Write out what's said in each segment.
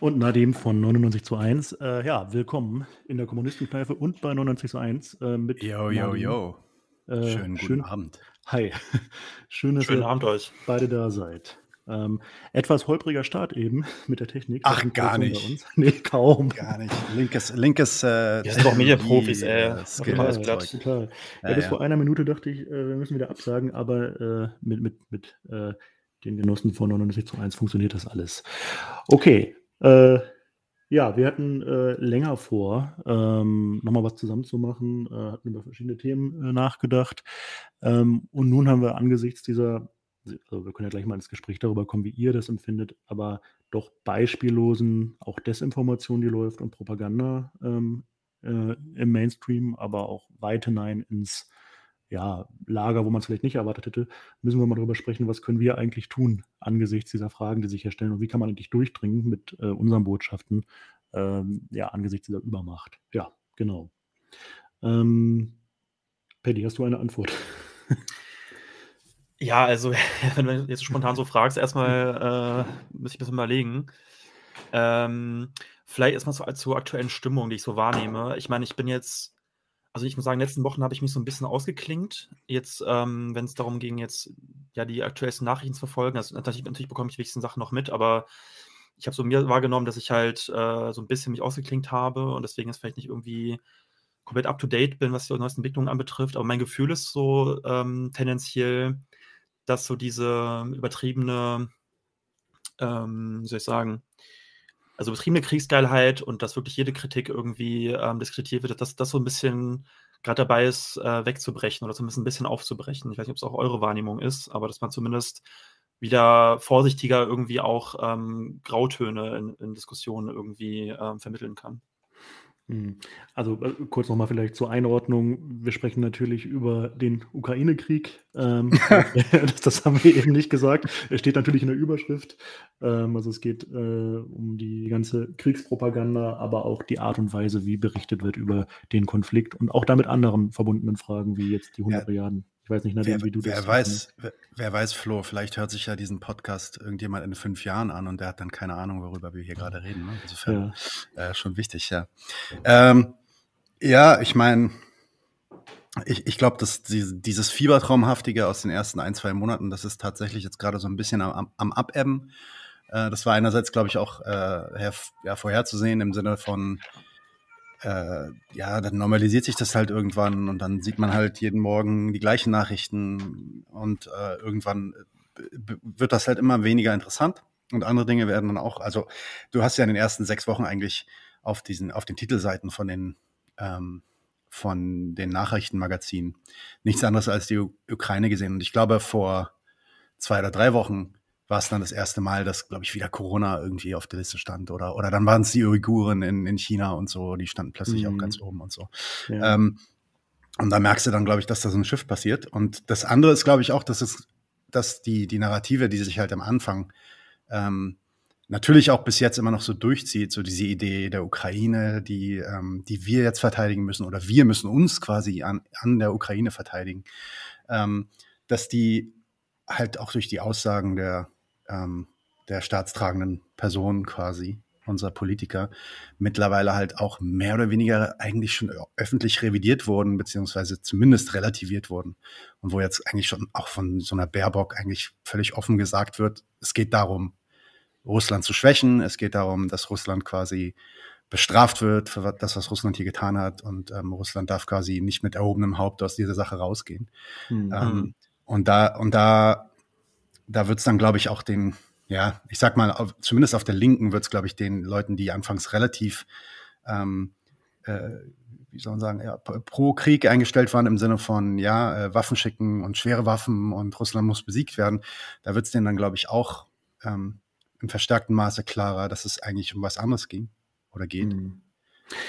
Und Nadim von 99 zu 1. Äh, ja, willkommen in der Kommunistenkneipe und bei 99 zu 1 äh, mit. Yo, yo, Nadim. yo. Äh, Schönen guten schön, Abend. Hi. schön, dass Schönen ihr Abend euch. beide da seid. Ähm, etwas holpriger Start eben mit der Technik. Ach, gar nicht. bei uns. Nee, kaum. Gar nicht. Linkes, linkes. Äh, Wir sind doch Medienprofis, die, ey. äh, das Total, glatt. total. Ja, Ja, bis ja. vor einer Minute dachte ich, äh, wir müssen wieder absagen, aber äh, mit, mit, mit äh, den Genossen von 99 zu 1 funktioniert das alles. Okay. Äh, ja, wir hatten äh, länger vor, ähm, nochmal was zusammenzumachen, äh, hatten über verschiedene Themen äh, nachgedacht. Ähm, und nun haben wir angesichts dieser, also wir können ja gleich mal ins Gespräch darüber kommen, wie ihr das empfindet, aber doch beispiellosen, auch Desinformation, die läuft und Propaganda ähm, äh, im Mainstream, aber auch weit hinein ins ja, Lager, wo man es vielleicht nicht erwartet hätte, müssen wir mal darüber sprechen, was können wir eigentlich tun angesichts dieser Fragen, die sich hier stellen und wie kann man eigentlich durchdringen mit äh, unseren Botschaften, ähm, ja, angesichts dieser Übermacht. Ja, genau. Ähm, Paddy, hast du eine Antwort? Ja, also, wenn du jetzt spontan so fragst, erstmal äh, muss ich ein bisschen überlegen. Ähm, vielleicht erstmal so, zur aktuellen Stimmung, die ich so wahrnehme. Ich meine, ich bin jetzt, also ich muss sagen, in den letzten Wochen habe ich mich so ein bisschen ausgeklingt. Jetzt, ähm, wenn es darum ging, jetzt ja die aktuellsten Nachrichten zu verfolgen. Also natürlich, natürlich bekomme ich die wichtigsten Sachen noch mit, aber ich habe so mir wahrgenommen, dass ich halt äh, so ein bisschen mich ausgeklinkt habe und deswegen ist vielleicht nicht irgendwie komplett up to date bin, was die neuesten Entwicklungen anbetrifft. Aber mein Gefühl ist so ähm, tendenziell, dass so diese übertriebene, ähm, wie soll ich sagen, also übertriebene Kriegsgeilheit und dass wirklich jede Kritik irgendwie ähm, diskreditiert wird, dass das so ein bisschen gerade dabei ist, äh, wegzubrechen oder zumindest ein bisschen aufzubrechen. Ich weiß nicht, ob es auch eure Wahrnehmung ist, aber dass man zumindest wieder vorsichtiger irgendwie auch ähm, Grautöne in, in Diskussionen irgendwie ähm, vermitteln kann. Hm. Also äh, kurz nochmal vielleicht zur Einordnung. Wir sprechen natürlich über den Ukraine-Krieg. Ähm, das, das haben wir eben nicht gesagt. Es steht natürlich in der Überschrift. Ähm, also es geht äh, um die ganze Kriegspropaganda, aber auch die Art und Weise, wie berichtet wird über den Konflikt und auch damit anderen verbundenen Fragen, wie jetzt die 100 Ja. Milliarden. Ich weiß nicht, Nadine, Wer, wie du wer das weiß, wer, wer weiß, Flo, vielleicht hört sich ja diesen Podcast irgendjemand in fünf Jahren an und der hat dann keine Ahnung, worüber wir hier gerade reden. Ne? Insofern äh, schon wichtig, ja. Ähm, ja, ich meine, ich, ich glaube, dass die, dieses Fiebertraumhaftige aus den ersten ein, zwei Monaten, das ist tatsächlich jetzt gerade so ein bisschen am, am, Abebben. Äh, das war einerseits, glaube ich, auch äh, ja, vorherzusehen im Sinne von, äh, ja, dann normalisiert sich das halt irgendwann und dann sieht man halt jeden Morgen die gleichen Nachrichten und äh, irgendwann äh, wird das halt immer weniger interessant und andere Dinge werden dann auch, also du hast ja in den ersten sechs Wochen eigentlich auf diesen, auf den Titelseiten von den ähm, von den Nachrichtenmagazinen nichts anderes als die Ukraine gesehen. Und ich glaube, vor zwei oder drei Wochen war es dann das erste Mal, dass, glaube ich, wieder Corona irgendwie auf der Liste stand. Oder, oder dann waren es die Uiguren in, in China und so, die standen plötzlich auch Mhm. ganz oben und so. Ja. Ähm, und da merkst du dann, glaube ich, dass da so ein Shift passiert. Und das andere ist, glaube ich, auch, dass es, dass die, die Narrative, die sich halt am Anfang ähm, natürlich auch bis jetzt immer noch so durchzieht, so diese Idee der Ukraine, die, ähm, die wir jetzt verteidigen müssen oder wir müssen uns quasi an, an der Ukraine verteidigen, ähm, dass die halt auch durch die Aussagen der, ähm, der staatstragenden Personen quasi, unserer Politiker, mittlerweile halt auch mehr oder weniger eigentlich schon öffentlich revidiert wurden, beziehungsweise zumindest relativiert wurden. Und wo jetzt eigentlich schon auch von so einer Baerbock eigentlich völlig offen gesagt wird, es geht darum, Russland zu schwächen. Es geht darum, dass Russland quasi bestraft wird für das, was Russland hier getan hat. Und ähm, Russland darf quasi nicht mit erhobenem Haupt aus dieser Sache rausgehen. Hm. Ähm, und da, und da, da wird es dann, glaube ich, auch den, ja, ich sag mal, auf, zumindest auf der Linken wird es, glaube ich, den Leuten, die anfangs relativ, ähm, äh, wie soll man sagen, ja, pro Krieg eingestellt waren im Sinne von, ja, äh, Waffen schicken und schwere Waffen und Russland muss besiegt werden, da wird es denen dann, glaube ich, auch ähm, im verstärkten Maße klarer, dass es eigentlich um was anderes ging oder geht. Hm.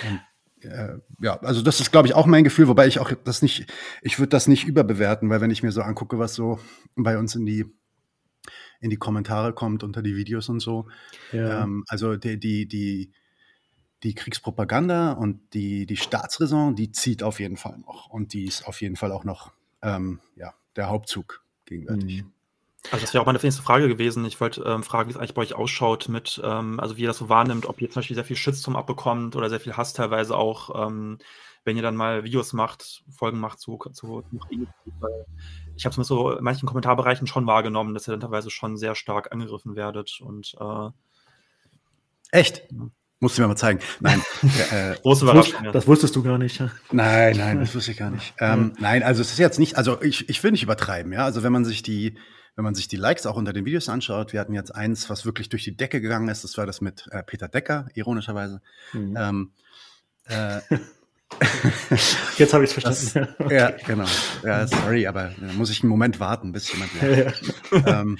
Und äh, ja, also das ist, glaube ich, auch mein Gefühl, wobei ich auch das nicht, ich würde das nicht überbewerten, weil wenn ich mir so angucke, was so bei uns in die in die Kommentare kommt unter die Videos und so, ja. ähm, also die, die, die, die Kriegspropaganda und die, die Staatsräson, die zieht auf jeden Fall noch und die ist auf jeden Fall auch noch ähm, ja, der Hauptzug gegenwärtig. Mhm. Also das wäre auch meine nächste Frage gewesen. Ich wollte ähm, fragen, wie es eigentlich bei euch ausschaut mit, ähm, also wie ihr das so wahrnimmt, ob ihr zum Beispiel sehr viel Shitstorm abbekommt oder sehr viel Hass teilweise auch, ähm, wenn ihr dann mal Videos macht, Folgen macht zu, zu, zu Ich habe es mit so in manchen Kommentarbereichen schon wahrgenommen, dass ihr dann teilweise schon sehr stark angegriffen werdet und äh, Echt? Ja. Musst du mir mal zeigen. Nein. äh, Große Überraschung. Das, das wusstest du gar nicht. Ja? Nein, nein, das wusste ich gar nicht. Ähm, nein, also es ist jetzt nicht, also ich, ich will nicht übertreiben, ja. Also wenn man sich die, wenn man sich die Likes auch unter den Videos anschaut, wir hatten jetzt eins, was wirklich durch die Decke gegangen ist, das war das mit äh, Peter Decker, ironischerweise. Mhm. Ähm, äh, Jetzt habe ich es verstanden. Das, ja, genau. Ja, sorry, aber da muss ich einen Moment warten, bis jemand. Ja, ja. ähm,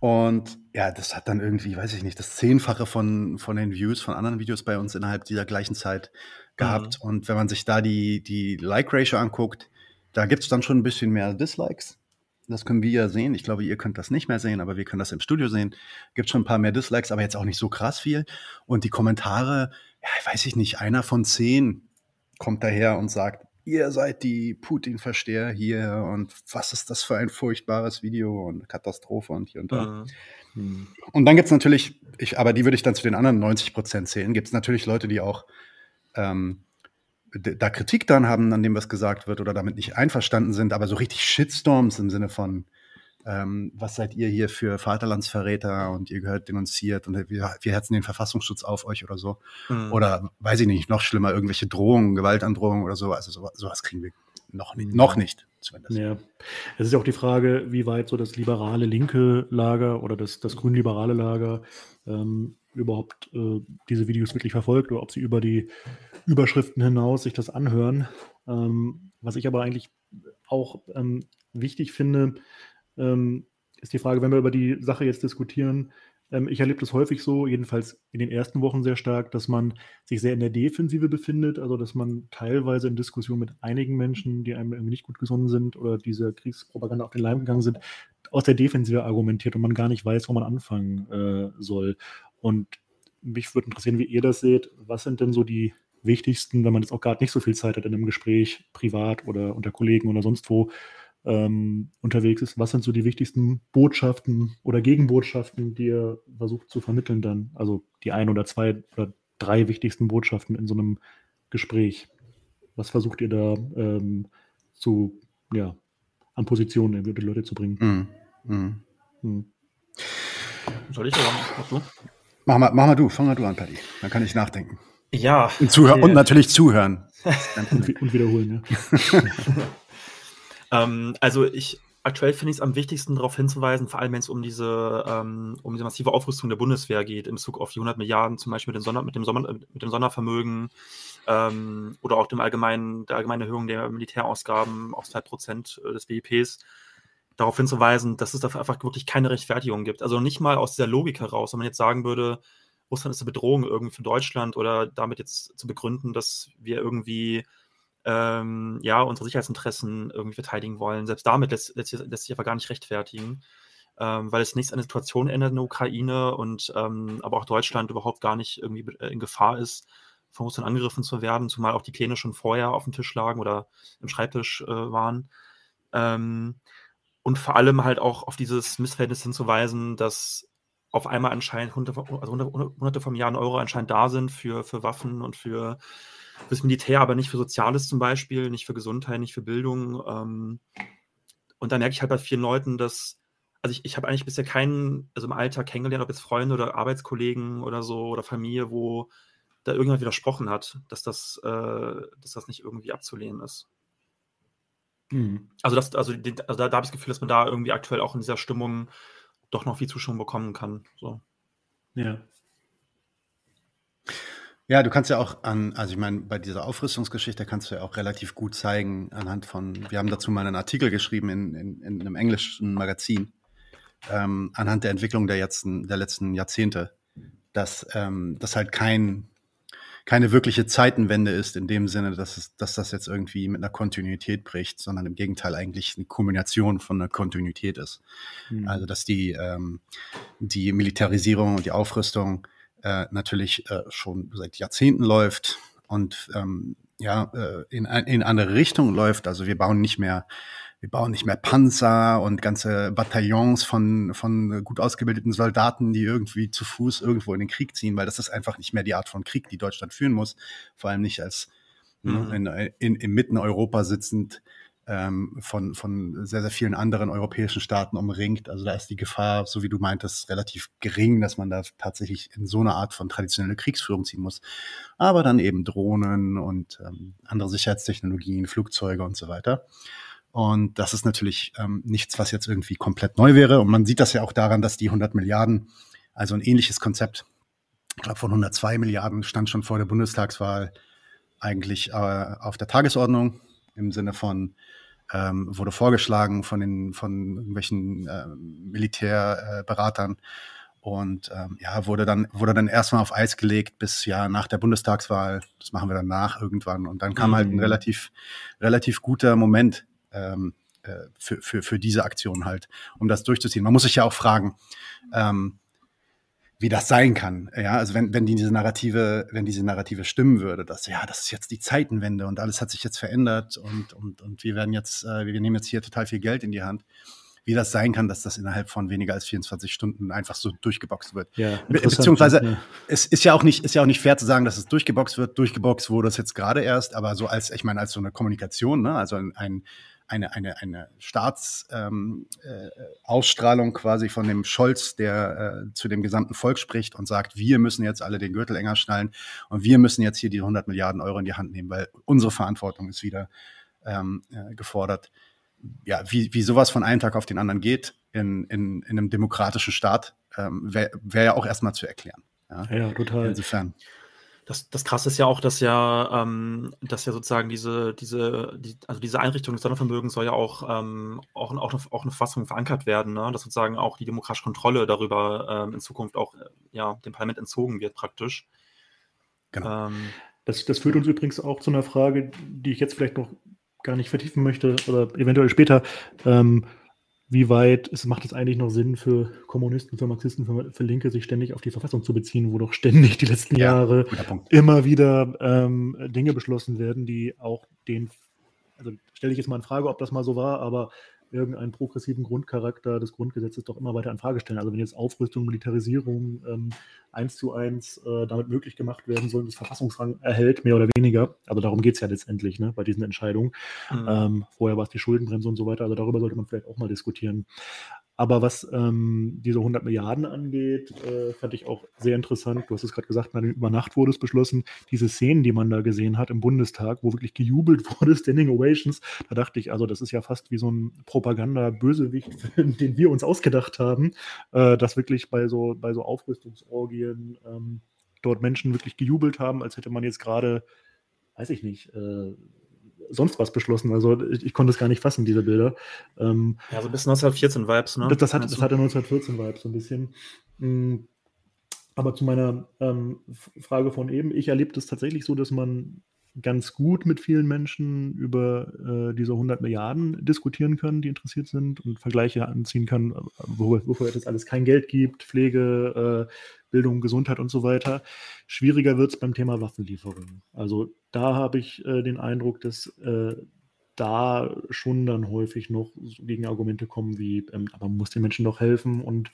und ja, das hat dann irgendwie, weiß ich nicht, das Zehnfache von, von den Views von anderen Videos bei uns innerhalb dieser gleichen Zeit gehabt. Mhm. Und wenn man sich da die, die Like-Ratio anguckt, da gibt es dann schon ein bisschen mehr Dislikes. Das können wir ja sehen. Ich glaube, ihr könnt das nicht mehr sehen, aber wir können das im Studio sehen. Gibt schon ein paar mehr Dislikes, aber jetzt auch nicht so krass viel. Und die Kommentare, ja, weiß ich nicht, einer von zehn kommt daher und sagt, ihr seid die Putin-Versteher hier und was ist das für ein furchtbares Video und Katastrophe und hier und da. Mhm. Und dann gibt es natürlich, ich, aber die würde ich dann zu den anderen 90 Prozent zählen, gibt es natürlich Leute, die auch ähm, da Kritik dann haben an dem, was gesagt wird oder damit nicht einverstanden sind, aber so richtig Shitstorms im Sinne von, ähm, was seid ihr hier für Vaterlandsverräter und ihr gehört denunziert und wir, wir hetzen den Verfassungsschutz auf euch oder so. Mhm. Oder weiß ich nicht, noch schlimmer, irgendwelche Drohungen, Gewaltandrohungen oder so. Also sowas, sowas kriegen wir noch nicht, noch nicht zumindest. Ja. Es ist ja auch die Frage, wie weit so das liberale linke Lager oder das, das grün-liberale Lager ähm, überhaupt äh, diese Videos wirklich verfolgt oder ob sie über die Überschriften hinaus sich das anhören. Ähm, was ich aber eigentlich auch ähm, wichtig finde, ähm, ist die Frage, wenn wir über die Sache jetzt diskutieren, ähm, ich erlebe das häufig so, jedenfalls in den ersten Wochen sehr stark, dass man sich sehr in der Defensive befindet, also dass man teilweise in Diskussion mit einigen Menschen, die einem irgendwie nicht gut gesonnen sind oder diese Kriegspropaganda auf den Leim gegangen sind, aus der Defensive argumentiert und man gar nicht weiß, wo man anfangen äh, soll. Und mich würde interessieren, wie ihr das seht. Was sind denn so die wichtigsten, wenn man jetzt auch gerade nicht so viel Zeit hat in einem Gespräch, privat oder unter Kollegen oder sonst wo, ähm, unterwegs ist. Was sind so die wichtigsten Botschaften oder Gegenbotschaften, die ihr versucht zu vermitteln dann? Also die ein oder zwei oder drei wichtigsten Botschaften in so einem Gespräch. Was versucht ihr da ähm, zu, ja, an Positionen die Leute zu bringen? Mm, mm. Hm. Soll ich oder mach du? Mach mal, mach mal du, fang mal du an, Paddy. Dann kann ich nachdenken. Ja. Und, zuhören, und natürlich zuhören. und, und wiederholen, ja. Ähm, also ich aktuell finde ich es am wichtigsten, darauf hinzuweisen, vor allem wenn es um diese, ähm, um diese massive Aufrüstung der Bundeswehr geht, in Bezug auf die 100 Milliarden, zum Beispiel mit, den Sonder, mit, dem, Sommer, mit dem Sondervermögen ähm, oder auch dem allgemeinen, der allgemeinen Erhöhung der Militärausgaben auf 2% des BIPs, darauf hinzuweisen, dass es dafür einfach wirklich keine Rechtfertigung gibt. Also nicht mal aus dieser Logik heraus, wenn man jetzt sagen würde, Russland ist eine Bedrohung irgendwie für Deutschland oder damit jetzt zu begründen, dass wir irgendwie ähm, ja, unsere Sicherheitsinteressen irgendwie verteidigen wollen. Selbst damit lässt, lässt, lässt sich aber gar nicht rechtfertigen, ähm, weil es nichts an der Situation ändert in der Ukraine und ähm, aber auch Deutschland überhaupt gar nicht irgendwie äh, in Gefahr ist, von Russland angegriffen zu werden, zumal auch die Pläne schon vorher auf dem Tisch lagen oder im Schreibtisch äh, waren. Ähm, und vor allem halt auch auf dieses Missverhältnis hinzuweisen, dass auf einmal anscheinend hunderte, also hunderte von Milliarden Euro anscheinend da sind für, für Waffen und für fürs Militär, aber nicht für Soziales zum Beispiel, nicht für Gesundheit, nicht für Bildung. Ähm, und da merke ich halt bei vielen Leuten, dass, also ich, ich habe eigentlich bisher keinen, also im Alltag kennengelernt, ob jetzt Freunde oder Arbeitskollegen oder so oder Familie, wo da irgendjemand widersprochen hat, dass das, äh, dass das nicht irgendwie abzulehnen ist. Mhm. Also, das, also, also da, da habe ich das Gefühl, dass man da irgendwie aktuell auch in dieser Stimmung doch noch viel Zustimmung bekommen kann. So. Ja. Ja, du kannst ja auch an, also ich meine, bei dieser Aufrüstungsgeschichte kannst du ja auch relativ gut zeigen, anhand von, wir haben dazu mal einen Artikel geschrieben in, in, in einem englischen Magazin, ähm, anhand der Entwicklung der, letzten, der letzten Jahrzehnte, dass das halt kein, keine wirkliche Zeitenwende ist in dem Sinne, dass, es, dass das jetzt irgendwie mit einer Kontinuität bricht, sondern im Gegenteil eigentlich eine Kombination von einer Kontinuität ist. Mhm. Also dass die, ähm, die Militarisierung und die Aufrüstung äh, natürlich äh, schon seit Jahrzehnten läuft und ähm, ja, äh, in, in andere Richtung läuft. Also wir bauen nicht mehr wir bauen nicht mehr Panzer und ganze Bataillons von, von gut ausgebildeten Soldaten, die irgendwie zu Fuß irgendwo in den Krieg ziehen, weil das ist einfach nicht mehr die Art von Krieg, die Deutschland führen muss. Vor allem nicht als ne, mhm. in, in, in mitten Europa sitzend ähm, von, von sehr, sehr vielen anderen europäischen Staaten umringt. Also da ist die Gefahr, so wie du meintest, relativ gering, dass man da tatsächlich in so eine Art von traditionelle Kriegsführung ziehen muss. Aber dann eben Drohnen und ähm, andere Sicherheitstechnologien, Flugzeuge und so weiter. Und das ist natürlich ähm, nichts, was jetzt irgendwie komplett neu wäre. Und man sieht das ja auch daran, dass die 100 Milliarden, also ein ähnliches Konzept, ich glaube von 102 Milliarden stand schon vor der Bundestagswahl eigentlich äh, auf der Tagesordnung im Sinne von ähm, wurde vorgeschlagen von den von irgendwelchen äh, Militärberatern äh, und ähm, ja wurde dann wurde dann erstmal auf Eis gelegt bis ja nach der Bundestagswahl. Das machen wir dann nach irgendwann und dann kam mhm. halt ein mhm. relativ relativ guter Moment ähm, äh, für, für, für diese Aktion halt, um das durchzuziehen. Man muss sich ja auch fragen, ähm, wie das sein kann. Ja, also wenn, wenn diese Narrative, wenn diese Narrative stimmen würde, dass ja, das ist jetzt die Zeitenwende und alles hat sich jetzt verändert und, und, und wir werden jetzt, äh, wir nehmen jetzt hier total viel Geld in die Hand. Wie das sein kann, dass das innerhalb von weniger als 24 Stunden einfach so durchgeboxt wird. Ja, Be beziehungsweise ja. es ist ja auch nicht, ist ja auch nicht fair zu sagen, dass es durchgeboxt wird. Durchgeboxt wurde es jetzt gerade erst, aber so als, ich meine, als so eine Kommunikation, ne? also ein, ein eine, eine, eine Staatsausstrahlung ähm, äh, quasi von dem Scholz, der äh, zu dem gesamten Volk spricht und sagt, wir müssen jetzt alle den Gürtel enger schnallen und wir müssen jetzt hier die 100 Milliarden Euro in die Hand nehmen, weil unsere Verantwortung ist wieder ähm, äh, gefordert. Ja, wie, wie sowas von einem Tag auf den anderen geht in, in, in einem demokratischen Staat, ähm, wäre wär ja auch erstmal zu erklären. Ja, ja total. Insofern das, das krasse ist ja auch, dass ja, ähm, dass ja sozusagen diese, diese, die, also diese Einrichtung des Sondervermögens soll ja auch, ähm, auch, auch, eine, auch eine Verfassung verankert werden, ne? dass sozusagen auch die demokratische Kontrolle darüber ähm, in Zukunft auch äh, ja, dem Parlament entzogen wird, praktisch. Genau. Ähm, das, das führt uns übrigens auch zu einer Frage, die ich jetzt vielleicht noch gar nicht vertiefen möchte oder eventuell später. Ähm, wie weit es macht es eigentlich noch Sinn für Kommunisten, für Marxisten, für, für, Linke, sich ständig auf die Verfassung zu beziehen, wo doch ständig die letzten ja, Jahre immer wieder ähm, Dinge beschlossen werden, die auch den, also stelle ich jetzt mal in Frage, ob das mal so war, aber irgendeinen progressiven Grundcharakter des Grundgesetzes doch immer weiter in Frage stellen. Also wenn jetzt Aufrüstung, Militarisierung ähm, eins zu eins äh, damit möglich gemacht werden sollen, das Verfassungsrang erhält, mehr oder weniger. Also darum geht es ja letztendlich ne, bei diesen Entscheidungen. Mhm. Ähm, vorher war es die Schuldenbremse und so weiter. Also darüber sollte man vielleicht auch mal diskutieren. Aber was ähm, diese 100 Milliarden angeht, äh, fand ich auch sehr interessant. Du hast es gerade gesagt, über Nacht wurde es beschlossen. Diese Szenen, die man da gesehen hat im Bundestag, wo wirklich gejubelt wurde, Standing Ovations, da dachte ich, also das ist ja fast wie so ein Propaganda-Bösewicht, den wir uns ausgedacht haben, äh, dass wirklich bei so, bei so Aufrüstungsorgien ähm, dort Menschen wirklich gejubelt haben, als hätte man jetzt gerade, weiß ich nicht, äh, sonst was beschlossen. Also ich, ich, konnte es gar nicht fassen, diese Bilder. Ähm, ja, so ein bisschen 1914-Vibes, ne? Das, das, hat, das hatte 1914-Vibes so ein bisschen. Mhm. Aber zu meiner ähm, Frage von eben, ich erlebe das tatsächlich so, dass man ganz gut mit vielen Menschen über äh, diese 100 Milliarden diskutieren kann, die interessiert sind und Vergleiche anziehen kann, wo, wofür es alles kein Geld gibt, Pflege, äh, Bildung, Gesundheit und so weiter. Schwieriger wird es beim Thema Waffenlieferungen. Also da habe ich äh, den Eindruck, dass äh, da schon dann häufig noch Gegenargumente kommen wie, ähm, aber man muss den Menschen doch helfen und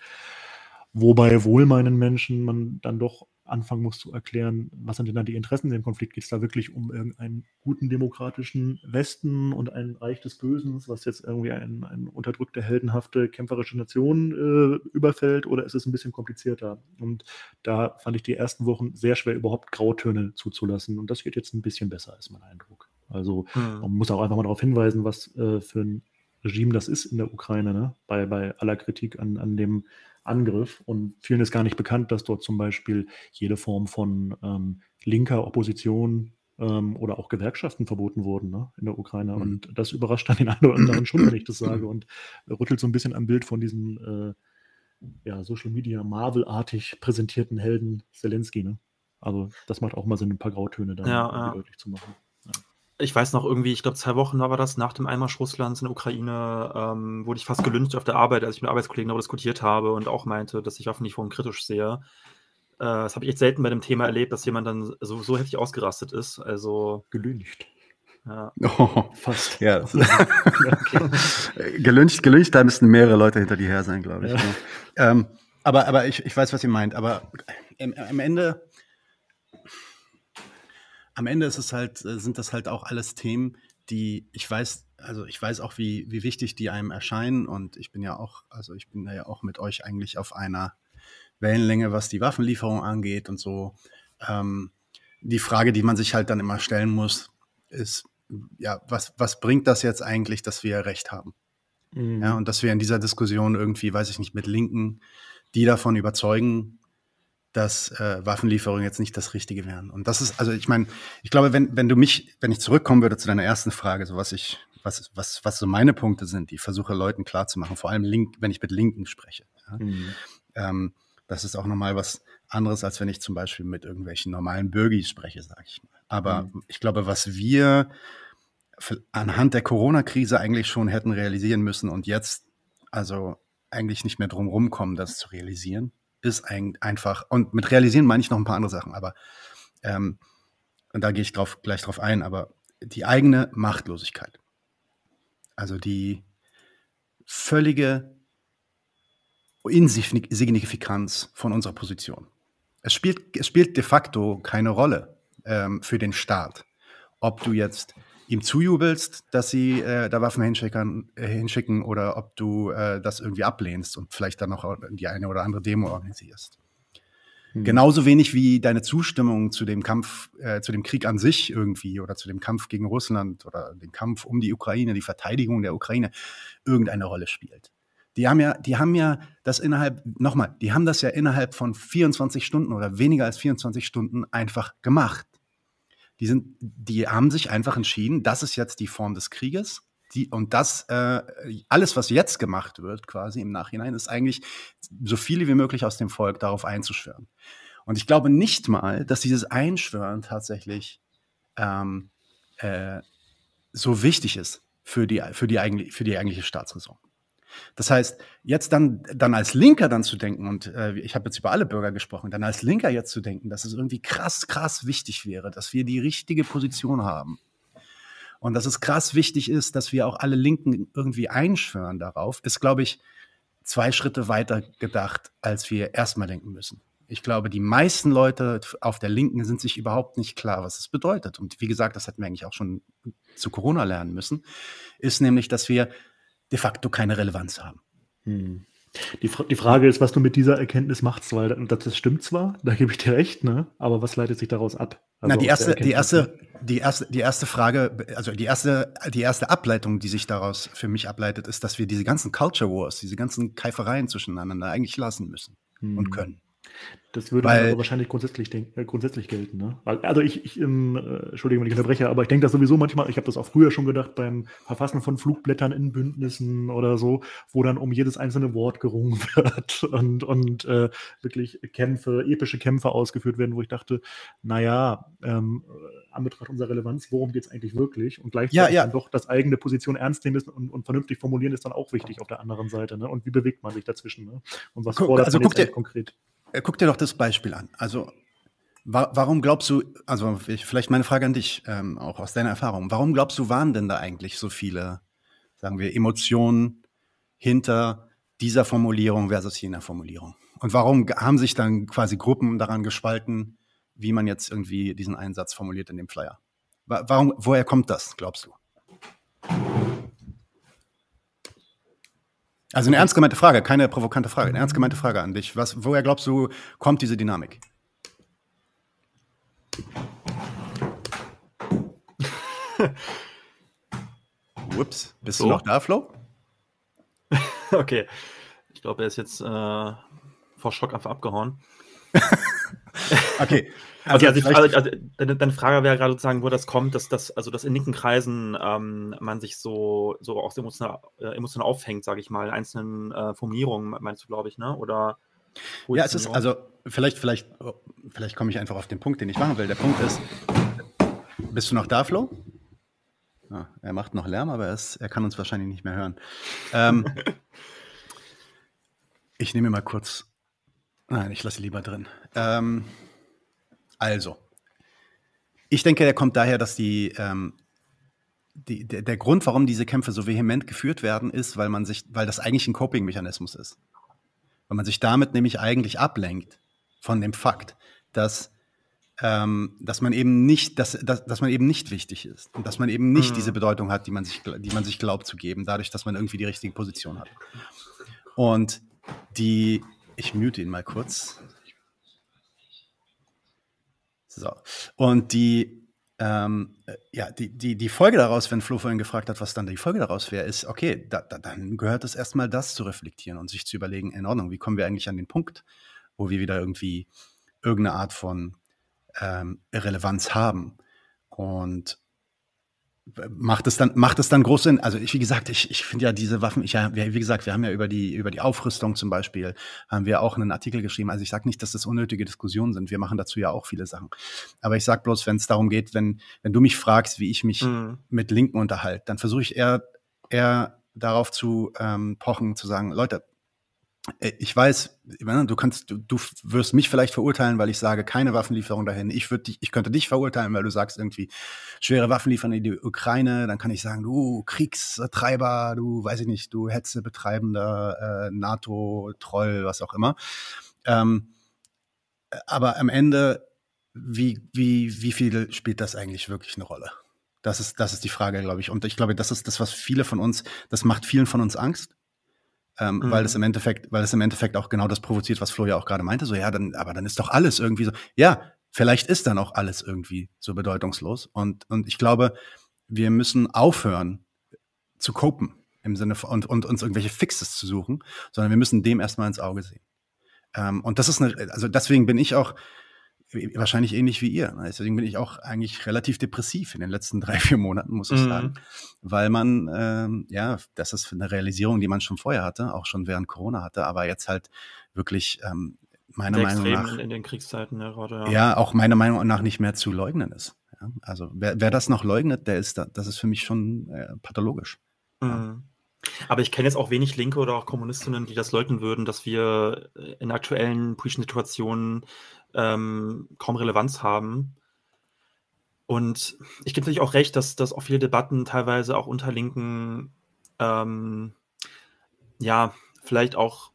wobei wohlmeinen Menschen man dann doch anfangen muss zu erklären, was sind denn da die Interessen in dem Konflikt? Geht es da wirklich um irgendeinen guten demokratischen Westen und ein Reich des Bösen, was jetzt irgendwie eine ein unterdrückte, heldenhafte, kämpferische Nation äh, überfällt oder ist es ein bisschen komplizierter? Und da fand ich die ersten Wochen sehr schwer, überhaupt Grautöne zuzulassen. Und das geht jetzt ein bisschen besser, ist mein Eindruck. Also hm. man muss auch einfach mal darauf hinweisen, was äh, für ein Regime das ist in der Ukraine, ne? bei, bei aller Kritik an, an dem Angriff. Und vielen ist gar nicht bekannt, dass dort zum Beispiel jede Form von ähm, linker Opposition ähm, oder auch Gewerkschaften verboten wurden ne, in der Ukraine. Mhm. Und das überrascht dann den einen oder anderen schon, wenn ich das sage, und rüttelt so ein bisschen am Bild von diesem äh, ja, Social Media Marvel-artig präsentierten Helden Zelensky. Ne? Also das macht auch mal Sinn, ein paar Grautöne dann ja, ja. deutlich zu machen. Ich weiß noch irgendwie, ich glaube, zwei Wochen war das nach dem Einmarsch Russlands in der Ukraine, ähm, wurde ich fast gelüncht auf der Arbeit, als ich mit Arbeitskollegen darüber diskutiert habe und auch meinte, dass ich Waffenlieferungen kritisch sehe. Äh, das habe ich echt selten bei dem Thema erlebt, dass jemand dann so, so heftig ausgerastet ist. Also gelüncht. Ja. Oh, fast. Ja. okay. gelüncht, gelüncht, da müssten mehrere Leute hinter dir her sein, glaube ich. Ja. Ne? Ähm, aber, aber ich, ich weiß, was ihr meint. Aber im, am Ende, am Ende ist es halt, sind das halt auch alles Themen, die ich weiß, also ich weiß auch, wie, wie wichtig die einem erscheinen. Und ich bin ja auch, also ich bin ja auch mit euch eigentlich auf einer Wellenlänge, was die Waffenlieferung angeht und so. Ähm, die Frage, die man sich halt dann immer stellen muss, ist, ja, was, was bringt das jetzt eigentlich, dass wir Recht haben? Mhm. Ja, und dass wir in dieser Diskussion irgendwie, weiß ich nicht, mit Linken, die davon überzeugen, dass äh, Waffenlieferungen jetzt nicht das Richtige wären. Und das ist, also ich meine, ich glaube, wenn, wenn du mich, wenn ich zurückkommen würde zu deiner ersten Frage, so was ich, was, was, was so meine Punkte sind, die ich versuche Leuten klarzumachen, vor allem Link, wenn ich mit Linken spreche. Ja? Mhm. Ähm, das ist auch nochmal was anderes, als wenn ich zum Beispiel mit irgendwelchen normalen Bürgis spreche, sage ich mal. Aber mhm. ich glaube, was wir anhand der Corona-Krise eigentlich schon hätten realisieren müssen und jetzt also eigentlich nicht mehr drum rumkommen, das zu realisieren, ist ein, einfach, und mit realisieren meine ich noch ein paar andere Sachen, aber ähm, und da gehe ich drauf, gleich drauf ein, aber die eigene Machtlosigkeit. Also die völlige Insignifikanz von unserer Position. Es spielt, es spielt de facto keine Rolle ähm, für den Staat, ob du jetzt ihm zujubelst, dass sie äh, da Waffen hinschicken, äh, hinschicken oder ob du äh, das irgendwie ablehnst und vielleicht dann noch die eine oder andere Demo organisierst. Hm. Genauso wenig wie deine Zustimmung zu dem Kampf, äh, zu dem Krieg an sich irgendwie oder zu dem Kampf gegen Russland oder dem Kampf um die Ukraine, die Verteidigung der Ukraine irgendeine Rolle spielt. Die haben ja, die haben ja das innerhalb, nochmal, die haben das ja innerhalb von 24 Stunden oder weniger als 24 Stunden einfach gemacht. Die sind, die haben sich einfach entschieden, das ist jetzt die Form des Krieges. Die, und das, äh, alles, was jetzt gemacht wird, quasi im Nachhinein, ist eigentlich so viele wie möglich aus dem Volk darauf einzuschwören. Und ich glaube nicht mal, dass dieses Einschwören tatsächlich ähm, äh, so wichtig ist für die, für die, eigentlich, für die eigentliche Staatsräson. Das heißt, jetzt dann, dann als Linker dann zu denken, und äh, ich habe jetzt über alle Bürger gesprochen, dann als Linker jetzt zu denken, dass es irgendwie krass, krass wichtig wäre, dass wir die richtige Position haben. Und dass es krass wichtig ist, dass wir auch alle Linken irgendwie einschwören darauf, ist, glaube ich, zwei Schritte weiter gedacht, als wir erstmal denken müssen. Ich glaube, die meisten Leute auf der Linken sind sich überhaupt nicht klar, was es bedeutet. Und wie gesagt, das hätten wir eigentlich auch schon zu Corona lernen müssen, ist nämlich, dass wir de facto keine Relevanz haben. Hm. Die, die, Frage ist, was du mit dieser Erkenntnis machst, weil das, das stimmt zwar, da gebe ich dir recht, ne? aber was leitet sich daraus ab? Also Na, die erste, die erste, die erste, die erste Frage, also die erste, die erste Ableitung, die sich daraus für mich ableitet, ist, dass wir diese ganzen Culture Wars, diese ganzen Keifereien zwischeneinander eigentlich lassen müssen hm. und können. Das würde Weil, aber wahrscheinlich grundsätzlich, denk, äh, grundsätzlich gelten. Ne? Also ich, ich ähm, äh, Entschuldigung, wenn ich unterbreche, aber ich denke das sowieso manchmal, ich habe das auch früher schon gedacht beim Verfassen von Flugblättern in Bündnissen oder so, wo dann um jedes einzelne Wort gerungen wird und, und äh, wirklich Kämpfe, epische Kämpfe ausgeführt werden, wo ich dachte, naja, ähm, an Betracht unserer Relevanz, worum geht es eigentlich wirklich? Und gleichzeitig ja, ja. dann doch das eigene Position ernst nehmen und, und, vernünftig formulieren ist dann auch wichtig auf der anderen Seite. Ne? Und wie bewegt man sich dazwischen? Ne? Und was fordert also man jetzt konkret? Äh, guck dir doch das Beispiel an. Also, wa warum glaubst du, also vielleicht meine Frage an dich, ähm, auch aus deiner Erfahrung, warum glaubst du, waren denn da eigentlich so viele, sagen wir, Emotionen hinter dieser Formulierung versus jener Formulierung? Und warum haben sich dann quasi Gruppen daran gespalten, wie man jetzt irgendwie diesen Einsatz formuliert in dem Flyer? Warum, woher kommt das, glaubst du? Also eine ernst gemeinte Frage, keine provokante Frage, eine ernst gemeinte Frage an dich. Was, woher glaubst du, kommt diese Dynamik? Ups, bist so. du noch da, Flo? okay. Ich glaube, er ist jetzt äh, vor Schock einfach abgehauen. okay. Also, okay, also, also, also deine, deine, Frage wäre gerade sozusagen, wo das kommt, dass das, also dass in linken Kreisen ähm, man sich so, so auch emotional, äh, emotional aufhängt, sage ich mal, in einzelnen äh, Formulierungen, meinst du, glaube ich, ne? Oder Ja, es ist, also vielleicht, vielleicht, oh, vielleicht komme ich einfach auf den Punkt, den ich machen will. Der Punkt ist, bist du noch da, Flo? Ah, er macht noch Lärm, aber er, ist, er kann uns wahrscheinlich nicht mehr hören. Ähm, ich nehme mal kurz. Nein, ich lasse lieber drin. Ähm, also, ich denke, er kommt daher, dass die, ähm, die, der, der, Grund, warum diese Kämpfe so vehement geführt werden, ist, weil man sich, weil das eigentlich ein Coping-Mechanismus ist. Weil man sich damit nämlich eigentlich ablenkt von dem Fakt, dass ähm, dass man eben nicht, dass, dass, dass man eben nicht wichtig ist und dass man eben nicht mhm. diese Bedeutung hat, die man sich, die man sich glaubt zu geben, dadurch, dass man irgendwie die richtige Position hat. Und die, ich mute ihn mal kurz. So. Und die, ähm, ja, die, die, die Folge daraus, wenn Flo vorhin gefragt hat, was dann die Folge daraus wäre, ist, okay, da, da, dann gehört es erstmal, das zu reflektieren und sich zu überlegen, in Ordnung, wie kommen wir eigentlich an den Punkt, wo wir wieder irgendwie irgendeine Art von ähm, Relevanz haben. Und macht es dann macht es dann groß Sinn? Also ich wie gesagt ich, ich finde ja diese Waffen ich ja wie gesagt wir haben ja über die über die Aufrüstung zum Beispiel haben wir auch einen Artikel geschrieben. Also ich sage nicht dass das unnötige Diskussionen sind. Wir machen dazu ja auch viele Sachen. Aber ich sage bloß wenn es darum geht wenn wenn du mich fragst wie ich mich mhm. mit Linken unterhalte dann versuche ich eher eher darauf zu ähm, pochen zu sagen Leute ich weiß, du kannst, du, du, wirst mich vielleicht verurteilen, weil ich sage, keine Waffenlieferung dahin. Ich würde dich, ich könnte dich verurteilen, weil du sagst irgendwie schwere Waffen liefern in die Ukraine. Dann kann ich sagen, du Kriegstreiber, du weiß ich nicht, du Hetzebetreibender, äh, NATO-Troll, was auch immer. Ähm, aber am Ende, wie, wie, wie viel spielt das eigentlich wirklich eine Rolle? Das ist, das ist die Frage, glaube ich. Und ich glaube, das ist das, was viele von uns, das macht vielen von uns Angst ähm, mhm. weil es im Endeffekt, weil es im Endeffekt auch genau das provoziert, was Flo ja auch gerade meinte. So, ja, dann, aber dann ist doch alles irgendwie so. Ja, vielleicht ist dann auch alles irgendwie so bedeutungslos. Und, und ich glaube, wir müssen aufhören zu copen im Sinne von und, und uns irgendwelche Fixes zu suchen, sondern wir müssen dem erstmal ins Auge sehen. Ähm, und das ist eine, also deswegen bin ich auch, wahrscheinlich ähnlich wie ihr. Deswegen bin ich auch eigentlich relativ depressiv in den letzten drei, vier Monaten, muss ich mhm. sagen. Weil man, ähm, ja, das ist eine Realisierung, die man schon vorher hatte, auch schon während Corona hatte, aber jetzt halt wirklich ähm, meiner Sehr Meinung nach. In den Kriegszeiten, ja, gerade, ja. ja, auch meiner Meinung nach nicht mehr zu leugnen ist. Ja? Also wer, wer das noch leugnet, der ist da, das ist für mich schon äh, pathologisch. Mhm. Ja. Aber ich kenne jetzt auch wenig Linke oder auch Kommunistinnen, die das leugnen würden, dass wir in aktuellen politischen Situationen ähm, kaum Relevanz haben. Und ich gebe natürlich auch recht, dass, dass auch viele Debatten teilweise auch unter Linken ähm, ja, vielleicht auch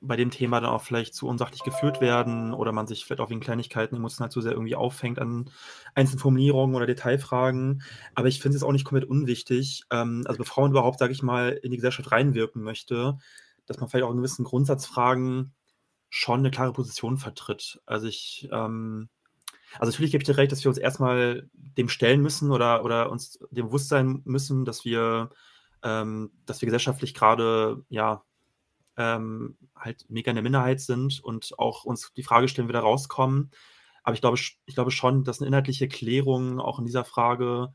bei dem Thema dann auch vielleicht zu unsachlich geführt werden oder man sich vielleicht auch wegen Kleinigkeiten emotional zu sehr irgendwie aufhängt an einzelnen Formulierungen oder Detailfragen. Aber ich finde es auch nicht komplett unwichtig, ähm, also bevor man überhaupt, sage ich mal, in die Gesellschaft reinwirken möchte, dass man vielleicht auch in gewissen Grundsatzfragen schon eine klare Position vertritt. Also ich, ähm, also natürlich gebe ich dir recht, dass wir uns erstmal dem stellen müssen oder, oder uns dem bewusst sein müssen, dass wir, ähm, dass wir gesellschaftlich gerade, ja, ähm, halt mega in der Minderheit sind und auch uns die Frage stellen, wie wir da rauskommen. Aber ich glaube, ich glaube schon, dass eine inhaltliche Klärung auch in dieser Frage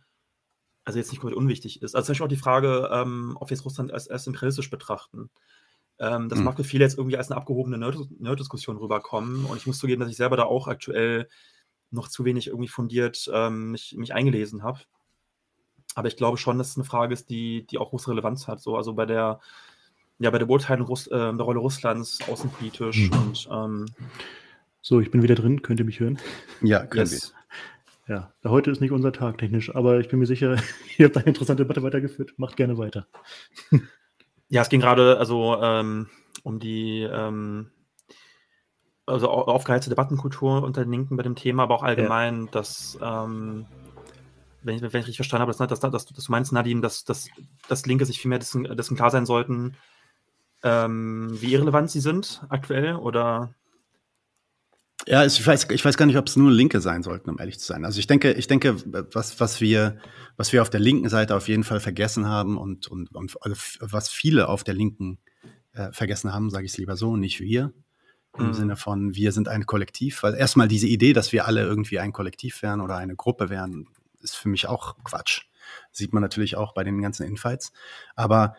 also jetzt nicht komplett unwichtig ist. Also zum Beispiel auch die Frage, ähm, ob wir jetzt Russland als, als imperialistisch betrachten. Ähm, das mhm. mag für viele jetzt irgendwie als eine abgehobene Nerd-Diskussion rüberkommen. Und ich muss zugeben, dass ich selber da auch aktuell noch zu wenig irgendwie fundiert ähm, mich, mich eingelesen habe. Aber ich glaube schon, dass es eine Frage ist, die, die auch große Relevanz hat. So, also bei der, ja, bei der Beurteilung Russ, äh, der Rolle Russlands außenpolitisch mhm. und ähm, so, ich bin wieder drin. Könnt ihr mich hören? Ja, können yes. Ja, heute ist nicht unser Tag technisch, aber ich bin mir sicher, ihr habt eine interessante Debatte weitergeführt. Macht gerne weiter. Ja, es ging gerade also ähm, um die ähm, also aufgeheizte Debattenkultur unter den Linken bei dem Thema, aber auch allgemein, ja. dass, ähm, wenn, ich, wenn ich richtig verstanden habe, dass, dass, dass, dass du meinst, Nadine, dass, dass, dass Linke sich viel mehr dessen, dessen klar sein sollten, ähm, wie irrelevant sie sind aktuell oder ja, ich weiß, ich weiß gar nicht, ob es nur Linke sein sollten, um ehrlich zu sein. Also ich denke, ich denke, was, was wir, was wir auf der linken Seite auf jeden Fall vergessen haben und, und, und was viele auf der Linken äh, vergessen haben, sage ich es lieber so, nicht wir. Im mhm. Sinne von, wir sind ein Kollektiv. Weil erstmal diese Idee, dass wir alle irgendwie ein Kollektiv wären oder eine Gruppe wären, ist für mich auch Quatsch. Sieht man natürlich auch bei den ganzen Infights. Aber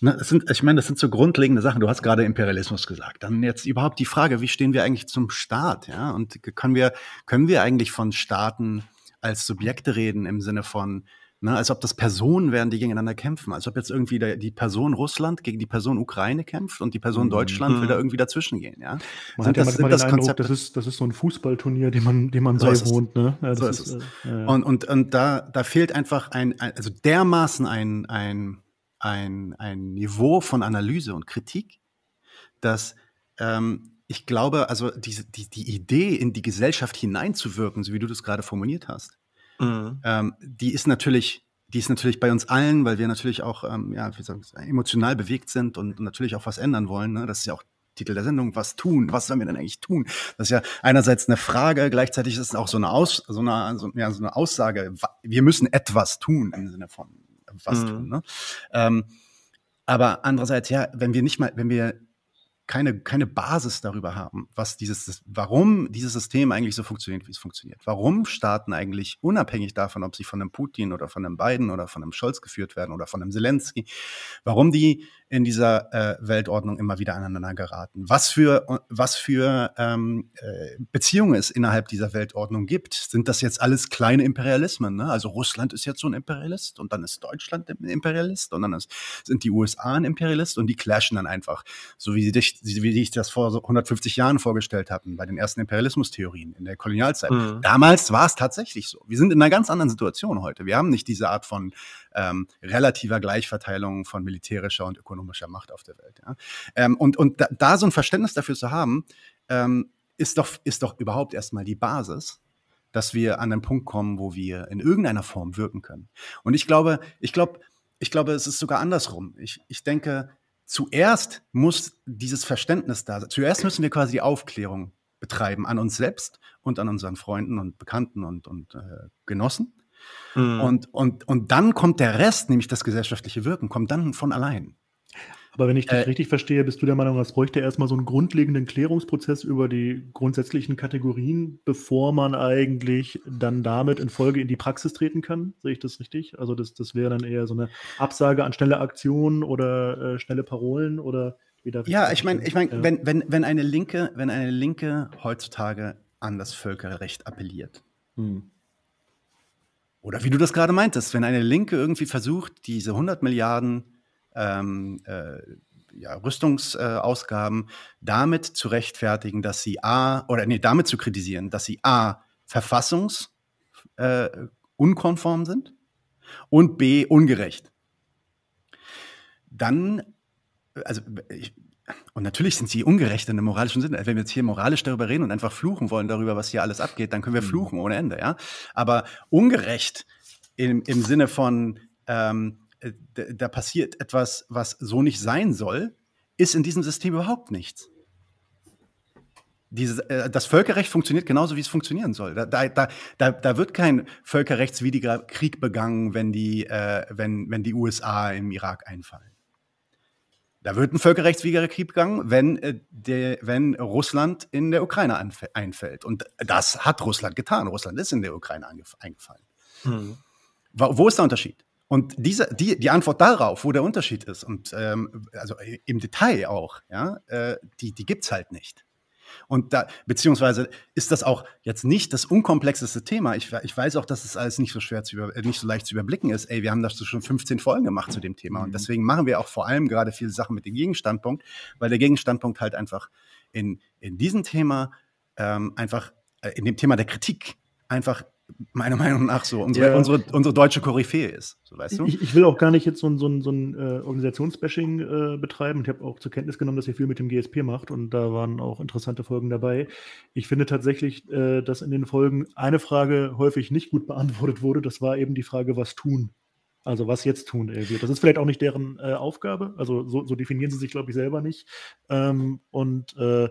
Ne, das sind, ich meine, das sind so grundlegende Sachen. Du hast gerade Imperialismus gesagt. Dann jetzt überhaupt die Frage, wie stehen wir eigentlich zum Staat? Ja, und können wir, können wir eigentlich von Staaten als Subjekte reden im Sinne von, Ne, als ob das Personen wären, die gegeneinander kämpfen. Als ob jetzt irgendwie der, die Person Russland gegen die Person Ukraine kämpft und die Person mhm. Deutschland mhm. will da irgendwie dazwischen gehen. Ja? Man sind hat ja das, manchmal das den Eindruck, das ist, das ist so ein Fußballturnier, dem man, dem man so beiwohnt. Ne? Ja, so ist, ist es. Äh, ja. Und, und, und da, da fehlt einfach ein, ein also dermaßen ein, ein, ein, ein Niveau von Analyse und Kritik, dass ähm, ich glaube, also diese, die, die Idee, in die Gesellschaft hineinzuwirken, so wie du das gerade formuliert hast, Mhm. Ähm, die ist natürlich, die ist natürlich bei uns allen, weil wir natürlich auch ähm, ja, wie sagen, emotional bewegt sind und natürlich auch was ändern wollen. Ne? Das ist ja auch Titel der Sendung, was tun, was sollen wir denn eigentlich tun? Das ist ja einerseits eine Frage, gleichzeitig ist es auch so eine, Aus, so eine, so, ja, so eine Aussage, wir müssen etwas tun im Sinne von was mhm. tun. Ne? Ähm, aber andererseits, ja, wenn wir nicht mal, wenn wir keine, keine Basis darüber haben, was dieses, warum dieses System eigentlich so funktioniert, wie es funktioniert. Warum Staaten eigentlich unabhängig davon, ob sie von einem Putin oder von einem Biden oder von einem Scholz geführt werden oder von einem Zelensky, warum die in dieser äh, Weltordnung immer wieder aneinander geraten. Was für, was für ähm, äh, Beziehungen es innerhalb dieser Weltordnung gibt. Sind das jetzt alles kleine Imperialismen? Ne? Also Russland ist jetzt so ein Imperialist und dann ist Deutschland ein Imperialist und dann ist, sind die USA ein Imperialist und die clashen dann einfach, so wie, sie, wie ich das vor 150 Jahren vorgestellt hatten, bei den ersten Imperialismustheorien in der Kolonialzeit. Mhm. Damals war es tatsächlich so. Wir sind in einer ganz anderen Situation heute. Wir haben nicht diese Art von ähm, relativer Gleichverteilung von militärischer und ökonomischer Macht auf der Welt. Ja? Ähm, und und da, da, so ein Verständnis dafür zu haben, ähm, ist, doch, ist doch überhaupt erstmal die Basis, dass wir an den Punkt kommen, wo wir in irgendeiner Form wirken können. Und ich glaube, ich glaube, ich glaube, es ist sogar andersrum. Ich, ich denke, zuerst muss dieses Verständnis da sein. Zuerst müssen wir quasi die Aufklärung betreiben an uns selbst und an unseren Freunden und Bekannten und, und äh, Genossen. Mhm. Und, und, und dann kommt der Rest, nämlich das gesellschaftliche Wirken, kommt dann von allein. Aber wenn ich dich äh, richtig verstehe, bist du der Meinung, es bräuchte erstmal so einen grundlegenden Klärungsprozess über die grundsätzlichen Kategorien, bevor man eigentlich dann damit in Folge in die Praxis treten kann? Sehe ich das richtig? Also das, das wäre dann eher so eine Absage an schnelle Aktionen oder äh, schnelle Parolen oder wie darf Ja, ich meine, ich mein, ja. wenn, wenn, wenn eine Linke, wenn eine Linke heutzutage an das Völkerrecht appelliert, hm oder wie du das gerade meintest, wenn eine Linke irgendwie versucht, diese 100 Milliarden ähm, äh, ja, Rüstungsausgaben damit zu rechtfertigen, dass sie A, oder nee, damit zu kritisieren, dass sie A, verfassungsunkonform äh, sind und B, ungerecht. Dann, also ich, und natürlich sind sie ungerecht in einem moralischen Sinne. Wenn wir jetzt hier moralisch darüber reden und einfach fluchen wollen darüber, was hier alles abgeht, dann können wir mhm. fluchen ohne Ende, ja. Aber ungerecht im, im Sinne von, ähm, äh, da passiert etwas, was so nicht sein soll, ist in diesem System überhaupt nichts. Dieses, äh, das Völkerrecht funktioniert genauso, wie es funktionieren soll. Da, da, da, da wird kein völkerrechtswidriger Krieg begangen, wenn die, äh, wenn, wenn die USA im Irak einfallen. Da wird ein völkerrechtswidriger Krieg begangen, wenn, äh, der, wenn Russland in der Ukraine einfällt. Und das hat Russland getan. Russland ist in der Ukraine eingefallen. Mhm. Wo, wo ist der Unterschied? Und diese, die, die Antwort darauf, wo der Unterschied ist, und ähm, also im Detail auch, ja, äh, die, die gibt's halt nicht. Und da, beziehungsweise ist das auch jetzt nicht das unkomplexeste Thema. Ich, ich weiß auch, dass es alles nicht so schwer zu über, äh, nicht so leicht zu überblicken ist. Ey, wir haben das schon 15 Folgen gemacht zu dem Thema. Und mhm. deswegen machen wir auch vor allem gerade viele Sachen mit dem Gegenstandpunkt, weil der Gegenstandpunkt halt einfach in, in diesem Thema ähm, einfach, äh, in dem Thema der Kritik einfach meiner Meinung nach so unsere, ja. unsere, unsere deutsche Koryphäe ist. So, weißt du? ich, ich, will auch gar nicht jetzt so ein, so ein, so ein äh, Organisationsbashing äh, betreiben. Ich habe auch zur Kenntnis genommen, dass ihr viel mit dem GSP macht und da waren auch interessante Folgen dabei. Ich finde tatsächlich, äh, dass in den Folgen eine Frage häufig nicht gut beantwortet wurde. Das war eben die Frage, was tun. Also was jetzt tun irgendwie. Das ist vielleicht auch nicht deren äh, Aufgabe. Also so, so, definieren sie sich, glaube ich, selber nicht. Ähm, und äh,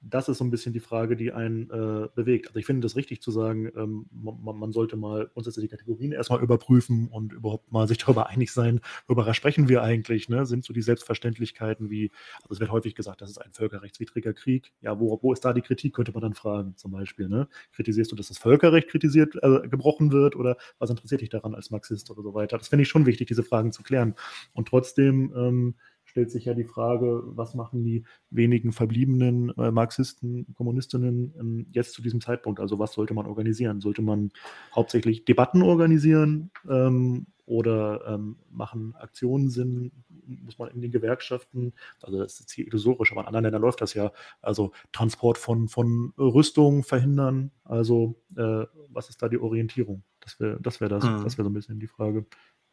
das ist so ein bisschen die Frage, die einen äh, bewegt. Also ich finde das richtig zu sagen, ähm, man, man, sollte mal grundsätzlich die Kategorien erstmal überprüfen und überhaupt mal sich darüber einig sein, worüber sprechen wir eigentlich, ne? Sind so die Selbstverständlichkeiten wie, also es wird häufig gesagt, das ist ein völkerrechtswidriger Krieg. Ja, wo, wo ist da die Kritik, könnte man dann fragen, zum Beispiel. Ne? Kritisierst du, dass das Völkerrecht kritisiert, äh, gebrochen wird oder was interessiert dich daran als Marxist oder so weiter? Das finde ich schon wichtig, diese Fragen zu klären. Und trotzdem ähm, stellt sich ja die Frage, was machen die wenigen verbliebenen äh, Marxisten, Kommunistinnen ähm, jetzt zu diesem Zeitpunkt? Also was sollte man organisieren? Sollte man hauptsächlich Debatten organisieren ähm, oder ähm, machen Aktionen Sinn? Muss man in den Gewerkschaften, also das ist jetzt hier illusorisch, aber in anderen Ländern läuft das ja, also Transport von, von Rüstung verhindern. Also äh, was ist da die Orientierung? Das wäre das, wär das, mhm. das wäre so ein bisschen die Frage.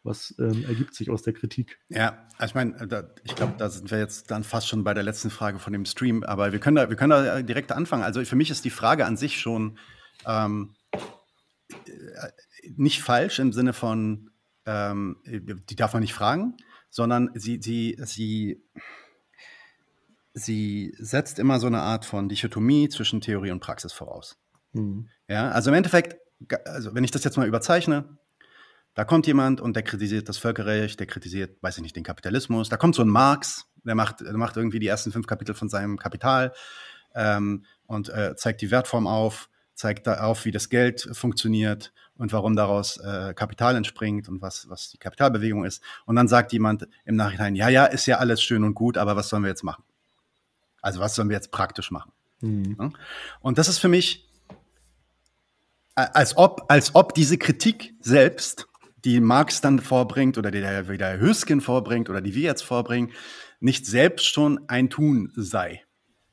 Was ähm, ergibt sich aus der Kritik? Ja, also ich meine, da, ich glaube, da sind wir jetzt dann fast schon bei der letzten Frage von dem Stream, aber wir können da, wir können da direkt anfangen. Also für mich ist die Frage an sich schon ähm, äh, nicht falsch im Sinne von, ähm, die darf man nicht fragen, sondern sie, sie, sie, sie setzt immer so eine Art von Dichotomie zwischen Theorie und Praxis voraus. Mhm. Ja, also im Endeffekt, also wenn ich das jetzt mal überzeichne, da kommt jemand und der kritisiert das Völkerrecht, der kritisiert, weiß ich nicht, den Kapitalismus. Da kommt so ein Marx, der macht, der macht irgendwie die ersten fünf Kapitel von seinem Kapital ähm, und äh, zeigt die Wertform auf, zeigt da auf, wie das Geld funktioniert und warum daraus äh, Kapital entspringt und was, was die Kapitalbewegung ist. Und dann sagt jemand im Nachhinein, ja, ja, ist ja alles schön und gut, aber was sollen wir jetzt machen? Also was sollen wir jetzt praktisch machen? Mhm. Und das ist für mich, als ob, als ob diese Kritik selbst die Marx dann vorbringt oder die der, wie der Hösken vorbringt oder die wir jetzt vorbringen, nicht selbst schon ein Tun sei.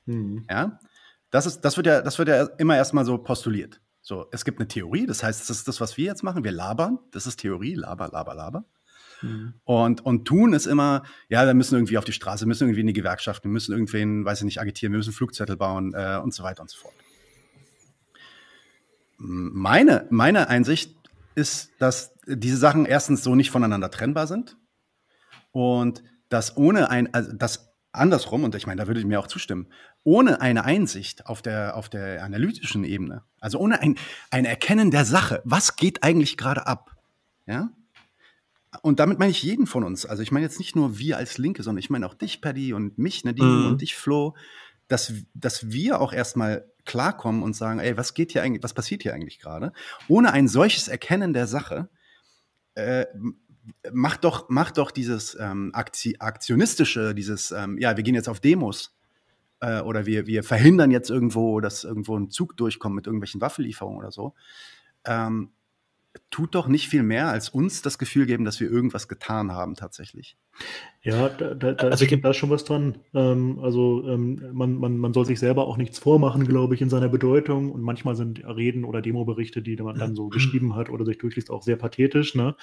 Mhm. Ja, das ist, das wird ja, das wird ja immer erstmal so postuliert. So, es gibt eine Theorie, das heißt, das ist das, was wir jetzt machen. Wir labern, das ist Theorie, laber, laber, laber. Mhm. Und, und tun ist immer, ja, wir müssen irgendwie auf die Straße, müssen irgendwie in die Gewerkschaft, wir müssen irgendwen, weiß ich nicht, agitieren, wir müssen Flugzettel bauen äh, und so weiter und so fort. Meine, meine Einsicht ist, dass diese Sachen erstens so nicht voneinander trennbar sind und dass ohne ein, also das andersrum, und ich meine, da würde ich mir auch zustimmen, ohne eine Einsicht auf der, auf der analytischen Ebene, also ohne ein, ein Erkennen der Sache, was geht eigentlich gerade ab, ja, und damit meine ich jeden von uns. Also ich meine jetzt nicht nur wir als Linke, sondern ich meine auch dich, Paddy, und mich, Nadine, mhm. und dich, Flo, dass, dass wir auch erstmal klarkommen und sagen, ey, was geht hier eigentlich, was passiert hier eigentlich gerade? Ohne ein solches Erkennen der Sache, äh, macht doch, macht doch dieses ähm, aktionistische, dieses, ähm, ja, wir gehen jetzt auf Demos äh, oder wir, wir verhindern jetzt irgendwo, dass irgendwo ein Zug durchkommt mit irgendwelchen Waffenlieferungen oder so. Ähm, tut doch nicht viel mehr, als uns das Gefühl geben, dass wir irgendwas getan haben tatsächlich. Ja, da, da, da, also, ist, da ist schon was dran. Ähm, also ähm, man, man, man soll sich selber auch nichts vormachen, glaube ich, in seiner Bedeutung. Und manchmal sind Reden oder Demoberichte, die man dann so geschrieben hat oder sich durchliest, auch sehr pathetisch. Ne?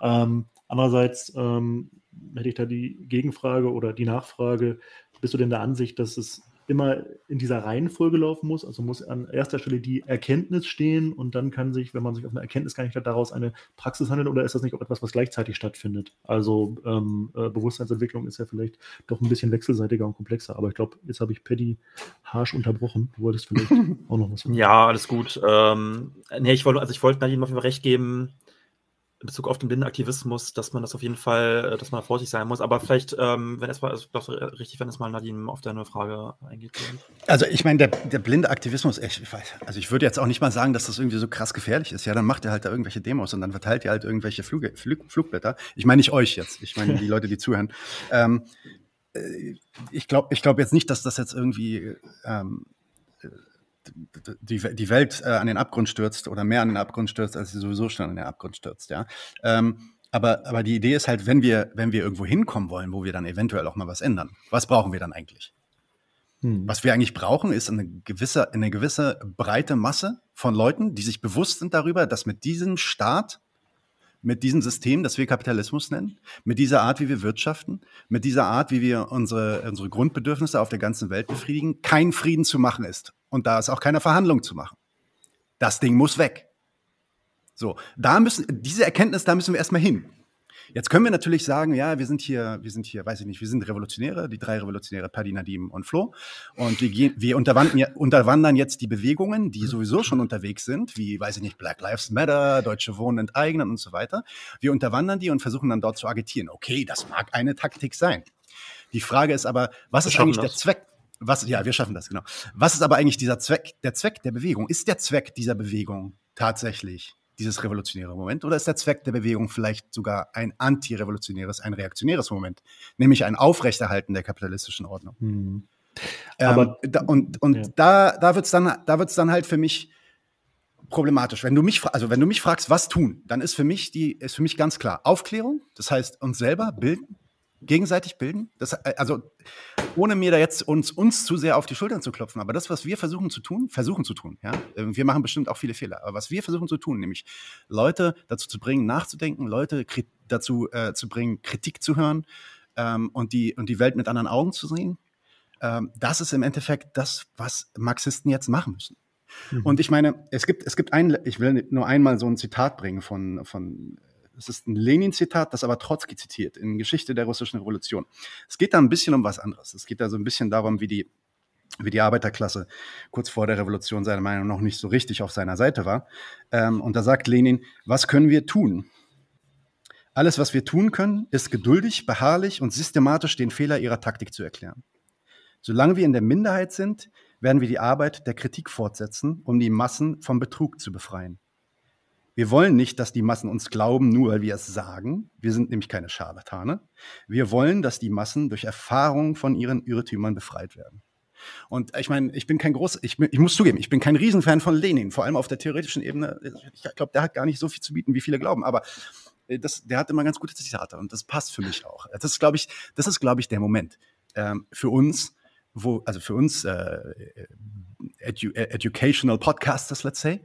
Ähm, andererseits ähm, hätte ich da die Gegenfrage oder die Nachfrage, bist du denn der Ansicht, dass es immer in dieser Reihenfolge laufen muss. Also muss an erster Stelle die Erkenntnis stehen und dann kann sich, wenn man sich auf eine Erkenntnis gar nicht hat, daraus eine Praxis handeln oder ist das nicht auch etwas, was gleichzeitig stattfindet? Also ähm, äh, Bewusstseinsentwicklung ist ja vielleicht doch ein bisschen wechselseitiger und komplexer. Aber ich glaube, jetzt habe ich Paddy harsch unterbrochen. Du wolltest vielleicht auch noch was sagen. Ja, alles gut. Ähm, nee, ich wollte, also ich wollte Nadine auf jeden Fall recht geben in Bezug auf den Blindenaktivismus, dass man das auf jeden Fall, äh, dass man vorsichtig sein muss. Aber vielleicht, ähm, wenn es mal, also, richtig, wenn es mal Nadine auf deine Frage eingeht. Also ich meine, der, der blinde Aktivismus, ich, ich weiß, also ich würde jetzt auch nicht mal sagen, dass das irgendwie so krass gefährlich ist. Ja, dann macht er halt da irgendwelche Demos und dann verteilt ihr halt irgendwelche Flug, Flug, Flugblätter. Ich meine nicht euch jetzt, ich meine die Leute, die zuhören. Ähm, äh, ich glaube ich glaub jetzt nicht, dass das jetzt irgendwie ähm, die, die Welt äh, an den Abgrund stürzt oder mehr an den Abgrund stürzt, als sie sowieso schon an den Abgrund stürzt, ja. Ähm, aber, aber die Idee ist halt, wenn wir, wenn wir irgendwo hinkommen wollen, wo wir dann eventuell auch mal was ändern, was brauchen wir dann eigentlich? Hm. Was wir eigentlich brauchen, ist eine gewisse, eine gewisse breite Masse von Leuten, die sich bewusst sind darüber, dass mit diesem Staat mit diesem System, das wir Kapitalismus nennen, mit dieser Art, wie wir wirtschaften, mit dieser Art, wie wir unsere, unsere Grundbedürfnisse auf der ganzen Welt befriedigen, kein Frieden zu machen ist. Und da ist auch keine Verhandlung zu machen. Das Ding muss weg. So, da müssen, diese Erkenntnis, da müssen wir erstmal hin. Jetzt können wir natürlich sagen, ja, wir sind hier, wir sind hier, weiß ich nicht, wir sind Revolutionäre, die drei Revolutionäre, Paddy, Nadim und Flo. Und wir, gehen, wir unterwandern, jetzt die Bewegungen, die sowieso schon unterwegs sind, wie, weiß ich nicht, Black Lives Matter, Deutsche Wohnen enteignen und so weiter. Wir unterwandern die und versuchen dann dort zu agitieren. Okay, das mag eine Taktik sein. Die Frage ist aber, was ist eigentlich das. der Zweck? Was, ja, wir schaffen das, genau. Was ist aber eigentlich dieser Zweck, der Zweck der Bewegung? Ist der Zweck dieser Bewegung tatsächlich dieses revolutionäre Moment? Oder ist der Zweck der Bewegung vielleicht sogar ein antirevolutionäres, ein reaktionäres Moment, nämlich ein Aufrechterhalten der kapitalistischen Ordnung? Mhm. Aber ähm, da, und und ja. da, da wird es dann, da wird's dann halt für mich problematisch. Wenn du mich, also wenn du mich fragst, was tun, dann ist für mich die, ist für mich ganz klar Aufklärung. Das heißt, uns selber bilden, gegenseitig bilden. Das, äh, also ohne mir da jetzt uns, uns zu sehr auf die Schultern zu klopfen, aber das, was wir versuchen zu tun, versuchen zu tun, ja, äh, wir machen bestimmt auch viele Fehler, aber was wir versuchen zu tun, nämlich Leute dazu zu bringen, nachzudenken, Leute dazu äh, zu bringen, Kritik zu hören ähm, und, die, und die Welt mit anderen Augen zu sehen, ähm, das ist im Endeffekt das, was Marxisten jetzt machen müssen. Mhm. Und ich meine, es gibt, es gibt ein, ich will nur einmal so ein Zitat bringen von, von es ist ein Lenin-Zitat, das aber Trotzki zitiert in Geschichte der russischen Revolution. Es geht da ein bisschen um was anderes. Es geht da so ein bisschen darum, wie die, wie die Arbeiterklasse kurz vor der Revolution seiner Meinung noch nicht so richtig auf seiner Seite war. Ähm, und da sagt Lenin, was können wir tun? Alles, was wir tun können, ist geduldig, beharrlich und systematisch den Fehler ihrer Taktik zu erklären. Solange wir in der Minderheit sind, werden wir die Arbeit der Kritik fortsetzen, um die Massen vom Betrug zu befreien. Wir wollen nicht, dass die Massen uns glauben, nur weil wir es sagen. Wir sind nämlich keine Scharlatane. Wir wollen, dass die Massen durch Erfahrung von ihren Irrtümern befreit werden. Und ich meine, ich bin kein groß, ich, ich, muss zugeben, ich bin kein Riesenfan von Lenin, vor allem auf der theoretischen Ebene. Ich glaube, der hat gar nicht so viel zu bieten, wie viele glauben. Aber äh, das, der hat immer ganz gute Zitate und das passt für mich auch. Das ist, glaube ich, das ich, der Moment ähm, für uns, wo, also für uns äh, äh edu educational Podcasters, let's say,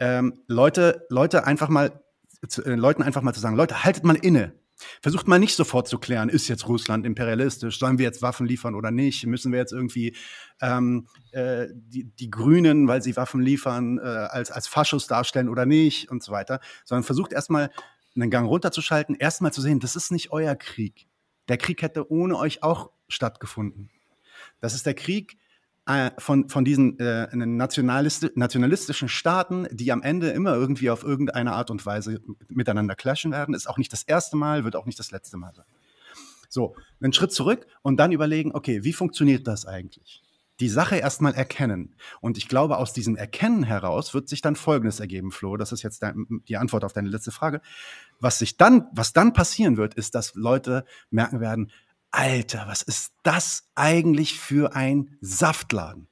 ähm, Leute, Leute einfach mal, zu, äh, Leuten einfach mal zu sagen, Leute, haltet mal inne. Versucht mal nicht sofort zu klären, ist jetzt Russland imperialistisch, sollen wir jetzt Waffen liefern oder nicht? Müssen wir jetzt irgendwie ähm, äh, die, die Grünen, weil sie Waffen liefern, äh, als, als Faschos darstellen oder nicht und so weiter, sondern versucht erstmal einen Gang runterzuschalten, erstmal zu sehen, das ist nicht euer Krieg. Der Krieg hätte ohne euch auch stattgefunden. Das ist der Krieg äh, von, von diesen äh, nationalist nationalistischen Staaten, die am Ende immer irgendwie auf irgendeine Art und Weise miteinander clashen werden, ist auch nicht das erste Mal, wird auch nicht das letzte Mal sein. So, einen Schritt zurück und dann überlegen, okay, wie funktioniert das eigentlich? Die Sache erstmal erkennen. Und ich glaube, aus diesem Erkennen heraus wird sich dann Folgendes ergeben, Flo. Das ist jetzt die Antwort auf deine letzte Frage. Was sich dann, was dann passieren wird, ist, dass Leute merken werden, Alter, was ist das eigentlich für ein Saftladen?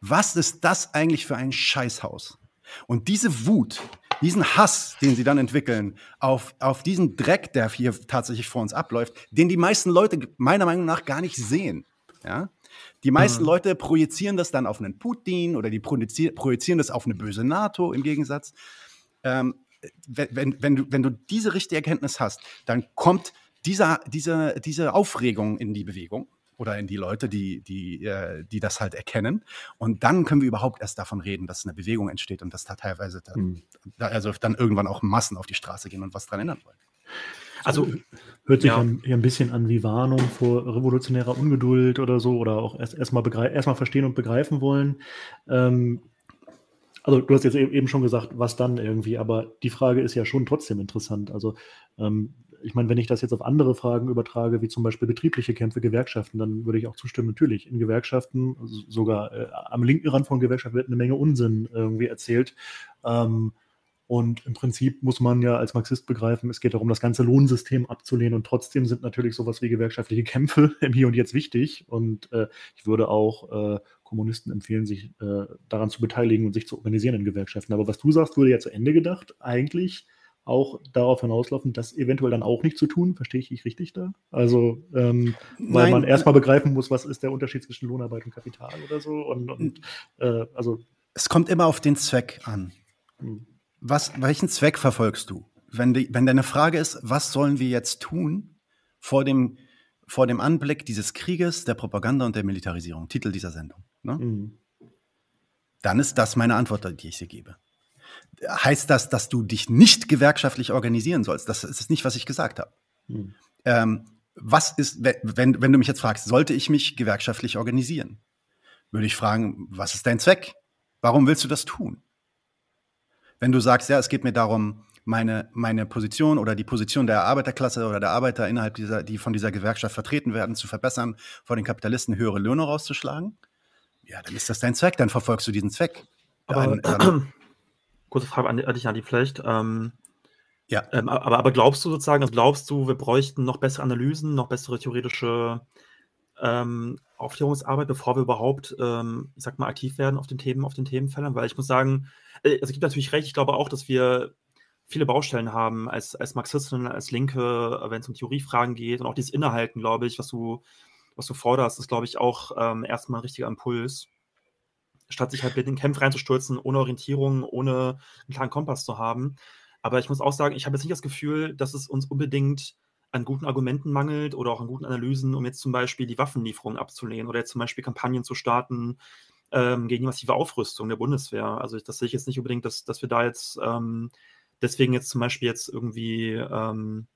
Was ist das eigentlich für ein Scheißhaus? Und diese Wut, diesen Hass, den sie dann entwickeln, auf, auf diesen Dreck, der hier tatsächlich vor uns abläuft, den die meisten Leute meiner Meinung nach gar nicht sehen. Ja? Die meisten mhm. Leute projizieren das dann auf einen Putin oder die projizieren das auf eine böse NATO im Gegensatz. Ähm, wenn, wenn, du, wenn du diese richtige Erkenntnis hast, dann kommt dieser, diese, diese Aufregung in die Bewegung oder in die Leute, die, die, äh, die das halt erkennen. Und dann können wir überhaupt erst davon reden, dass eine Bewegung entsteht und dass da teilweise dann, mhm. also dann irgendwann auch Massen auf die Straße gehen und was dran ändern wollen. Also hört sich ja. ein, ein, bisschen an wie Warnung vor revolutionärer Ungeduld oder so oder auch erst erstmal erst verstehen und begreifen wollen. Ähm, also du hast jetzt e-, eben schon gesagt, was dann irgendwie, aber die Frage ist ja schon trotzdem interessant. Also ähm, ich meine, wenn ich das jetzt auf andere Fragen übertrage, wie zum Beispiel betriebliche Kämpfe, Gewerkschaften, dann würde ich auch zustimmen, natürlich. In Gewerkschaften, sogar äh, am linken Rand von Gewerkschaften wird eine Menge Unsinn irgendwie erzählt. Ähm, und im Prinzip muss man ja als Marxist begreifen, es geht darum, das ganze Lohnsystem abzulehnen. Und trotzdem sind natürlich sowas wie gewerkschaftliche Kämpfe im Hier und Jetzt wichtig. Und äh, ich würde auch äh, Kommunisten empfehlen, sich äh, daran zu beteiligen und sich zu organisieren in Gewerkschaften. Aber was du sagst, wurde ja zu Ende gedacht. Eigentlich auch darauf hinauslaufen, das eventuell dann auch nicht zu tun. Verstehe ich dich richtig da? Also, ähm, weil Nein. man erstmal begreifen muss, was ist der Unterschied zwischen Lohnarbeit und Kapital oder so. Und, und äh, also. Es kommt immer auf den Zweck an. Hm. Was, welchen Zweck verfolgst du? Wenn, die, wenn deine Frage ist, was sollen wir jetzt tun vor dem, vor dem Anblick dieses Krieges, der Propaganda und der Militarisierung, Titel dieser Sendung, ne? mhm. dann ist das meine Antwort, die ich dir gebe. Heißt das, dass du dich nicht gewerkschaftlich organisieren sollst. Das ist nicht, was ich gesagt habe. Hm. Ähm, was ist, wenn, wenn du mich jetzt fragst, sollte ich mich gewerkschaftlich organisieren? Würde ich fragen, was ist dein Zweck? Warum willst du das tun? Wenn du sagst, ja, es geht mir darum, meine, meine Position oder die Position der Arbeiterklasse oder der Arbeiter innerhalb dieser, die von dieser Gewerkschaft vertreten werden, zu verbessern, vor den Kapitalisten höhere Löhne rauszuschlagen, ja, dann ist das dein Zweck, dann verfolgst du diesen Zweck. Aber, Ein, ähm, kurze Frage an, dich, Adi, vielleicht. Ähm, ja. Ähm, aber, aber glaubst du sozusagen, also glaubst du, wir bräuchten noch bessere Analysen, noch bessere theoretische ähm, Aufklärungsarbeit, bevor wir überhaupt, ähm, ich sag mal, aktiv werden auf den Themen, auf den Themenfeldern? Weil ich muss sagen, äh, also es gibt natürlich recht, ich glaube auch, dass wir viele Baustellen haben als, als Marxisten, als Linke, wenn es um Theoriefragen geht und auch dieses Innehalten, glaube ich, was du, was du forderst, ist, glaube ich, auch ähm, erstmal ein richtiger Impuls. Statt sich halt mit den Kämpfen reinzustürzen, ohne Orientierung, ohne einen klaren Kompass zu haben. Aber ich muss auch sagen, ich habe jetzt nicht das Gefühl, dass es uns unbedingt an guten Argumenten mangelt oder auch an guten Analysen, um jetzt zum Beispiel die Waffenlieferung abzulehnen oder jetzt zum Beispiel Kampagnen zu starten ähm, gegen die massive Aufrüstung der Bundeswehr. Also das sehe ich jetzt nicht unbedingt, dass, dass wir da jetzt ähm, deswegen jetzt zum Beispiel jetzt irgendwie ähm,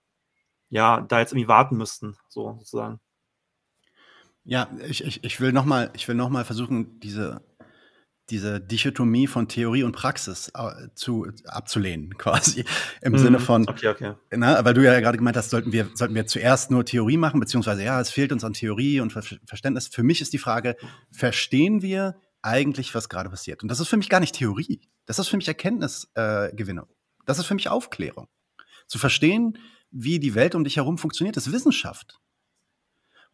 ja da jetzt irgendwie warten müssten, so sozusagen. Ja, ich, ich, ich will nochmal noch versuchen, diese diese Dichotomie von Theorie und Praxis äh, zu, abzulehnen, quasi. Im mm, Sinne von, okay, okay. Na, weil du ja gerade gemeint hast, sollten wir, sollten wir zuerst nur Theorie machen, beziehungsweise ja, es fehlt uns an Theorie und Ver Verständnis. Für mich ist die Frage, verstehen wir eigentlich, was gerade passiert? Und das ist für mich gar nicht Theorie. Das ist für mich Erkenntnisgewinnung. Äh, das ist für mich Aufklärung. Zu verstehen, wie die Welt um dich herum funktioniert, ist Wissenschaft.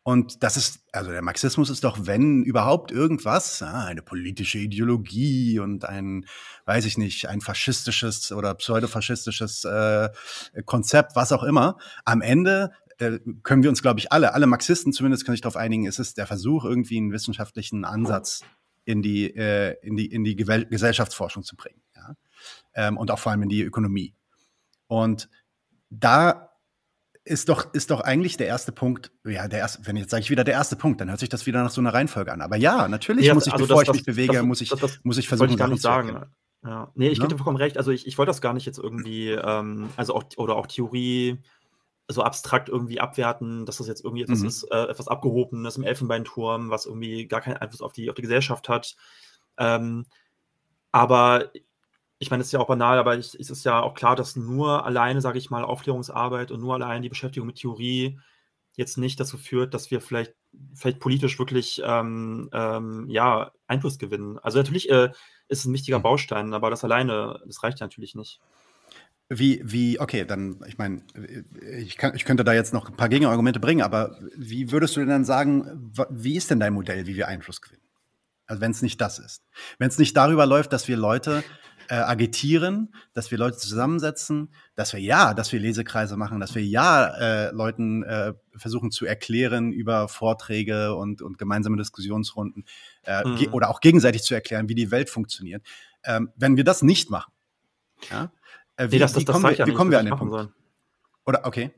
Und das ist, also der Marxismus ist doch, wenn überhaupt irgendwas, eine politische Ideologie und ein, weiß ich nicht, ein faschistisches oder pseudofaschistisches äh, Konzept, was auch immer. Am Ende äh, können wir uns, glaube ich, alle, alle Marxisten zumindest können sich darauf einigen, ist es der Versuch, irgendwie einen wissenschaftlichen Ansatz in die, äh, in die, in die Gesellschaftsforschung zu bringen. Ähm, und auch vor allem in die Ökonomie. Und da ist doch, ist doch eigentlich der erste Punkt, ja, der erste, wenn jetzt sage ich wieder der erste Punkt, dann hört sich das wieder nach so einer Reihenfolge an. Aber ja, natürlich ja, muss ich, also bevor das, ich mich bewege, das, muss ich, das, muss ich versuchen, ich gar nicht sagen. Ja. Nee, ich ja? gebe dir vollkommen recht. Also ich, ich wollte das gar nicht jetzt irgendwie, ähm, also auch, oder auch Theorie so abstrakt irgendwie abwerten, dass das jetzt irgendwie etwas mhm. ist, äh, etwas Abgehobenes im Elfenbeinturm, was irgendwie gar keinen Einfluss auf die, auf die Gesellschaft hat. Ähm, aber ich meine, es ist ja auch banal, aber es ist ja auch klar, dass nur alleine, sage ich mal, Aufklärungsarbeit und nur allein die Beschäftigung mit Theorie jetzt nicht dazu führt, dass wir vielleicht, vielleicht politisch wirklich ähm, ähm, ja, Einfluss gewinnen. Also natürlich äh, ist es ein wichtiger hm. Baustein, aber das alleine, das reicht ja natürlich nicht. Wie, wie, okay, dann, ich meine, ich, ich könnte da jetzt noch ein paar Gegenargumente bringen, aber wie würdest du denn dann sagen, wie ist denn dein Modell, wie wir Einfluss gewinnen? Also wenn es nicht das ist. Wenn es nicht darüber läuft, dass wir Leute äh, agitieren, dass wir Leute zusammensetzen, dass wir ja, dass wir Lesekreise machen, dass wir ja äh, Leuten äh, versuchen zu erklären über Vorträge und, und gemeinsame Diskussionsrunden äh, mhm. oder auch gegenseitig zu erklären, wie die Welt funktioniert. Ähm, wenn wir das nicht machen, ja, äh, wie, nee, das, das, wie, kommen, wir, wie kommen wir an den Punkt? Sollen. Oder okay.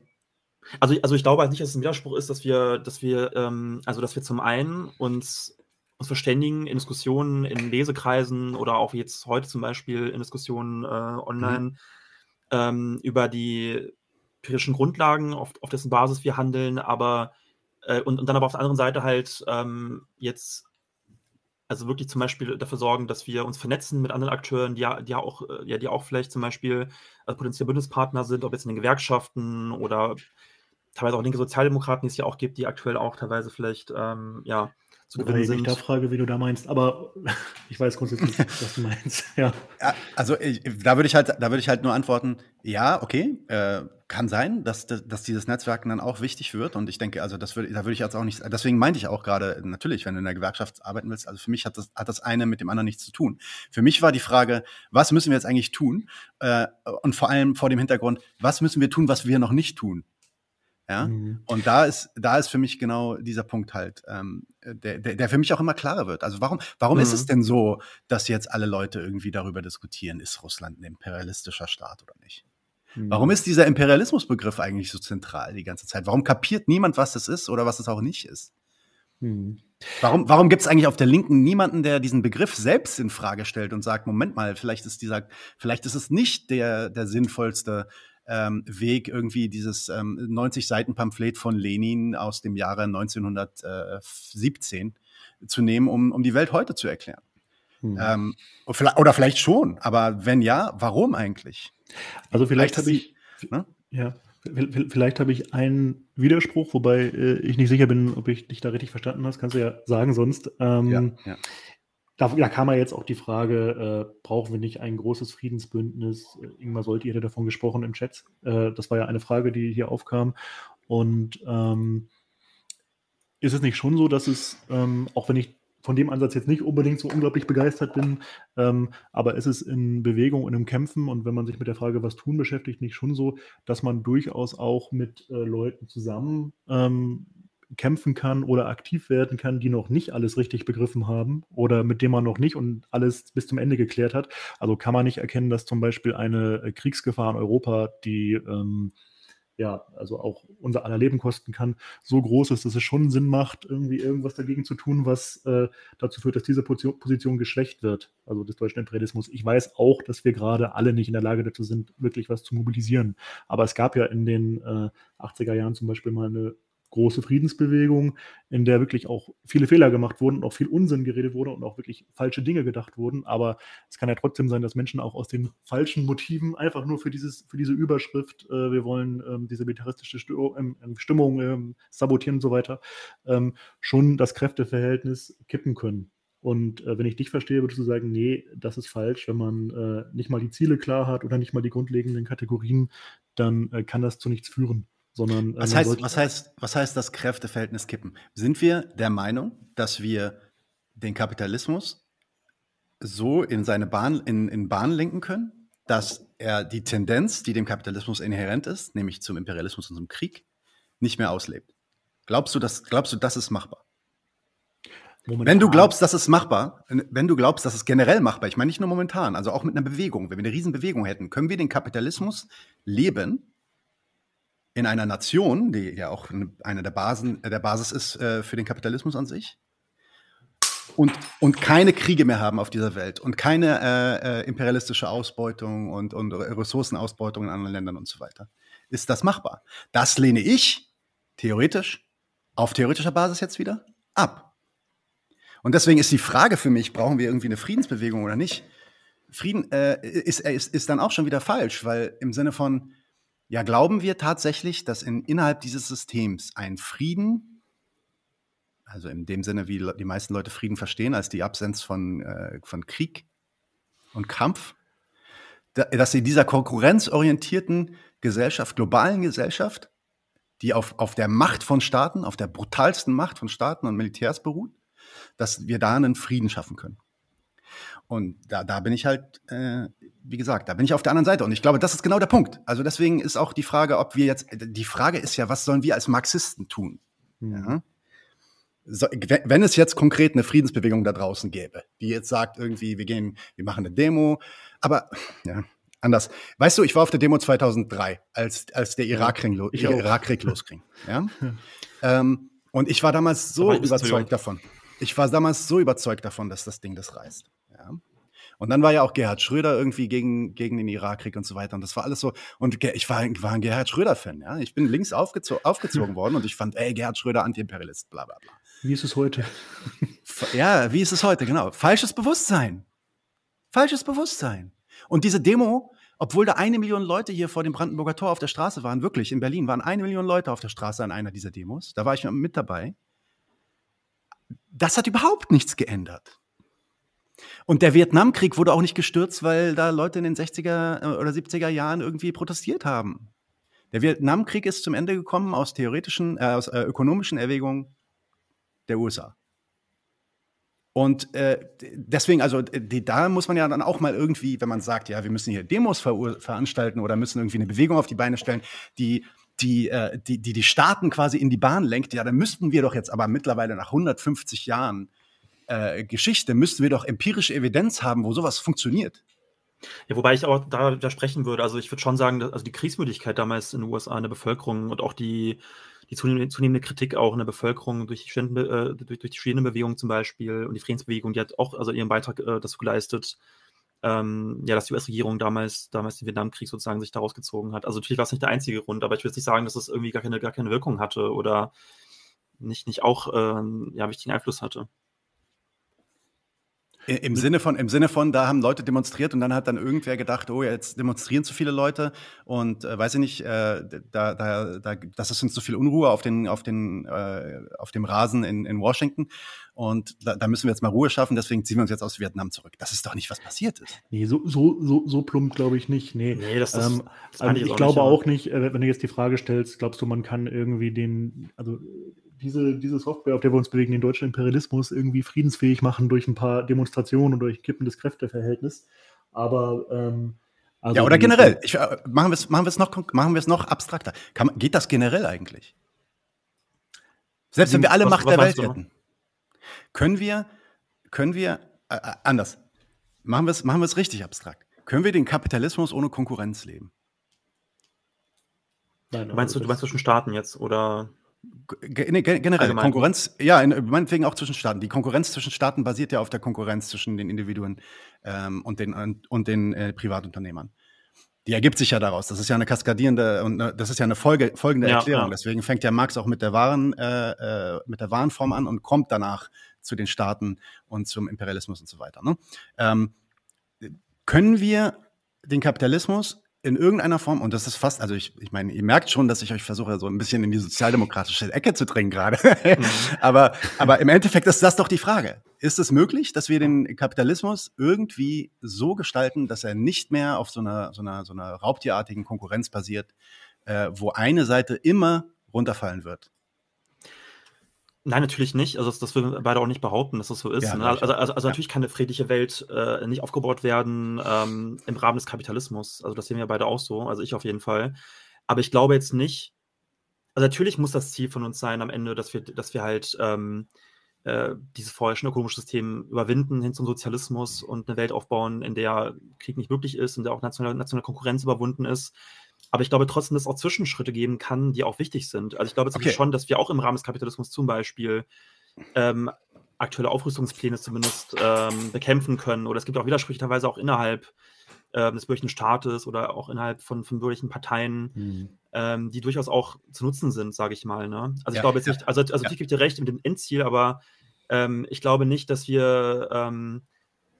Also, also ich glaube halt nicht, dass es ein Widerspruch ist, dass wir, dass wir, ähm, also dass wir zum einen uns uns verständigen in Diskussionen, in Lesekreisen oder auch jetzt heute zum Beispiel in Diskussionen äh, online mhm. ähm, über die empirischen Grundlagen, auf, auf dessen Basis wir handeln, aber äh, und, und dann aber auf der anderen Seite halt ähm, jetzt also wirklich zum Beispiel dafür sorgen, dass wir uns vernetzen mit anderen Akteuren, die ja, die ja auch, ja, die auch vielleicht zum Beispiel äh, potenzielle Bündnispartner sind, ob jetzt in den Gewerkschaften oder teilweise auch linke Sozialdemokraten, die es ja auch gibt, die aktuell auch teilweise vielleicht ähm, ja zu gewinnen sind. Ich da frage, wie du da meinst, aber ich weiß grundsätzlich, was du meinst. Ja. Also ich, da würde ich halt, da würde ich halt nur antworten, ja, okay, äh, kann sein, dass, dass dieses Netzwerken dann auch wichtig wird. Und ich denke, also das würde, da würde ich jetzt auch nicht, deswegen meinte ich auch gerade, natürlich, wenn du in der Gewerkschaft arbeiten willst, also für mich hat das, hat das eine mit dem anderen nichts zu tun. Für mich war die Frage, was müssen wir jetzt eigentlich tun? Äh, und vor allem vor dem Hintergrund, was müssen wir tun, was wir noch nicht tun? Ja? Mhm. Und da ist, da ist für mich genau dieser Punkt halt, ähm, der, der, der für mich auch immer klarer wird. Also warum, warum mhm. ist es mhm. denn so, dass jetzt alle Leute irgendwie darüber diskutieren, ist Russland ein imperialistischer Staat oder nicht? Mhm. Warum ist dieser Imperialismusbegriff eigentlich so zentral die ganze Zeit? Warum kapiert niemand, was das ist oder was es auch nicht ist? Hm. Warum, warum gibt es eigentlich auf der Linken niemanden, der diesen Begriff selbst in Frage stellt und sagt, Moment mal, vielleicht ist dieser, vielleicht ist es nicht der, der sinnvollste ähm, Weg, irgendwie dieses ähm, 90 Seiten Pamphlet von Lenin aus dem Jahre 1917 zu nehmen, um, um die Welt heute zu erklären. Hm. Ähm, oder vielleicht schon, aber wenn ja, warum eigentlich? Also vielleicht, habe ich, ne? ja, Vielleicht habe ich einen Widerspruch, wobei äh, ich nicht sicher bin, ob ich dich da richtig verstanden habe. Kannst du ja sagen sonst. Ähm, ja, ja. Da, da, kam ja jetzt auch die Frage, äh, brauchen wir nicht ein großes Friedensbündnis? Äh, Ingmar Solti hätte davon gesprochen im Chat. Äh, das war ja eine Frage, die hier aufkam. Und ähm, ist es nicht schon so, dass es, ähm, auch wenn ich von dem Ansatz jetzt nicht unbedingt so unglaublich begeistert bin, ähm, aber es ist in Bewegung und im Kämpfen und wenn man sich mit der Frage, was tun, beschäftigt, nicht schon so, dass man durchaus auch mit äh, Leuten zusammen ähm, kämpfen kann oder aktiv werden kann, die noch nicht alles richtig begriffen haben oder mit dem man noch nicht und alles bis zum Ende geklärt hat. Also kann man nicht erkennen, dass zum Beispiel eine äh, Kriegsgefahr in Europa, die ähm, ja, also auch unser aller Leben kosten kann, so groß ist, dass es schon Sinn macht, irgendwie irgendwas dagegen zu tun, was äh, dazu führt, dass diese Position geschwächt wird, also des deutschen Imperialismus. Ich weiß auch, dass wir gerade alle nicht in der Lage dazu sind, wirklich was zu mobilisieren. Aber es gab ja in den äh, 80er Jahren zum Beispiel mal eine große Friedensbewegung, in der wirklich auch viele Fehler gemacht wurden und auch viel Unsinn geredet wurde und auch wirklich falsche Dinge gedacht wurden. Aber es kann ja trotzdem sein, dass Menschen auch aus den falschen Motiven einfach nur für, dieses, für diese Überschrift, äh, wir wollen ähm, diese militaristische ähm, ähm, Stimmung ähm, sabotieren und so weiter, ähm, schon das Kräfteverhältnis kippen können. Und äh, wenn ich dich verstehe, würdest du sagen, nee, das ist falsch. Wenn man äh, nicht mal die Ziele klar hat oder nicht mal die grundlegenden Kategorien, dann äh, kann das zu nichts führen. Sondern, äh, was, heißt, was, heißt, was heißt das Kräfteverhältnis kippen? Sind wir der Meinung, dass wir den Kapitalismus so in seine Bahn, in, in Bahn lenken können, dass er die Tendenz, die dem Kapitalismus inhärent ist, nämlich zum Imperialismus und zum Krieg, nicht mehr auslebt? Glaubst du, dass, glaubst du, das ist machbar? Momentan. Wenn du glaubst, das ist machbar, wenn du glaubst, das ist generell machbar, ich meine nicht nur momentan, also auch mit einer Bewegung, wenn wir eine Riesenbewegung hätten, können wir den Kapitalismus leben in einer Nation, die ja auch eine der, Basen, der Basis ist äh, für den Kapitalismus an sich, und, und keine Kriege mehr haben auf dieser Welt und keine äh, äh, imperialistische Ausbeutung und, und Ressourcenausbeutung in anderen Ländern und so weiter. Ist das machbar? Das lehne ich theoretisch, auf theoretischer Basis jetzt wieder, ab. Und deswegen ist die Frage für mich, brauchen wir irgendwie eine Friedensbewegung oder nicht? Frieden äh, ist, ist, ist dann auch schon wieder falsch, weil im Sinne von, ja, glauben wir tatsächlich, dass in, innerhalb dieses Systems ein Frieden, also in dem Sinne, wie die meisten Leute Frieden verstehen, als die Absenz von, äh, von Krieg und Kampf, da, dass in dieser konkurrenzorientierten Gesellschaft, globalen Gesellschaft, die auf, auf der Macht von Staaten, auf der brutalsten Macht von Staaten und Militärs beruht, dass wir da einen Frieden schaffen können. Und da, da bin ich halt, äh, wie gesagt, da bin ich auf der anderen Seite. Und ich glaube, das ist genau der Punkt. Also deswegen ist auch die Frage, ob wir jetzt, die Frage ist ja, was sollen wir als Marxisten tun? Mhm. Ja? So, wenn es jetzt konkret eine Friedensbewegung da draußen gäbe, die jetzt sagt irgendwie, wir gehen, wir machen eine Demo, aber ja, anders. Weißt du, ich war auf der Demo 2003, als, als der Irakkrieg lo Irak losging. Ja? ähm, und ich war damals so überzeugt davon. Ich war damals so überzeugt davon, dass das Ding das reißt. Und dann war ja auch Gerhard Schröder irgendwie gegen, gegen den Irakkrieg und so weiter. Und das war alles so. Und ich war, war ein Gerhard Schröder-Fan. Ja. Ich bin links aufgezo aufgezogen worden und ich fand, ey, Gerhard Schröder, Antiimperialist, bla bla bla. Wie ist es heute? Ja, wie ist es heute, genau. Falsches Bewusstsein. Falsches Bewusstsein. Und diese Demo, obwohl da eine Million Leute hier vor dem Brandenburger Tor auf der Straße waren, wirklich in Berlin waren eine Million Leute auf der Straße an einer dieser Demos. Da war ich mit dabei das hat überhaupt nichts geändert. Und der Vietnamkrieg wurde auch nicht gestürzt, weil da Leute in den 60er äh, oder 70er Jahren irgendwie protestiert haben. Der Vietnamkrieg ist zum Ende gekommen aus theoretischen, äh, aus äh, ökonomischen Erwägungen der USA. Und äh, deswegen, also die, da muss man ja dann auch mal irgendwie, wenn man sagt, ja, wir müssen hier Demos ver veranstalten oder müssen irgendwie eine Bewegung auf die Beine stellen, die die, äh, die, die die Staaten quasi in die Bahn lenkt, ja, dann müssten wir doch jetzt aber mittlerweile nach 150 Jahren äh, Geschichte, müssten wir doch empirische Evidenz haben, wo sowas funktioniert. Ja, wobei ich auch da widersprechen würde. Also ich würde schon sagen, dass, also die Kriegsmüdigkeit damals in den USA in der Bevölkerung und auch die, die zunehmende, zunehmende Kritik auch in der Bevölkerung durch die, äh, durch, durch die Studentenbewegung zum Beispiel und die Friedensbewegung, die hat auch also ihren Beitrag äh, dazu geleistet, ähm, ja, dass die US-Regierung damals, damals den Vietnamkrieg sozusagen sich daraus gezogen hat. Also natürlich war es nicht der einzige Grund, aber ich würde nicht sagen, dass es irgendwie gar keine, gar keine Wirkung hatte oder nicht, nicht auch ähm, ja, wichtigen Einfluss hatte. Im Sinne von, im Sinne von, da haben Leute demonstriert und dann hat dann irgendwer gedacht, oh, jetzt demonstrieren zu viele Leute und äh, weiß ich nicht, äh, da, da, da, das ist uns zu viel Unruhe auf den, auf den, äh, auf dem Rasen in, in Washington und da, da müssen wir jetzt mal Ruhe schaffen, deswegen ziehen wir uns jetzt aus Vietnam zurück. Das ist doch nicht, was passiert ist. Nee, so, so, so, so plump glaube ich nicht. Nee, nee das, ist, ähm, das also ich, ich glaube nicht, auch nicht, äh, wenn du jetzt die Frage stellst, glaubst du, man kann irgendwie den, also diese, diese Software, auf der wir uns bewegen, den deutschen Imperialismus irgendwie friedensfähig machen durch ein paar Demonstrationen und durch ein kippendes Kräfteverhältnis. Aber ähm, also ja, oder generell. Ich, äh, machen wir es machen noch, machen noch abstrakter. Kann, geht das generell eigentlich? Selbst wenn wir alle was, Macht was der Welt hätten, können wir, können wir, äh, äh anders, machen wir es machen richtig abstrakt. Können wir den Kapitalismus ohne Konkurrenz leben? Nein, du meinst, du, du meinst zwischen Staaten jetzt, oder? Nee, generell, Allgemein. Konkurrenz, ja, in, meinetwegen auch zwischen Staaten. Die Konkurrenz zwischen Staaten basiert ja auf der Konkurrenz zwischen den Individuen ähm, und den, und den äh, Privatunternehmern. Die ergibt sich ja daraus. Das ist ja eine kaskadierende und ne, das ist ja eine Folge, folgende ja, Erklärung. Ja. Deswegen fängt ja Marx auch mit der Waren, äh, äh, mit der Warenform an und kommt danach zu den Staaten und zum Imperialismus und so weiter. Ne? Ähm, können wir den Kapitalismus in irgendeiner Form, und das ist fast, also ich, ich meine, ihr merkt schon, dass ich euch versuche, so ein bisschen in die sozialdemokratische Ecke zu drängen gerade. Mhm. aber, aber im Endeffekt ist das doch die Frage. Ist es möglich, dass wir den Kapitalismus irgendwie so gestalten, dass er nicht mehr auf so einer, so einer, so einer raubtierartigen Konkurrenz basiert, äh, wo eine Seite immer runterfallen wird? Nein, natürlich nicht. Also das, das würden wir beide auch nicht behaupten, dass das so ist. Ja, ne? Also, also, also ja. natürlich kann eine friedliche Welt äh, nicht aufgebaut werden ähm, im Rahmen des Kapitalismus. Also das sehen wir beide auch so, also ich auf jeden Fall. Aber ich glaube jetzt nicht, also natürlich muss das Ziel von uns sein am Ende, dass wir, dass wir halt ähm, äh, dieses vorherrschende ökonomische System überwinden hin zum Sozialismus und eine Welt aufbauen, in der Krieg nicht möglich ist, in der auch nationale, nationale Konkurrenz überwunden ist. Aber ich glaube trotzdem, dass es auch Zwischenschritte geben kann, die auch wichtig sind. Also ich glaube okay. schon, dass wir auch im Rahmen des Kapitalismus zum Beispiel ähm, aktuelle Aufrüstungspläne zumindest ähm, bekämpfen können. Oder es gibt auch Widersprüche teilweise auch innerhalb ähm, des bürgerlichen Staates oder auch innerhalb von, von bürgerlichen Parteien, mhm. ähm, die durchaus auch zu nutzen sind, sage ich mal. Ne? Also ja, ich glaube jetzt nicht, also, also ja. ich gebe dir recht mit dem Endziel, aber ähm, ich glaube nicht, dass wir ähm,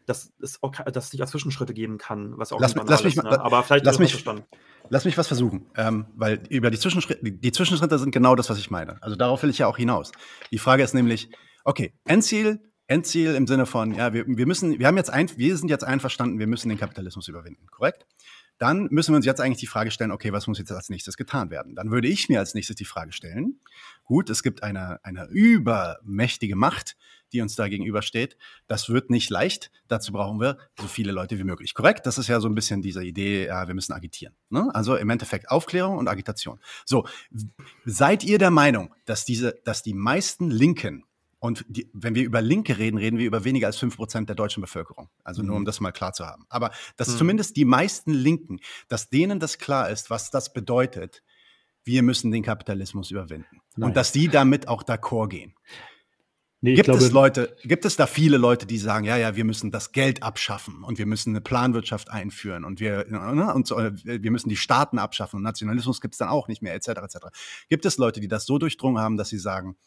dass es, auch, dass es nicht als Zwischenschritte geben kann, was auch lass, lass mich, ist, ne? aber vielleicht lass mich, verstanden. Lass mich was versuchen, ähm, weil über die Zwischenschritte, die Zwischenschritte sind genau das, was ich meine. Also darauf will ich ja auch hinaus. Die Frage ist nämlich, okay, Endziel, Endziel im Sinne von, ja, wir, wir müssen, wir haben jetzt ein, wir sind jetzt einverstanden, wir müssen den Kapitalismus überwinden, korrekt? Dann müssen wir uns jetzt eigentlich die Frage stellen, okay, was muss jetzt als nächstes getan werden? Dann würde ich mir als nächstes die Frage stellen, gut, es gibt eine, eine übermächtige Macht, die uns da gegenübersteht. Das wird nicht leicht. Dazu brauchen wir so viele Leute wie möglich. Korrekt? Das ist ja so ein bisschen diese Idee, ja, wir müssen agitieren. Ne? Also im Endeffekt Aufklärung und Agitation. So, seid ihr der Meinung, dass diese, dass die meisten Linken und die, wenn wir über Linke reden, reden wir über weniger als fünf Prozent der deutschen Bevölkerung. Also nur um mhm. das mal klar zu haben. Aber dass mhm. zumindest die meisten Linken, dass denen das klar ist, was das bedeutet, wir müssen den Kapitalismus überwinden. Nein. Und dass die damit auch d'accord gehen. Nee, gibt glaube, es Leute, gibt es da viele Leute, die sagen, ja, ja, wir müssen das Geld abschaffen und wir müssen eine Planwirtschaft einführen und wir, ne, und so, wir müssen die Staaten abschaffen und Nationalismus gibt es dann auch nicht mehr, etc., etc. Gibt es Leute, die das so durchdrungen haben, dass sie sagen,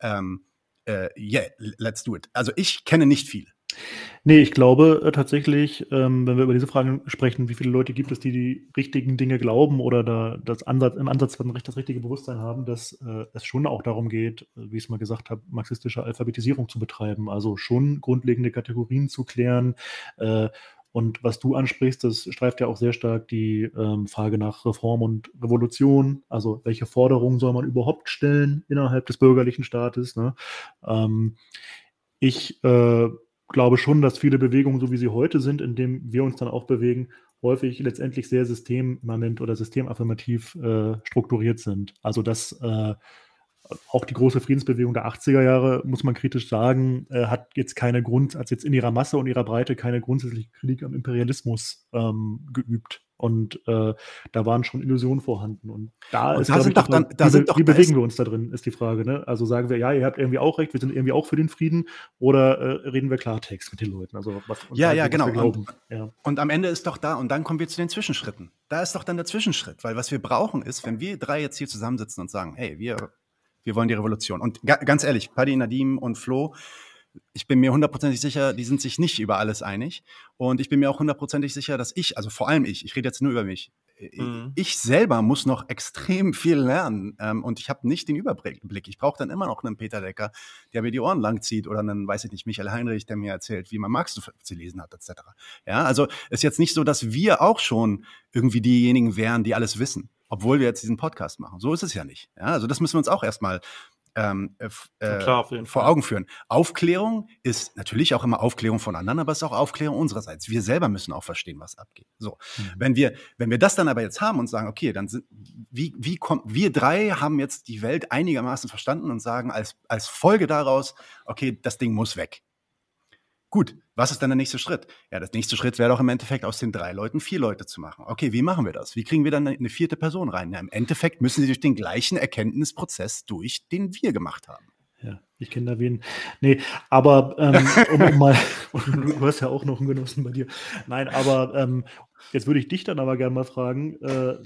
ähm, äh, yeah, let's do it? Also ich kenne nicht viele. Nee, ich glaube äh, tatsächlich, ähm, wenn wir über diese Fragen sprechen, wie viele Leute gibt es, die die richtigen Dinge glauben oder da das Ansatz, im Ansatz das richtige Bewusstsein haben, dass äh, es schon auch darum geht, äh, wie ich es mal gesagt habe, marxistische Alphabetisierung zu betreiben, also schon grundlegende Kategorien zu klären. Äh, und was du ansprichst, das streift ja auch sehr stark die ähm, Frage nach Reform und Revolution. Also welche Forderungen soll man überhaupt stellen innerhalb des bürgerlichen Staates? Ne? Ähm, ich äh, glaube schon, dass viele Bewegungen, so wie sie heute sind, in denen wir uns dann auch bewegen, häufig letztendlich sehr systemimmanent oder systemaffirmativ äh, strukturiert sind. Also dass äh, auch die große Friedensbewegung der 80er Jahre, muss man kritisch sagen, äh, hat jetzt keine Grund, hat jetzt in ihrer Masse und ihrer Breite keine grundsätzliche Kritik am Imperialismus ähm, geübt. Und äh, da waren schon Illusionen vorhanden. Und da und ist, da sind doch dann, da wie, sind doch, wie bewegen wir uns da drin, ist die Frage. Ne? Also sagen wir, ja, ihr habt irgendwie auch recht, wir sind irgendwie auch für den Frieden, oder äh, reden wir Klartext mit den Leuten? Also was, ja, ja, genau. Und, ja. und am Ende ist doch da, und dann kommen wir zu den Zwischenschritten. Da ist doch dann der Zwischenschritt, weil was wir brauchen ist, wenn wir drei jetzt hier zusammensitzen und sagen, hey, wir, wir wollen die Revolution. Und ga, ganz ehrlich, Paddy, Nadim und Flo, ich bin mir hundertprozentig sicher, die sind sich nicht über alles einig. Und ich bin mir auch hundertprozentig sicher, dass ich, also vor allem ich, ich rede jetzt nur über mich, äh, mhm. ich selber muss noch extrem viel lernen ähm, und ich habe nicht den Überblick. Ich brauche dann immer noch einen Peter Decker, der mir die Ohren lang zieht oder einen, weiß ich nicht, Michael Heinrich, der mir erzählt, wie man Marx zu lesen hat, etc. Ja, also ist jetzt nicht so, dass wir auch schon irgendwie diejenigen wären, die alles wissen obwohl wir jetzt diesen Podcast machen. So ist es ja nicht. Ja, also das müssen wir uns auch erstmal ähm, äh, klar, vor Augen führen. Aufklärung ist natürlich auch immer Aufklärung von anderen, aber es ist auch Aufklärung unsererseits. Wir selber müssen auch verstehen, was abgeht. So, mhm. wenn wir, wenn wir das dann aber jetzt haben und sagen, okay, dann sind, wie, wie kommt, wir drei haben jetzt die Welt einigermaßen verstanden und sagen als, als Folge daraus, okay, das Ding muss weg. Gut, was ist dann der nächste Schritt? Ja, der nächste Schritt wäre doch im Endeffekt aus den drei Leuten vier Leute zu machen. Okay, wie machen wir das? Wie kriegen wir dann eine vierte Person rein? Ja, Im Endeffekt müssen sie durch den gleichen Erkenntnisprozess durch, den wir gemacht haben. Ja, ich kenne da wen. Nee, aber ähm, um, um, mal, du hast ja auch noch einen Genossen bei dir. Nein, aber ähm, jetzt würde ich dich dann aber gerne mal fragen, äh,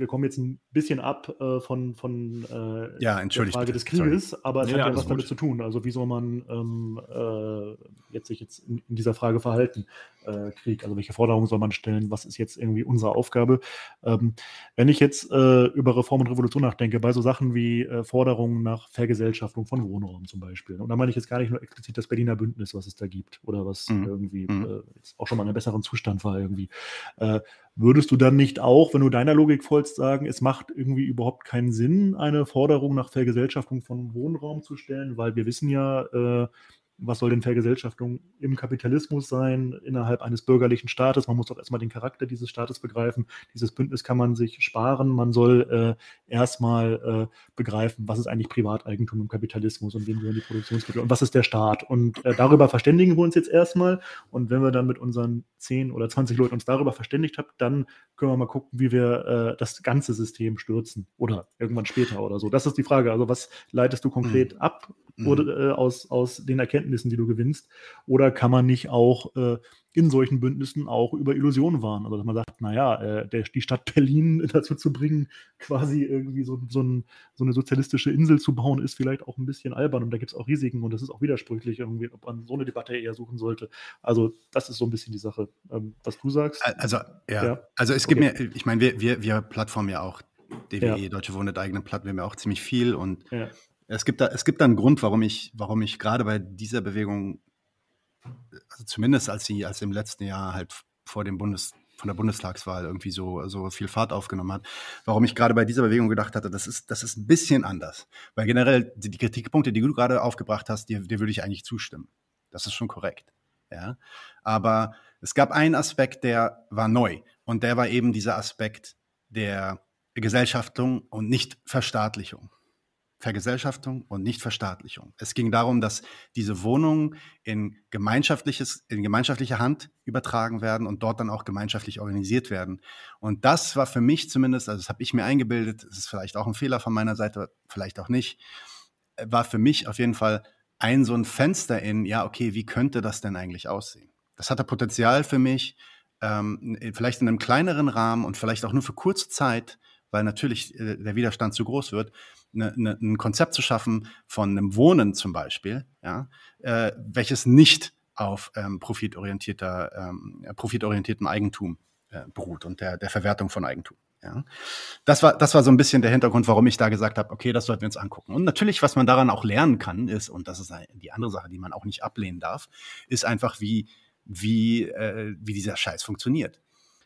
wir kommen jetzt ein bisschen ab äh, von, von äh, ja, der Frage bitte. des Krieges, Sorry. aber es ja, hat ja was gut. damit zu tun. Also wie soll man ähm, äh, jetzt sich jetzt in, in, dieser Frage verhalten, äh, Krieg? Also welche Forderungen soll man stellen? Was ist jetzt irgendwie unsere Aufgabe? Ähm, wenn ich jetzt äh, über Reform und Revolution nachdenke, bei so Sachen wie äh, Forderungen nach Vergesellschaftung von Wohnraum zum Beispiel. Und da meine ich jetzt gar nicht nur explizit das Berliner Bündnis, was es da gibt oder was mhm. irgendwie mhm. auch schon mal in einem besseren Zustand war irgendwie. Würdest du dann nicht auch, wenn du deiner Logik folgst, sagen, es macht irgendwie überhaupt keinen Sinn, eine Forderung nach Vergesellschaftung von Wohnraum zu stellen, weil wir wissen ja, äh, was soll denn Vergesellschaftung im Kapitalismus sein, innerhalb eines bürgerlichen Staates? Man muss doch erstmal den Charakter dieses Staates begreifen. Dieses Bündnis kann man sich sparen. Man soll äh, erstmal äh, begreifen, was ist eigentlich Privateigentum im Kapitalismus und wem gehören die Produktionsmittel und was ist der Staat. Und äh, darüber verständigen wir uns jetzt erstmal. Und wenn wir dann mit unseren 10 oder 20 Leuten uns darüber verständigt haben, dann können wir mal gucken, wie wir äh, das ganze System stürzen oder irgendwann später oder so. Das ist die Frage. Also was leitest du konkret mhm. ab oder, mhm. äh, aus, aus den Erkenntnissen, die du gewinnst? Oder kann man nicht auch äh, in solchen Bündnissen auch über Illusionen warnen? Also dass man sagt, naja, äh, der, die Stadt Berlin dazu zu bringen, quasi irgendwie so, so, ein, so, eine sozialistische Insel zu bauen, ist vielleicht auch ein bisschen albern und da gibt es auch Risiken und das ist auch widersprüchlich, irgendwie, ob man so eine Debatte eher suchen sollte. Also das ist so ein bisschen die Sache, ähm, was du sagst. Also ja, ja. also es gibt okay. mir, ich meine, wir, wir, wir plattformen ja auch DWE, ja. Deutsche Wohnen eigenen Plattformen, wir haben ja auch ziemlich viel und ja. Es gibt da, es gibt da einen Grund, warum ich, warum ich gerade bei dieser Bewegung, also zumindest als sie, als im letzten Jahr halt vor dem Bundes, von der Bundestagswahl irgendwie so, so viel Fahrt aufgenommen hat, warum ich gerade bei dieser Bewegung gedacht hatte, das ist, das ist ein bisschen anders. Weil generell die, die Kritikpunkte, die du gerade aufgebracht hast, dir, dir würde ich eigentlich zustimmen. Das ist schon korrekt. Ja. Aber es gab einen Aspekt, der war neu. Und der war eben dieser Aspekt der Gesellschaftung und nicht Verstaatlichung. Vergesellschaftung und nicht Verstaatlichung. Es ging darum, dass diese Wohnungen in, gemeinschaftliches, in gemeinschaftliche Hand übertragen werden und dort dann auch gemeinschaftlich organisiert werden. Und das war für mich zumindest, also das habe ich mir eingebildet, es ist vielleicht auch ein Fehler von meiner Seite, vielleicht auch nicht, war für mich auf jeden Fall ein so ein Fenster in, ja, okay, wie könnte das denn eigentlich aussehen? Das hatte Potenzial für mich, ähm, vielleicht in einem kleineren Rahmen und vielleicht auch nur für kurze Zeit, weil natürlich äh, der Widerstand zu groß wird, eine, eine, ein Konzept zu schaffen von einem Wohnen zum Beispiel, ja, äh, welches nicht auf ähm, profitorientierter, ähm, profitorientiertem Eigentum äh, beruht und der, der Verwertung von Eigentum. Ja. Das, war, das war so ein bisschen der Hintergrund, warum ich da gesagt habe, okay, das sollten wir uns angucken. Und natürlich, was man daran auch lernen kann, ist, und das ist die andere Sache, die man auch nicht ablehnen darf, ist einfach, wie, wie, äh, wie dieser Scheiß funktioniert.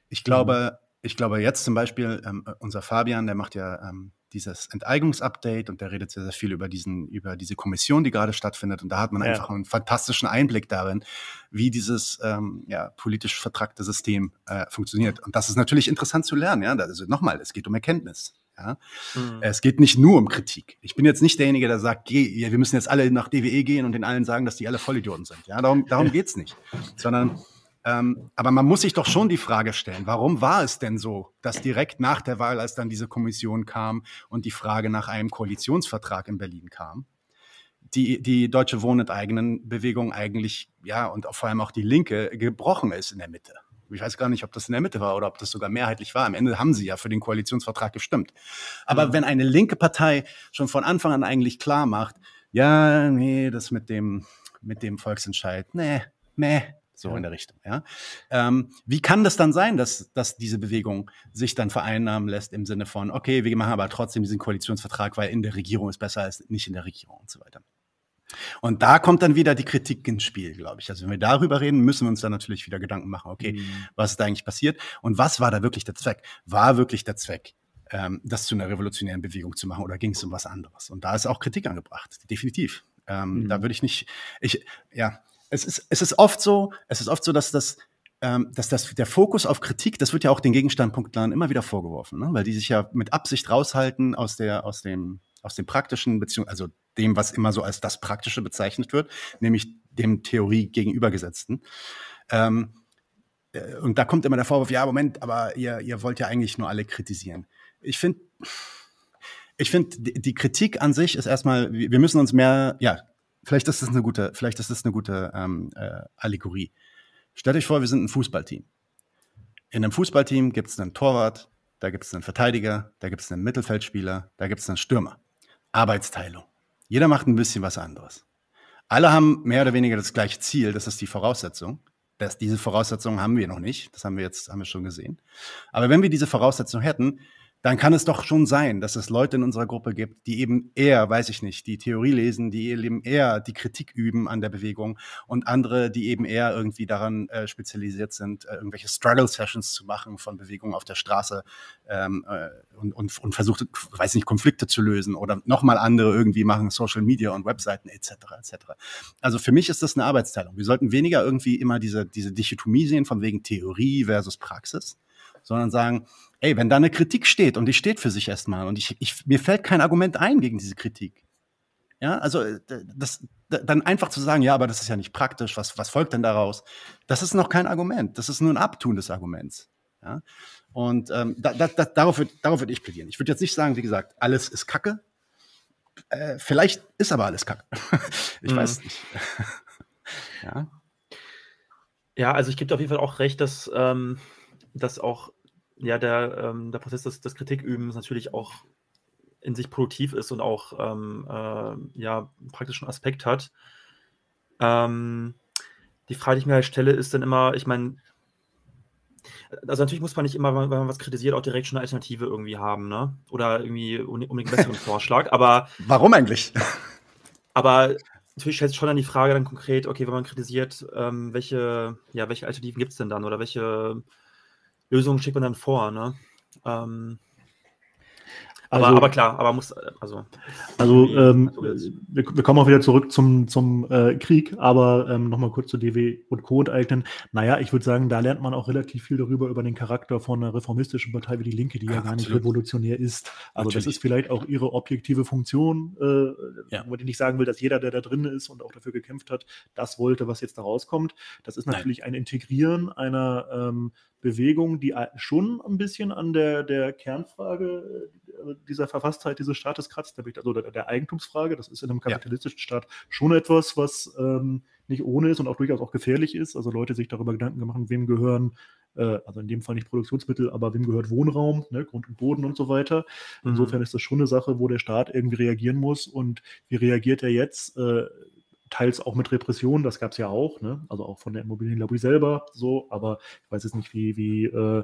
Ich glaube, mhm. ich glaube jetzt zum Beispiel, ähm, unser Fabian, der macht ja ähm, dieses Enteignungsupdate und der redet sehr, sehr viel über diesen, über diese Kommission, die gerade stattfindet. Und da hat man ja. einfach einen fantastischen Einblick darin, wie dieses ähm, ja, politisch vertragte System äh, funktioniert. Und das ist natürlich interessant zu lernen. Ja, also nochmal, es geht um Erkenntnis. Ja? Mhm. Es geht nicht nur um Kritik. Ich bin jetzt nicht derjenige, der sagt, geh, wir müssen jetzt alle nach DWE gehen und den allen sagen, dass die alle Vollidioten sind. Ja, darum, darum geht's nicht. Sondern ähm, aber man muss sich doch schon die Frage stellen, warum war es denn so, dass direkt nach der Wahl, als dann diese Kommission kam und die Frage nach einem Koalitionsvertrag in Berlin kam, die, die deutsche Wohnen Bewegung eigentlich, ja, und vor allem auch die Linke gebrochen ist in der Mitte. Ich weiß gar nicht, ob das in der Mitte war oder ob das sogar mehrheitlich war. Am Ende haben sie ja für den Koalitionsvertrag gestimmt. Aber mhm. wenn eine linke Partei schon von Anfang an eigentlich klar macht, ja, nee, das mit dem, mit dem Volksentscheid, nee, nee, so ja. in der Richtung. Ja? Ähm, wie kann das dann sein, dass, dass diese Bewegung sich dann vereinnahmen lässt im Sinne von, okay, wir machen aber trotzdem diesen Koalitionsvertrag, weil in der Regierung ist besser als nicht in der Regierung und so weiter. Und da kommt dann wieder die Kritik ins Spiel, glaube ich. Also wenn wir darüber reden, müssen wir uns dann natürlich wieder Gedanken machen, okay, mhm. was ist da eigentlich passiert und was war da wirklich der Zweck? War wirklich der Zweck, ähm, das zu einer revolutionären Bewegung zu machen oder ging es um was anderes? Und da ist auch Kritik angebracht, definitiv. Ähm, mhm. Da würde ich nicht, ich, ja, es ist, es ist oft so, es ist oft so, dass das, ähm, dass das, der Fokus auf Kritik, das wird ja auch den Gegenstandpunktlern immer wieder vorgeworfen, ne? weil die sich ja mit Absicht raushalten aus der, aus dem, aus dem praktischen, Beziehung, also dem, was immer so als das Praktische bezeichnet wird, nämlich dem Theorie gegenübergesetzten. Ähm, äh, und da kommt immer der Vorwurf, ja, Moment, aber ihr, ihr wollt ja eigentlich nur alle kritisieren. Ich finde, ich finde, die Kritik an sich ist erstmal, wir müssen uns mehr, ja, vielleicht ist das eine gute, vielleicht ist das eine gute ähm, äh, Allegorie. Stellt euch vor, wir sind ein Fußballteam. In einem Fußballteam gibt es einen Torwart, da gibt es einen Verteidiger, da gibt es einen Mittelfeldspieler, da gibt es einen Stürmer. Arbeitsteilung. Jeder macht ein bisschen was anderes. Alle haben mehr oder weniger das gleiche Ziel, das ist die Voraussetzung. Das, diese Voraussetzungen haben wir noch nicht, das haben wir jetzt haben wir schon gesehen. Aber wenn wir diese Voraussetzung hätten, dann kann es doch schon sein, dass es Leute in unserer Gruppe gibt, die eben eher, weiß ich nicht, die Theorie lesen, die eben eher die Kritik üben an der Bewegung und andere, die eben eher irgendwie daran äh, spezialisiert sind, äh, irgendwelche Struggle-Sessions zu machen von Bewegungen auf der Straße ähm, äh, und, und, und versucht, weiß nicht, Konflikte zu lösen oder nochmal andere irgendwie machen Social Media und Webseiten etc. etc. Also für mich ist das eine Arbeitsteilung. Wir sollten weniger irgendwie immer diese, diese Dichotomie sehen von wegen Theorie versus Praxis, sondern sagen, ey, wenn da eine Kritik steht und die steht für sich erstmal und ich, ich, mir fällt kein Argument ein gegen diese Kritik. Ja, also äh, das, dann einfach zu sagen, ja, aber das ist ja nicht praktisch, was, was folgt denn daraus? Das ist noch kein Argument, das ist nur ein Abtun des Arguments. Ja? Und ähm, da, da, da, darauf würde darauf würd ich plädieren. Ich würde jetzt nicht sagen, wie gesagt, alles ist Kacke. Äh, vielleicht ist aber alles Kacke. ich mhm. weiß es nicht. ja. Ja, also ich gebe auf jeden Fall auch recht, dass, ähm, dass auch ja, der, ähm, der Prozess des, des Kritikübens natürlich auch in sich produktiv ist und auch ähm, äh, ja, einen praktischen Aspekt hat. Ähm, die Frage, die ich mir halt stelle, ist dann immer, ich meine, also natürlich muss man nicht immer, wenn man was kritisiert, auch direkt schon eine Alternative irgendwie haben, ne? Oder irgendwie unbedingt einen besseren Vorschlag. Aber warum eigentlich? Aber natürlich stellt sich schon dann die Frage dann konkret, okay, wenn man kritisiert, ähm, welche, ja, welche Alternativen gibt es denn dann? Oder welche Lösungen schickt man dann vor, ne? Ähm, aber, also, aber klar, aber muss, also. Also, ähm, wir, wir, kommen auch wieder zurück zum, zum äh, Krieg, aber ähm, nochmal kurz zu DW und Co. enteignen. Naja, ich würde sagen, da lernt man auch relativ viel darüber, über den Charakter von einer reformistischen Partei wie die Linke, die ja, ja gar nicht revolutionär ist. Also, Natürlich. das ist vielleicht auch ihre objektive Funktion, äh, ja. wo ich nicht sagen will, dass jeder, der da drin ist und auch dafür gekämpft hat, das wollte, was jetzt da rauskommt. Das ist natürlich Nein. ein Integrieren einer ähm, Bewegung, die schon ein bisschen an der, der Kernfrage äh, dieser Verfasstheit dieses Staates kratzt, also der, der Eigentumsfrage. Das ist in einem kapitalistischen ja. Staat schon etwas, was ähm, nicht ohne ist und auch durchaus auch gefährlich ist. Also Leute sich darüber Gedanken gemacht, wem gehören, äh, also in dem Fall nicht Produktionsmittel, aber wem gehört Wohnraum, ne, Grund und Boden und so weiter. Mhm. Insofern ist das schon eine Sache, wo der Staat irgendwie reagieren muss. Und wie reagiert er jetzt? Äh, teils auch mit Repression, das gab es ja auch, ne? also auch von der Immobilienlobby selber so, aber ich weiß jetzt nicht, wie, wie äh,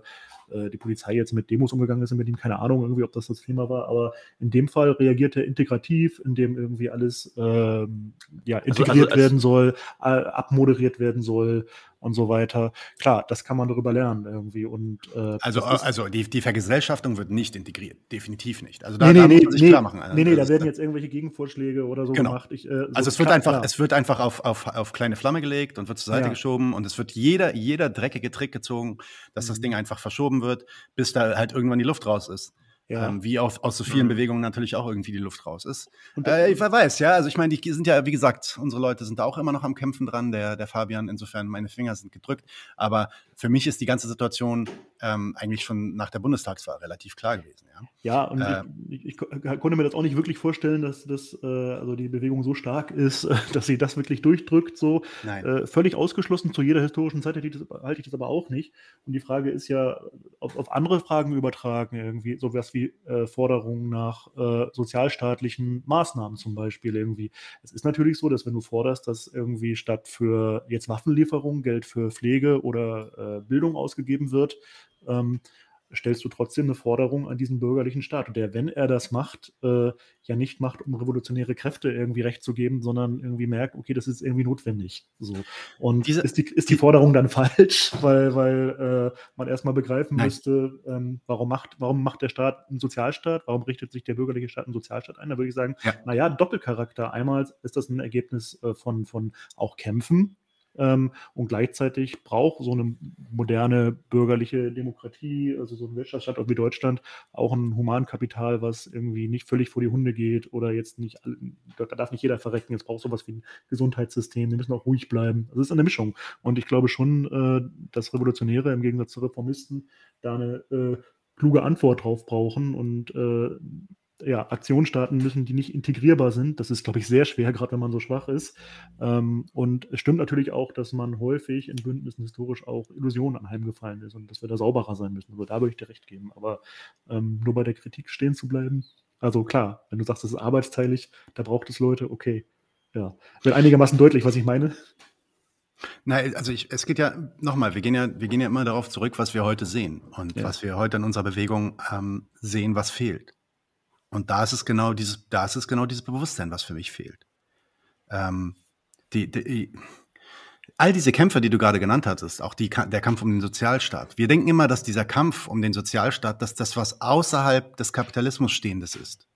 die Polizei jetzt mit Demos umgegangen ist in Berlin, keine Ahnung irgendwie, ob das das Thema war, aber in dem Fall reagiert er integrativ, indem irgendwie alles ähm, ja, integriert also, also, werden soll, äh, abmoderiert werden soll und so weiter. Klar, das kann man darüber lernen irgendwie. Und, äh, also, also die, die Vergesellschaftung wird nicht integriert, definitiv nicht. Also da, nee, nee, da muss man sich nee, klar machen. Nee, nee, da werden jetzt irgendwelche Gegenvorschläge oder so genau. gemacht. Ich, äh, so also es wird einfach, klar. es wird einfach auf, auf, auf kleine Flamme gelegt und wird zur Seite ja. geschoben und es wird jeder, jeder dreckige Trick gezogen, dass mhm. das Ding einfach verschoben wird, bis da halt irgendwann die Luft raus ist. Ja. Ähm, wie auf, aus so vielen mhm. Bewegungen natürlich auch irgendwie die Luft raus ist. Äh, ich weiß, ja, also ich meine, die sind ja, wie gesagt, unsere Leute sind da auch immer noch am Kämpfen dran, der, der Fabian, insofern meine Finger sind gedrückt. Aber für mich ist die ganze Situation ähm, eigentlich schon nach der Bundestagswahl relativ klar gewesen. Ja, ja und äh, ich, ich, ich, konnte mir das auch nicht wirklich vorstellen, dass, dass äh, also die Bewegung so stark ist, dass sie das wirklich durchdrückt. So äh, völlig ausgeschlossen zu jeder historischen Zeit halte ich, das, halte ich das aber auch nicht. Und die Frage ist ja, auf, auf andere Fragen übertragen, irgendwie, sowas wie äh, Forderungen nach äh, sozialstaatlichen Maßnahmen zum Beispiel irgendwie. Es ist natürlich so, dass wenn du forderst, dass irgendwie statt für jetzt Waffenlieferungen Geld für Pflege oder äh, Bildung ausgegeben wird, ähm, stellst du trotzdem eine Forderung an diesen bürgerlichen Staat. Der, wenn er das macht, äh, ja nicht macht, um revolutionäre Kräfte irgendwie recht zu geben, sondern irgendwie merkt, okay, das ist irgendwie notwendig. So. Und Diese, ist, die, ist die Forderung dann falsch, weil, weil äh, man erstmal begreifen nein. müsste, ähm, warum, macht, warum macht der Staat einen Sozialstaat, warum richtet sich der bürgerliche Staat einen Sozialstaat ein? Da würde ich sagen, ja. naja, Doppelcharakter. Einmal ist das ein Ergebnis äh, von, von auch Kämpfen, ähm, und gleichzeitig braucht so eine moderne bürgerliche Demokratie, also so ein Wirtschaftsstaat wie Deutschland, auch ein Humankapital, was irgendwie nicht völlig vor die Hunde geht oder jetzt nicht, da darf nicht jeder verrecken. Es braucht sowas wie ein Gesundheitssystem. Wir müssen auch ruhig bleiben. Das ist eine Mischung. Und ich glaube schon, äh, dass Revolutionäre im Gegensatz zu Reformisten da eine äh, kluge Antwort drauf brauchen und äh, ja, Aktionen starten müssen, die nicht integrierbar sind. Das ist, glaube ich, sehr schwer, gerade wenn man so schwach ist. Ähm, und es stimmt natürlich auch, dass man häufig in Bündnissen historisch auch Illusionen anheimgefallen ist und dass wir da sauberer sein müssen. Also da würde ich dir recht geben. Aber ähm, nur bei der Kritik stehen zu bleiben, also klar, wenn du sagst, das ist arbeitsteilig, da braucht es Leute, okay. Ja, wird einigermaßen deutlich, was ich meine. Nein, also ich, es geht ja nochmal, wir gehen ja, wir gehen ja immer darauf zurück, was wir heute sehen und ja. was wir heute in unserer Bewegung ähm, sehen, was fehlt. Und da ist es genau dieses, da ist es genau dieses Bewusstsein, was für mich fehlt. Ähm, die, die, all diese Kämpfe, die du gerade genannt hattest, auch die, der Kampf um den Sozialstaat. Wir denken immer, dass dieser Kampf um den Sozialstaat, dass das was außerhalb des Kapitalismus stehendes ist.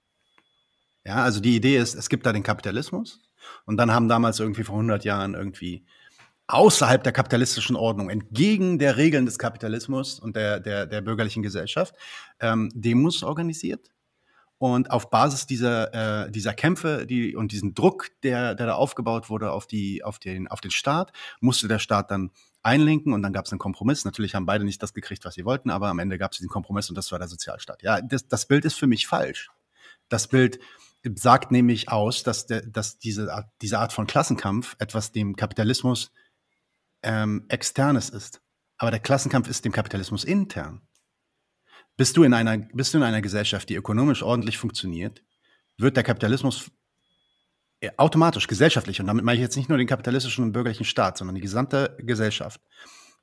Ja, also die Idee ist, es gibt da den Kapitalismus und dann haben damals irgendwie vor 100 Jahren irgendwie außerhalb der kapitalistischen Ordnung, entgegen der Regeln des Kapitalismus und der, der, der bürgerlichen Gesellschaft, ähm, Demos organisiert und auf Basis dieser, äh, dieser Kämpfe die, und diesen Druck, der, der da aufgebaut wurde auf, die, auf, den, auf den Staat, musste der Staat dann einlenken und dann gab es einen Kompromiss. Natürlich haben beide nicht das gekriegt, was sie wollten, aber am Ende gab es diesen Kompromiss und das war der Sozialstaat. Ja, das, das Bild ist für mich falsch. Das Bild sagt nämlich aus, dass, der, dass diese, Art, diese Art von Klassenkampf etwas dem Kapitalismus ähm, externes ist. Aber der Klassenkampf ist dem Kapitalismus intern. Bist du in einer, bist du in einer Gesellschaft, die ökonomisch ordentlich funktioniert, wird der Kapitalismus äh, automatisch gesellschaftlich, und damit meine ich jetzt nicht nur den kapitalistischen und bürgerlichen Staat, sondern die gesamte Gesellschaft,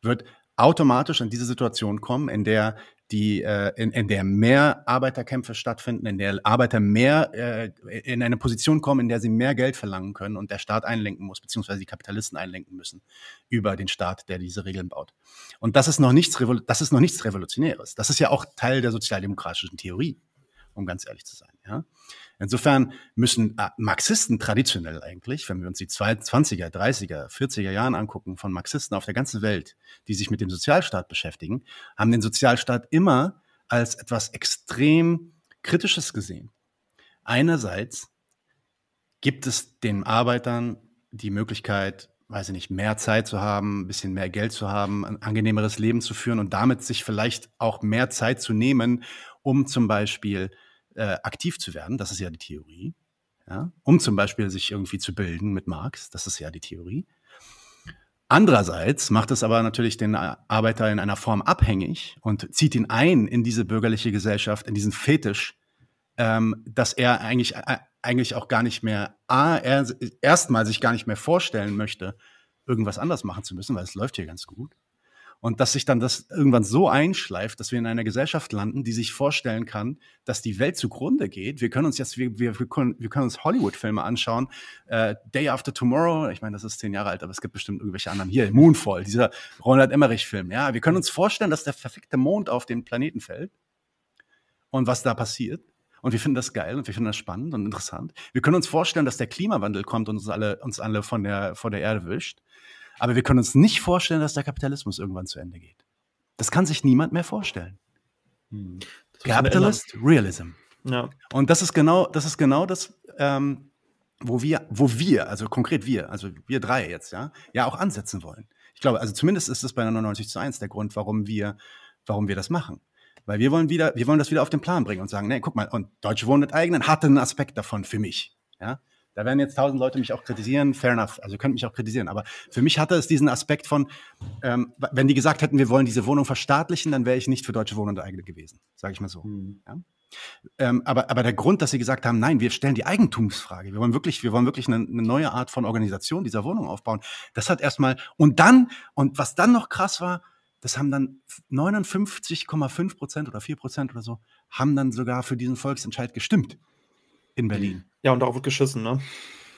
wird automatisch in diese Situation kommen, in der die, äh, in, in der mehr Arbeiterkämpfe stattfinden, in der Arbeiter mehr äh, in eine Position kommen, in der sie mehr Geld verlangen können und der Staat einlenken muss, beziehungsweise die Kapitalisten einlenken müssen über den Staat, der diese Regeln baut. Und das ist noch nichts, das ist noch nichts Revolutionäres. Das ist ja auch Teil der sozialdemokratischen Theorie, um ganz ehrlich zu sein. Ja? Insofern müssen äh, Marxisten traditionell eigentlich, wenn wir uns die 20er, 30er, 40er Jahren angucken, von Marxisten auf der ganzen Welt, die sich mit dem Sozialstaat beschäftigen, haben den Sozialstaat immer als etwas extrem Kritisches gesehen. Einerseits gibt es den Arbeitern die Möglichkeit, weiß ich nicht, mehr Zeit zu haben, ein bisschen mehr Geld zu haben, ein angenehmeres Leben zu führen und damit sich vielleicht auch mehr Zeit zu nehmen, um zum Beispiel äh, aktiv zu werden, das ist ja die Theorie, ja, um zum Beispiel sich irgendwie zu bilden mit Marx, das ist ja die Theorie. Andererseits macht es aber natürlich den Arbeiter in einer Form abhängig und zieht ihn ein in diese bürgerliche Gesellschaft, in diesen Fetisch, ähm, dass er eigentlich, äh, eigentlich auch gar nicht mehr, A, er erstmal sich gar nicht mehr vorstellen möchte, irgendwas anders machen zu müssen, weil es läuft hier ganz gut. Und dass sich dann das irgendwann so einschleift, dass wir in einer Gesellschaft landen, die sich vorstellen kann, dass die Welt zugrunde geht. Wir können uns jetzt, wir, wir, wir können, wir können uns Hollywood-Filme anschauen. Äh, Day After Tomorrow, ich meine, das ist zehn Jahre alt, aber es gibt bestimmt irgendwelche anderen. Hier, Moonfall, dieser Ronald Emmerich-Film. Ja, wir können uns vorstellen, dass der perfekte Mond auf den Planeten fällt und was da passiert. Und wir finden das geil und wir finden das spannend und interessant. Wir können uns vorstellen, dass der Klimawandel kommt und uns alle, uns alle von der, von der Erde wischt. Aber wir können uns nicht vorstellen, dass der Kapitalismus irgendwann zu Ende geht. Das kann sich niemand mehr vorstellen. Hm. Capitalist Realism. Ja. Und das ist genau, das ist genau das, ähm, wo wir, wo wir, also konkret wir, also wir drei jetzt, ja, ja auch ansetzen wollen. Ich glaube, also zumindest ist das bei 99 zu 1 der Grund, warum wir, warum wir das machen. Weil wir wollen wieder, wir wollen das wieder auf den Plan bringen und sagen, nee, guck mal, und Deutsche Wohnen mit eigenen hatte einen Aspekt davon für mich. Ja, da werden jetzt tausend Leute mich auch kritisieren, fair enough, also ihr könnt mich auch kritisieren. Aber für mich hatte es diesen Aspekt von, ähm, wenn die gesagt hätten, wir wollen diese Wohnung verstaatlichen, dann wäre ich nicht für Deutsche Wohnen und eigene gewesen, sage ich mal so. Mhm. Ja? Ähm, aber, aber der Grund, dass sie gesagt haben, nein, wir stellen die Eigentumsfrage, wir wollen wirklich, wir wollen wirklich eine, eine neue Art von Organisation dieser Wohnung aufbauen, das hat erstmal, und dann, und was dann noch krass war, das haben dann 59,5 Prozent oder 4 Prozent oder so, haben dann sogar für diesen Volksentscheid gestimmt in Berlin. Ja, und darauf wird geschissen, ne?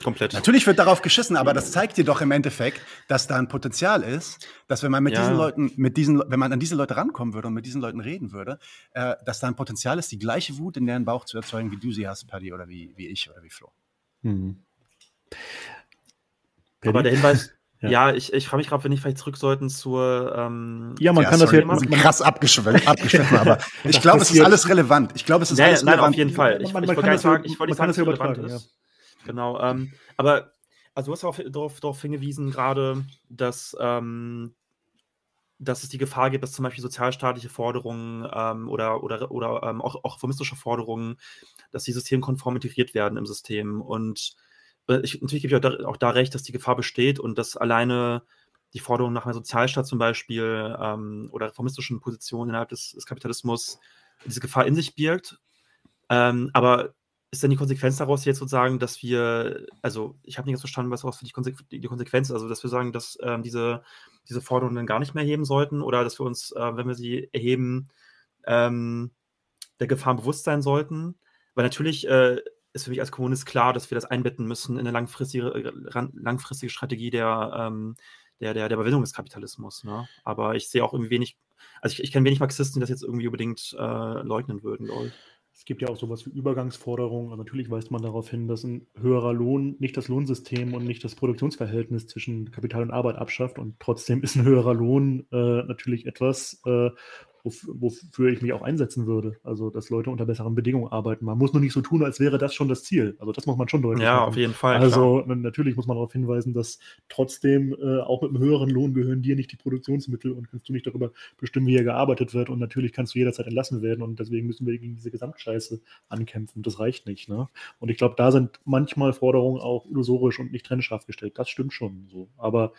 Komplett. Natürlich wird darauf geschissen, aber das zeigt dir doch im Endeffekt, dass da ein Potenzial ist, dass wenn man mit ja. diesen Leuten, mit diesen, wenn man an diese Leute rankommen würde und mit diesen Leuten reden würde, äh, dass da ein Potenzial ist, die gleiche Wut in deren Bauch zu erzeugen, wie du sie hast, Paddy, oder wie, wie ich oder wie Flo. Mhm. Aber der Hinweis, ja, ja ich, ich frage mich gerade, wenn ich vielleicht zurück sollten zur. Ähm, ja, man ja, kann sorry, das ja krass abgeschwemmt, abgeschliffen, aber ich glaube, es ist alles relevant. Ich glaube, es ist ja, alles nein, relevant. auf jeden Fall. Ich, man, man ich wollte sagen, ich wollte nicht sagen, dass es relevant ist. Genau. Ähm, aber also du hast auch darauf, darauf hingewiesen gerade, dass, ähm, dass es die Gefahr gibt, dass zum Beispiel sozialstaatliche Forderungen ähm, oder, oder, oder ähm, auch, auch reformistische Forderungen, dass die systemkonform integriert werden im System. Und ich, natürlich gebe ich auch da, auch da, recht, dass die Gefahr besteht und dass alleine die Forderung nach einem Sozialstaat zum Beispiel ähm, oder reformistischen Positionen innerhalb des, des, Kapitalismus diese Gefahr in sich birgt. Ähm, aber ist dann die Konsequenz daraus jetzt sozusagen, dass wir, also ich habe nicht ganz verstanden, was daraus die, Konsequ die Konsequenz ist, also dass wir sagen, dass ähm, diese, diese Forderungen dann gar nicht mehr erheben sollten oder dass wir uns, äh, wenn wir sie erheben, ähm, der Gefahren bewusst sein sollten. Weil natürlich äh, ist für mich als Kommunist klar, dass wir das einbetten müssen in eine langfristige, äh, langfristige Strategie der, ähm, der, der, der Überwindung des Kapitalismus. Ne? Aber ich sehe auch irgendwie wenig, also ich, ich kenne wenig Marxisten, die das jetzt irgendwie unbedingt äh, leugnen würden, glaube. Es gibt ja auch sowas wie Übergangsforderungen. Also natürlich weist man darauf hin, dass ein höherer Lohn nicht das Lohnsystem und nicht das Produktionsverhältnis zwischen Kapital und Arbeit abschafft. Und trotzdem ist ein höherer Lohn äh, natürlich etwas, äh, wofür ich mich auch einsetzen würde. Also, dass Leute unter besseren Bedingungen arbeiten. Man muss nur nicht so tun, als wäre das schon das Ziel. Also, das muss man schon deutlich Ja, machen. auf jeden Fall. Also, klar. natürlich muss man darauf hinweisen, dass trotzdem äh, auch mit einem höheren Lohn gehören dir nicht die Produktionsmittel und kannst du nicht darüber bestimmen, wie hier gearbeitet wird. Und natürlich kannst du jederzeit entlassen werden. Und deswegen müssen wir gegen diese Gesamtscheiße ankämpfen. Das reicht nicht. Ne? Und ich glaube, da sind manchmal Forderungen auch illusorisch und nicht trennscharf gestellt. Das stimmt schon so. Aber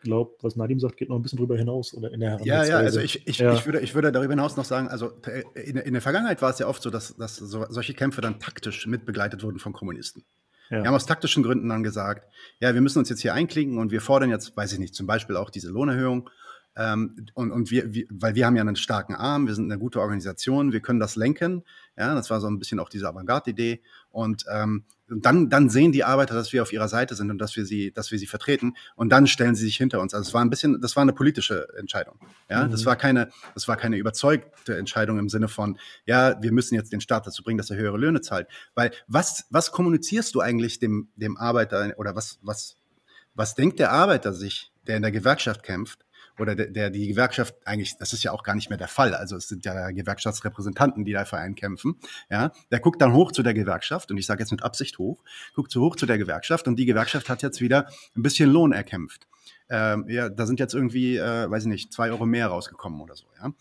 glaube, was Nadim sagt, geht noch ein bisschen drüber hinaus oder in der Ja, ja, also ich, ich, ja. ich, würde, ich würde darüber hinaus noch sagen, also in, in der Vergangenheit war es ja oft so, dass, dass so, solche Kämpfe dann taktisch mitbegleitet wurden von Kommunisten. Ja. Wir haben aus taktischen Gründen dann gesagt, ja, wir müssen uns jetzt hier einklinken und wir fordern jetzt, weiß ich nicht, zum Beispiel auch diese Lohnerhöhung. Ähm, und und wir, wir, weil wir haben ja einen starken Arm, wir sind eine gute Organisation, wir können das lenken. Ja, das war so ein bisschen auch diese Avantgarde-Idee. Und ähm, dann, dann sehen die Arbeiter, dass wir auf ihrer Seite sind und dass wir sie, dass wir sie vertreten. Und dann stellen sie sich hinter uns. Also es war ein bisschen, das war eine politische Entscheidung. Ja, mhm. das war keine, das war keine überzeugte Entscheidung im Sinne von, ja, wir müssen jetzt den Staat dazu bringen, dass er höhere Löhne zahlt. Weil was, was kommunizierst du eigentlich dem, dem Arbeiter oder was, was, was denkt der Arbeiter sich, der in der Gewerkschaft kämpft? Oder der, der die Gewerkschaft eigentlich, das ist ja auch gar nicht mehr der Fall. Also es sind ja Gewerkschaftsrepräsentanten, die dafür einkämpfen. Ja, der guckt dann hoch zu der Gewerkschaft und ich sage jetzt mit Absicht hoch, guckt so hoch zu der Gewerkschaft und die Gewerkschaft hat jetzt wieder ein bisschen Lohn erkämpft. Ähm, ja, da sind jetzt irgendwie, äh, weiß ich nicht, zwei Euro mehr rausgekommen oder so. Ja.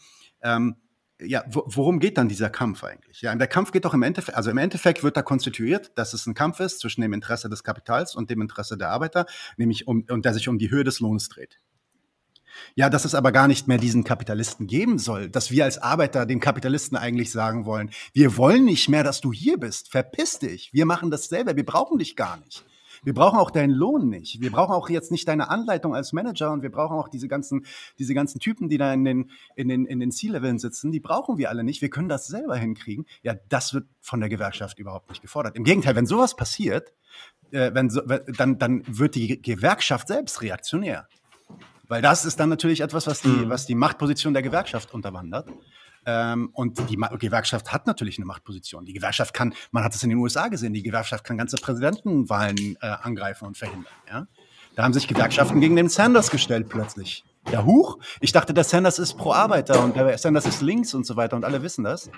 Ähm, ja, worum geht dann dieser Kampf eigentlich? Ja, der Kampf geht doch im Endeffekt, also im Endeffekt wird da konstituiert, dass es ein Kampf ist zwischen dem Interesse des Kapitals und dem Interesse der Arbeiter, nämlich um, und der sich um die Höhe des Lohns dreht. Ja, dass es aber gar nicht mehr diesen Kapitalisten geben soll, dass wir als Arbeiter dem Kapitalisten eigentlich sagen wollen, wir wollen nicht mehr, dass du hier bist, verpiss dich, wir machen das selber, wir brauchen dich gar nicht. Wir brauchen auch deinen Lohn nicht. Wir brauchen auch jetzt nicht deine Anleitung als Manager und wir brauchen auch diese ganzen, diese ganzen Typen, die da in den, in den, in den C-Leveln sitzen, die brauchen wir alle nicht. Wir können das selber hinkriegen. Ja, das wird von der Gewerkschaft überhaupt nicht gefordert. Im Gegenteil, wenn sowas passiert, äh, wenn so, dann, dann wird die Gewerkschaft selbst reaktionär. Weil das ist dann natürlich etwas, was die, mhm. was die Machtposition der Gewerkschaft unterwandert. Ähm, und die Ma Gewerkschaft hat natürlich eine Machtposition. Die Gewerkschaft kann, man hat es in den USA gesehen, die Gewerkschaft kann ganze Präsidentenwahlen äh, angreifen und verhindern. Ja? Da haben sich Gewerkschaften gegen den Sanders gestellt plötzlich. Ja, huch, ich dachte, der Sanders ist pro Arbeiter und der Sanders ist links und so weiter und alle wissen das.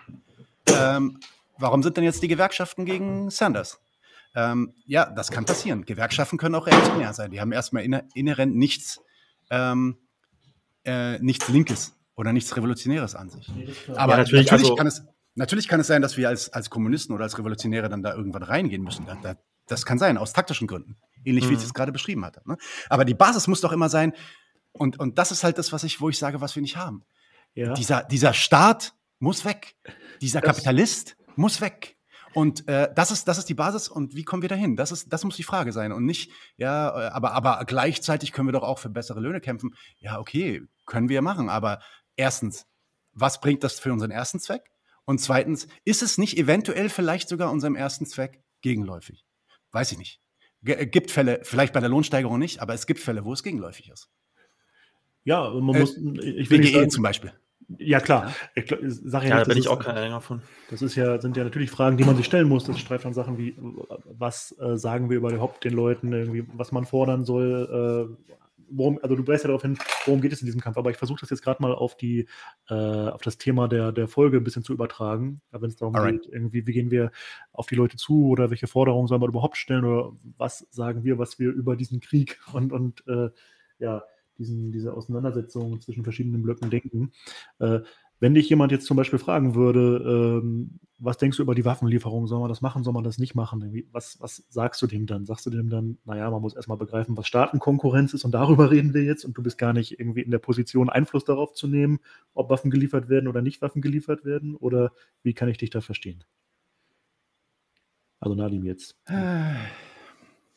ähm, warum sind denn jetzt die Gewerkschaften gegen Sanders? Ähm, ja, das kann passieren. Gewerkschaften können auch reaktionär sein. Die haben erstmal inhärent nichts, ähm, äh, nichts Linkes oder nichts Revolutionäres an sich. Aber ja, natürlich, natürlich also, kann es, natürlich kann es sein, dass wir als, als Kommunisten oder als Revolutionäre dann da irgendwann reingehen müssen. Da, da, das kann sein, aus taktischen Gründen. Ähnlich mhm. wie ich es gerade beschrieben hatte. Ne? Aber die Basis muss doch immer sein, und, und das ist halt das, was ich, wo ich sage, was wir nicht haben. Ja. Dieser, dieser Staat muss weg. Dieser das Kapitalist muss weg. Und äh, das, ist, das ist die Basis. Und wie kommen wir dahin? Das, ist, das muss die Frage sein. Und nicht, ja, äh, aber, aber gleichzeitig können wir doch auch für bessere Löhne kämpfen. Ja, okay, können wir machen. Aber erstens, was bringt das für unseren ersten Zweck? Und zweitens, ist es nicht eventuell vielleicht sogar unserem ersten Zweck gegenläufig? Weiß ich nicht. G äh, gibt Fälle, vielleicht bei der Lohnsteigerung nicht, aber es gibt Fälle, wo es gegenläufig ist. Ja, man äh, muss. Ich will BGE zum Beispiel. Ja, klar. Ich, sag ja, ja da bin ich auch kein Anhänger von. Das ist ja, sind ja natürlich Fragen, die man sich stellen muss. Das streift dann Sachen wie, was äh, sagen wir überhaupt den Leuten, irgendwie, was man fordern soll. Äh, worum, also du weißt ja darauf hin, worum geht es in diesem Kampf. Aber ich versuche das jetzt gerade mal auf die, äh, auf das Thema der, der Folge ein bisschen zu übertragen. Wenn es darum Alright. geht, irgendwie, wie gehen wir auf die Leute zu oder welche Forderungen sollen wir überhaupt stellen oder was sagen wir, was wir über diesen Krieg und, und äh, ja, diesen, diese Auseinandersetzung zwischen verschiedenen Blöcken denken. Äh, wenn dich jemand jetzt zum Beispiel fragen würde, ähm, was denkst du über die Waffenlieferung, soll man das machen, soll man das nicht machen? Was, was sagst du dem dann? Sagst du dem dann, naja, man muss erstmal begreifen, was Staatenkonkurrenz ist und darüber reden wir jetzt und du bist gar nicht irgendwie in der Position, Einfluss darauf zu nehmen, ob Waffen geliefert werden oder nicht Waffen geliefert werden? Oder wie kann ich dich da verstehen? Also Nadim jetzt.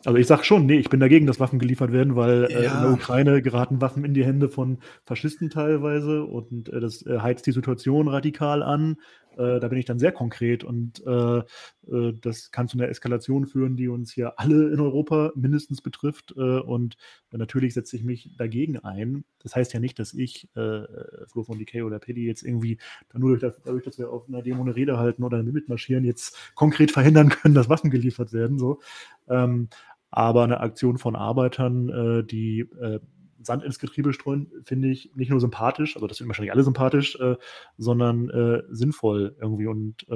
Also ich sage schon, nee, ich bin dagegen, dass Waffen geliefert werden, weil ja. äh, in der Ukraine geraten Waffen in die Hände von Faschisten teilweise und äh, das äh, heizt die Situation radikal an. Äh, da bin ich dann sehr konkret und äh, äh, das kann zu einer Eskalation führen, die uns hier alle in Europa mindestens betrifft. und natürlich setze ich mich dagegen ein. Das heißt ja nicht, dass ich, Flo von DK oder Paddy, jetzt irgendwie nur durch dadurch, dass wir auf einer Demo eine Rede halten oder mitmarschieren, jetzt konkret verhindern können, dass Waffen geliefert werden. So. Ähm, aber eine Aktion von Arbeitern, äh, die äh, Sand ins Getriebe streuen, finde ich nicht nur sympathisch, also das sind wahrscheinlich alle sympathisch, äh, sondern sinnvoll irgendwie. Und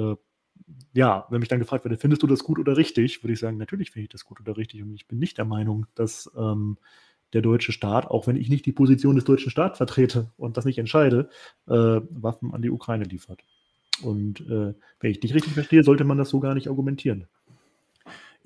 ja, wenn mich dann gefragt werde, findest du das gut oder richtig, würde ich sagen, natürlich finde ich das gut oder richtig. Und ich bin nicht der Meinung, dass ähm, der deutsche Staat, auch wenn ich nicht die Position des deutschen Staates vertrete und das nicht entscheide, äh, Waffen an die Ukraine liefert. Und äh, wenn ich dich richtig verstehe, sollte man das so gar nicht argumentieren.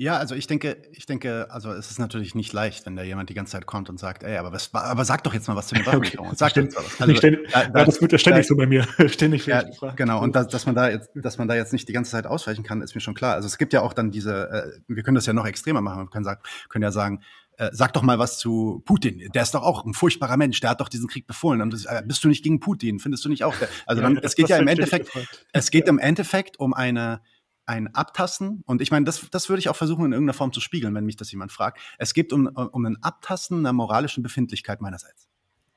Ja, also ich denke, ich denke, also es ist natürlich nicht leicht, wenn da jemand die ganze Zeit kommt und sagt, ey, aber was, aber sag doch jetzt mal was zu den Waffenlieferungen. Okay. Sag doch jetzt mal was. Also, ständig, da, da, ja, das wird ja ständig da, so bei mir. ständig ja, Genau, und da, dass man da jetzt, dass man da jetzt nicht die ganze Zeit ausweichen kann, ist mir schon klar. Also es gibt ja auch dann diese, äh, wir können das ja noch extremer machen. Wir können, sagen, können ja sagen, äh, sag doch mal was zu Putin. Der ist doch auch ein furchtbarer Mensch. Der hat doch diesen Krieg befohlen. Und das, äh, bist du nicht gegen Putin? Findest du nicht auch? Also dann, ja, es geht ja im Endeffekt, es geht im Endeffekt um eine ein Abtasten, und ich meine, das, das würde ich auch versuchen, in irgendeiner Form zu spiegeln, wenn mich das jemand fragt. Es geht um, um ein Abtasten einer moralischen Befindlichkeit meinerseits.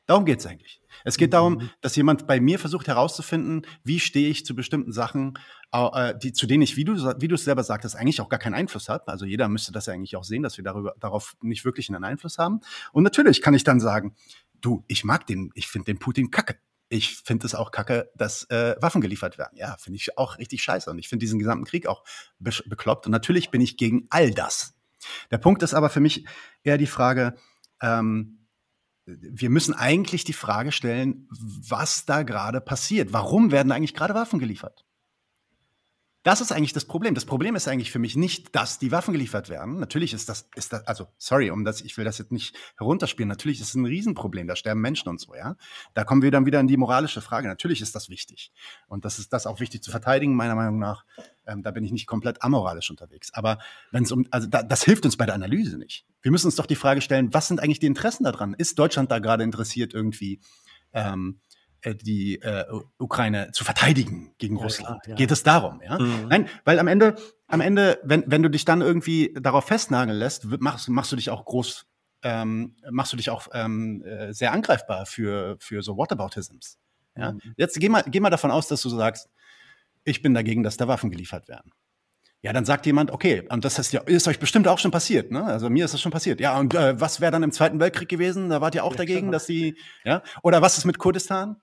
Darum geht es eigentlich. Es geht mhm. darum, dass jemand bei mir versucht herauszufinden, wie stehe ich zu bestimmten Sachen, äh, die, zu denen ich, wie du, wie du es selber sagtest, eigentlich auch gar keinen Einfluss habe. Also jeder müsste das ja eigentlich auch sehen, dass wir darüber, darauf nicht wirklich einen Einfluss haben. Und natürlich kann ich dann sagen, du, ich mag den, ich finde den Putin kacke ich finde es auch kacke, dass äh, Waffen geliefert werden. Ja, finde ich auch richtig scheiße. Und ich finde diesen gesamten Krieg auch be bekloppt. Und natürlich bin ich gegen all das. Der Punkt ist aber für mich eher die Frage, ähm, wir müssen eigentlich die Frage stellen, was da gerade passiert. Warum werden eigentlich gerade Waffen geliefert? Das ist eigentlich das Problem. Das Problem ist eigentlich für mich nicht, dass die Waffen geliefert werden. Natürlich ist das, ist das, also sorry, um das, ich will das jetzt nicht herunterspielen. Natürlich ist es ein Riesenproblem. Da sterben Menschen und so, ja. Da kommen wir dann wieder in die moralische Frage. Natürlich ist das wichtig. Und das ist das auch wichtig zu verteidigen, meiner Meinung nach. Ähm, da bin ich nicht komplett amoralisch unterwegs. Aber wenn es um, also da, das hilft uns bei der Analyse nicht. Wir müssen uns doch die Frage stellen, was sind eigentlich die Interessen daran? Ist Deutschland da gerade interessiert irgendwie? Ähm, äh, die äh, Ukraine zu verteidigen gegen ja, Russland. Ja, ja. Geht es darum, ja? Mhm. Nein, weil am Ende, am Ende, wenn, wenn du dich dann irgendwie darauf festnageln lässt, machst, machst du dich auch groß, ähm, machst du dich auch ähm, äh, sehr angreifbar für, für so Whataboutisms. Ja? Mhm. Jetzt geh mal, geh mal davon aus, dass du sagst, ich bin dagegen, dass da Waffen geliefert werden. Ja, dann sagt jemand, okay, und das ist ja ist euch bestimmt auch schon passiert, ne? Also mir ist das schon passiert. Ja, und äh, was wäre dann im Zweiten Weltkrieg gewesen? Da wart ihr auch ja, dagegen, klar. dass die, ja? Oder was ist mit Kurdistan?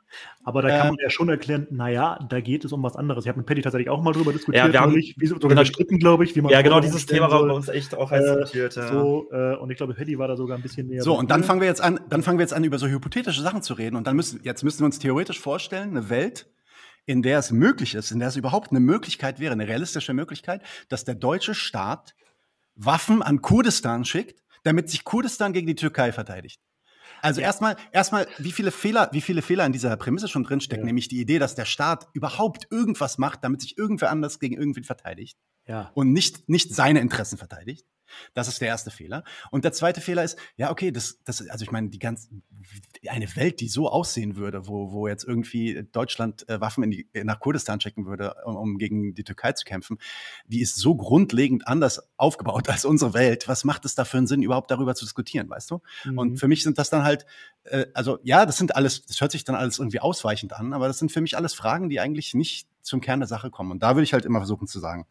Aber da kann man ähm, ja schon erklären, naja, da geht es um was anderes. Ich habe mit Patty tatsächlich auch mal drüber diskutiert, ja, wir haben, wie sogar genau, gestritten, glaube ich, wie man Ja, genau, dieses Thema war bei uns echt auch heiß äh, diskutiert. Ja. So, äh, und ich glaube, Patty war da sogar ein bisschen näher. So, und dann fangen wir jetzt an, dann fangen wir jetzt an, über so hypothetische Sachen zu reden. Und dann müssen, jetzt müssen wir uns theoretisch vorstellen, eine Welt, in der es möglich ist, in der es überhaupt eine Möglichkeit wäre, eine realistische Möglichkeit, dass der deutsche Staat Waffen an Kurdistan schickt, damit sich Kurdistan gegen die Türkei verteidigt. Also ja. erstmal, erstmal, wie viele Fehler, wie viele Fehler in dieser Prämisse schon drinstecken, ja. nämlich die Idee, dass der Staat überhaupt irgendwas macht, damit sich irgendwer anders gegen irgendwen verteidigt. Ja. Und nicht, nicht seine Interessen verteidigt. Das ist der erste Fehler. Und der zweite Fehler ist, ja, okay, das, das, also ich meine, die ganz, eine Welt, die so aussehen würde, wo, wo jetzt irgendwie Deutschland äh, Waffen in die, nach Kurdistan schicken würde, um, um gegen die Türkei zu kämpfen, die ist so grundlegend anders aufgebaut als unsere Welt. Was macht es da für einen Sinn, überhaupt darüber zu diskutieren, weißt du? Mhm. Und für mich sind das dann halt, äh, also ja, das sind alles, das hört sich dann alles irgendwie ausweichend an, aber das sind für mich alles Fragen, die eigentlich nicht zum Kern der Sache kommen. Und da würde ich halt immer versuchen zu sagen,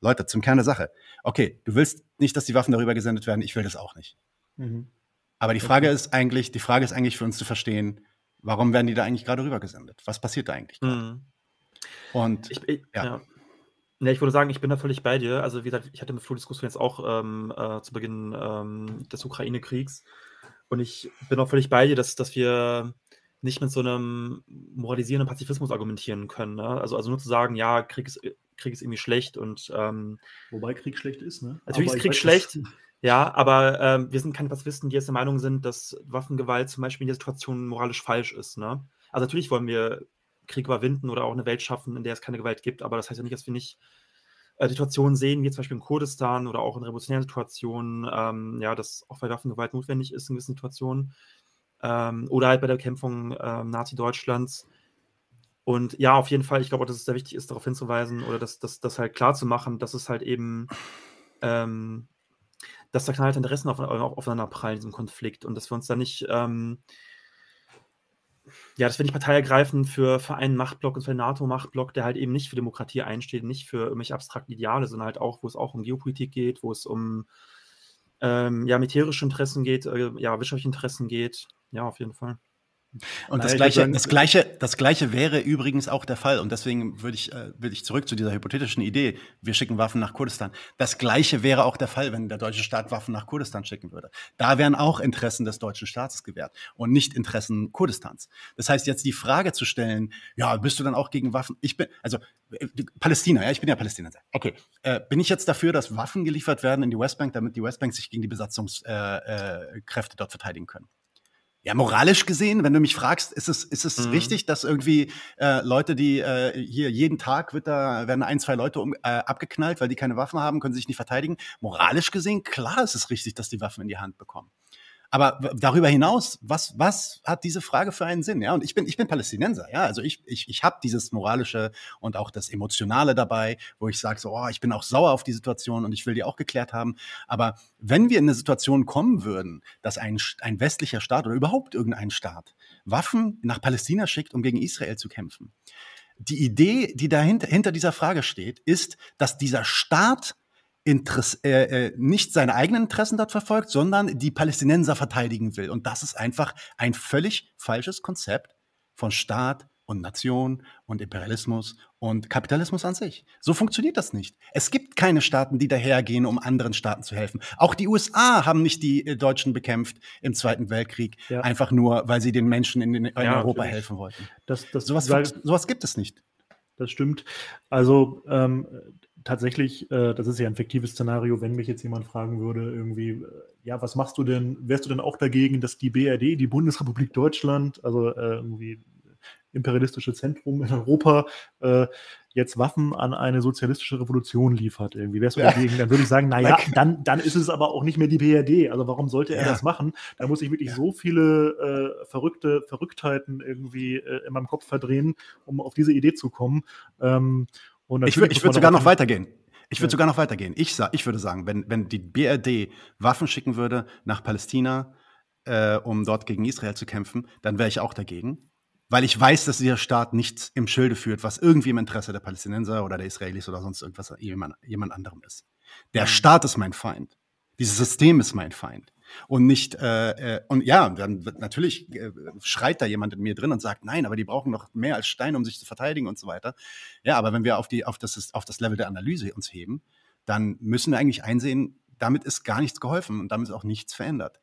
Leute, zum Kern der Sache. Okay, du willst nicht, dass die Waffen darüber gesendet werden, ich will das auch nicht. Mhm. Aber die Frage okay. ist eigentlich, die Frage ist eigentlich für uns zu verstehen, warum werden die da eigentlich gerade rüber gesendet? Was passiert da eigentlich? Mhm. Und ich, ich, ja. ja. Nee, ich würde sagen, ich bin da völlig bei dir. Also, wie gesagt, ich hatte mit Flo Diskussion jetzt auch ähm, äh, zu Beginn ähm, des Ukraine-Kriegs. Und ich bin auch völlig bei dir, dass, dass wir nicht mit so einem moralisierenden Pazifismus argumentieren können. Ne? Also, also nur zu sagen, ja, Krieg ist Krieg ist irgendwie schlecht und ähm, wobei Krieg schlecht ist, ne? Natürlich aber ist Krieg schlecht, ja, aber ähm, wir sind keine Pazifisten, die jetzt der Meinung sind, dass Waffengewalt zum Beispiel in der Situation moralisch falsch ist, ne? Also natürlich wollen wir Krieg überwinden oder auch eine Welt schaffen, in der es keine Gewalt gibt, aber das heißt ja nicht, dass wir nicht äh, Situationen sehen, wie zum Beispiel in Kurdistan oder auch in revolutionären Situationen, ähm, ja, dass auch bei Waffengewalt notwendig ist in gewissen Situationen. Ähm, oder halt bei der Bekämpfung ähm, Nazi-Deutschlands und ja, auf jeden Fall, ich glaube, dass es sehr wichtig ist, darauf hinzuweisen oder das, das, das halt klar zu machen, dass es halt eben, ähm, dass da knallt Interessen auf, auf, aufeinander prallen in diesem Konflikt und dass wir uns da nicht, ähm, ja, dass wir nicht Partei ergreifen für, für einen Machtblock und für einen NATO-Machtblock, der halt eben nicht für Demokratie einsteht, nicht für irgendwelche abstrakten Ideale, sondern halt auch, wo es auch um Geopolitik geht, wo es um ähm, ja, militärische Interessen geht, äh, ja, wirtschaftliche Interessen geht. Ja, auf jeden Fall. Und das gleiche, das gleiche, das gleiche wäre übrigens auch der Fall. Und deswegen würde ich, äh, würde ich zurück zu dieser hypothetischen Idee. Wir schicken Waffen nach Kurdistan. Das gleiche wäre auch der Fall, wenn der deutsche Staat Waffen nach Kurdistan schicken würde. Da wären auch Interessen des deutschen Staates gewährt und nicht Interessen Kurdistans. Das heißt, jetzt die Frage zu stellen, ja, bist du dann auch gegen Waffen? Ich bin, also, äh, Palästina, ja, ich bin ja Palästinenser. Okay. Äh, bin ich jetzt dafür, dass Waffen geliefert werden in die Westbank, damit die Westbank sich gegen die Besatzungskräfte äh, äh, dort verteidigen können? Ja, moralisch gesehen, wenn du mich fragst, ist es, ist es mhm. richtig, dass irgendwie äh, Leute, die äh, hier jeden Tag wird da, werden ein, zwei Leute um, äh, abgeknallt, weil die keine Waffen haben, können sich nicht verteidigen. Moralisch gesehen, klar ist es richtig, dass die Waffen in die Hand bekommen. Aber darüber hinaus, was, was hat diese Frage für einen Sinn? Ja, und ich bin, ich bin Palästinenser, ja. Also ich, ich, ich habe dieses Moralische und auch das Emotionale dabei, wo ich sage, so, oh, ich bin auch sauer auf die Situation und ich will die auch geklärt haben. Aber wenn wir in eine Situation kommen würden, dass ein, ein westlicher Staat oder überhaupt irgendein Staat Waffen nach Palästina schickt, um gegen Israel zu kämpfen, die Idee, die dahinter hinter dieser Frage steht, ist, dass dieser Staat Interess äh, äh, nicht seine eigenen Interessen dort verfolgt, sondern die Palästinenser verteidigen will. Und das ist einfach ein völlig falsches Konzept von Staat und Nation und Imperialismus und Kapitalismus an sich. So funktioniert das nicht. Es gibt keine Staaten, die dahergehen, um anderen Staaten zu helfen. Auch die USA haben nicht die äh, Deutschen bekämpft im Zweiten Weltkrieg, ja. einfach nur, weil sie den Menschen in, in ja, Europa natürlich. helfen wollten. Das, das, sowas, sowas gibt es nicht. Das stimmt. Also ähm, tatsächlich, äh, das ist ja ein fiktives Szenario, wenn mich jetzt jemand fragen würde, irgendwie, äh, ja, was machst du denn, wärst du denn auch dagegen, dass die BRD, die Bundesrepublik Deutschland, also äh, irgendwie imperialistische Zentrum in Europa, äh, jetzt Waffen an eine sozialistische Revolution liefert, irgendwie. Wärst du ja. dagegen? Dann würde ich sagen, naja, dann, dann ist es aber auch nicht mehr die BRD. Also warum sollte er ja. das machen? Da muss ich wirklich ja. so viele äh, verrückte Verrücktheiten irgendwie äh, in meinem Kopf verdrehen, um auf diese Idee zu kommen. Ähm, ich würde würd sogar noch weitergehen. Ich würde ja. sogar noch weitergehen. Ich, ich würde sagen, wenn, wenn die BRD Waffen schicken würde nach Palästina, äh, um dort gegen Israel zu kämpfen, dann wäre ich auch dagegen. weil ich weiß, dass dieser Staat nichts im Schilde führt, was irgendwie im Interesse der Palästinenser oder der Israelis oder sonst irgendwas jemand, jemand anderem ist. Der mhm. Staat ist mein Feind. Dieses System ist mein Feind. Und nicht, äh, äh, und ja, dann wird natürlich äh, schreit da jemand in mir drin und sagt, nein, aber die brauchen noch mehr als Stein, um sich zu verteidigen und so weiter. Ja, aber wenn wir auf, die, auf, das, auf das Level der Analyse uns heben, dann müssen wir eigentlich einsehen, damit ist gar nichts geholfen und damit ist auch nichts verändert.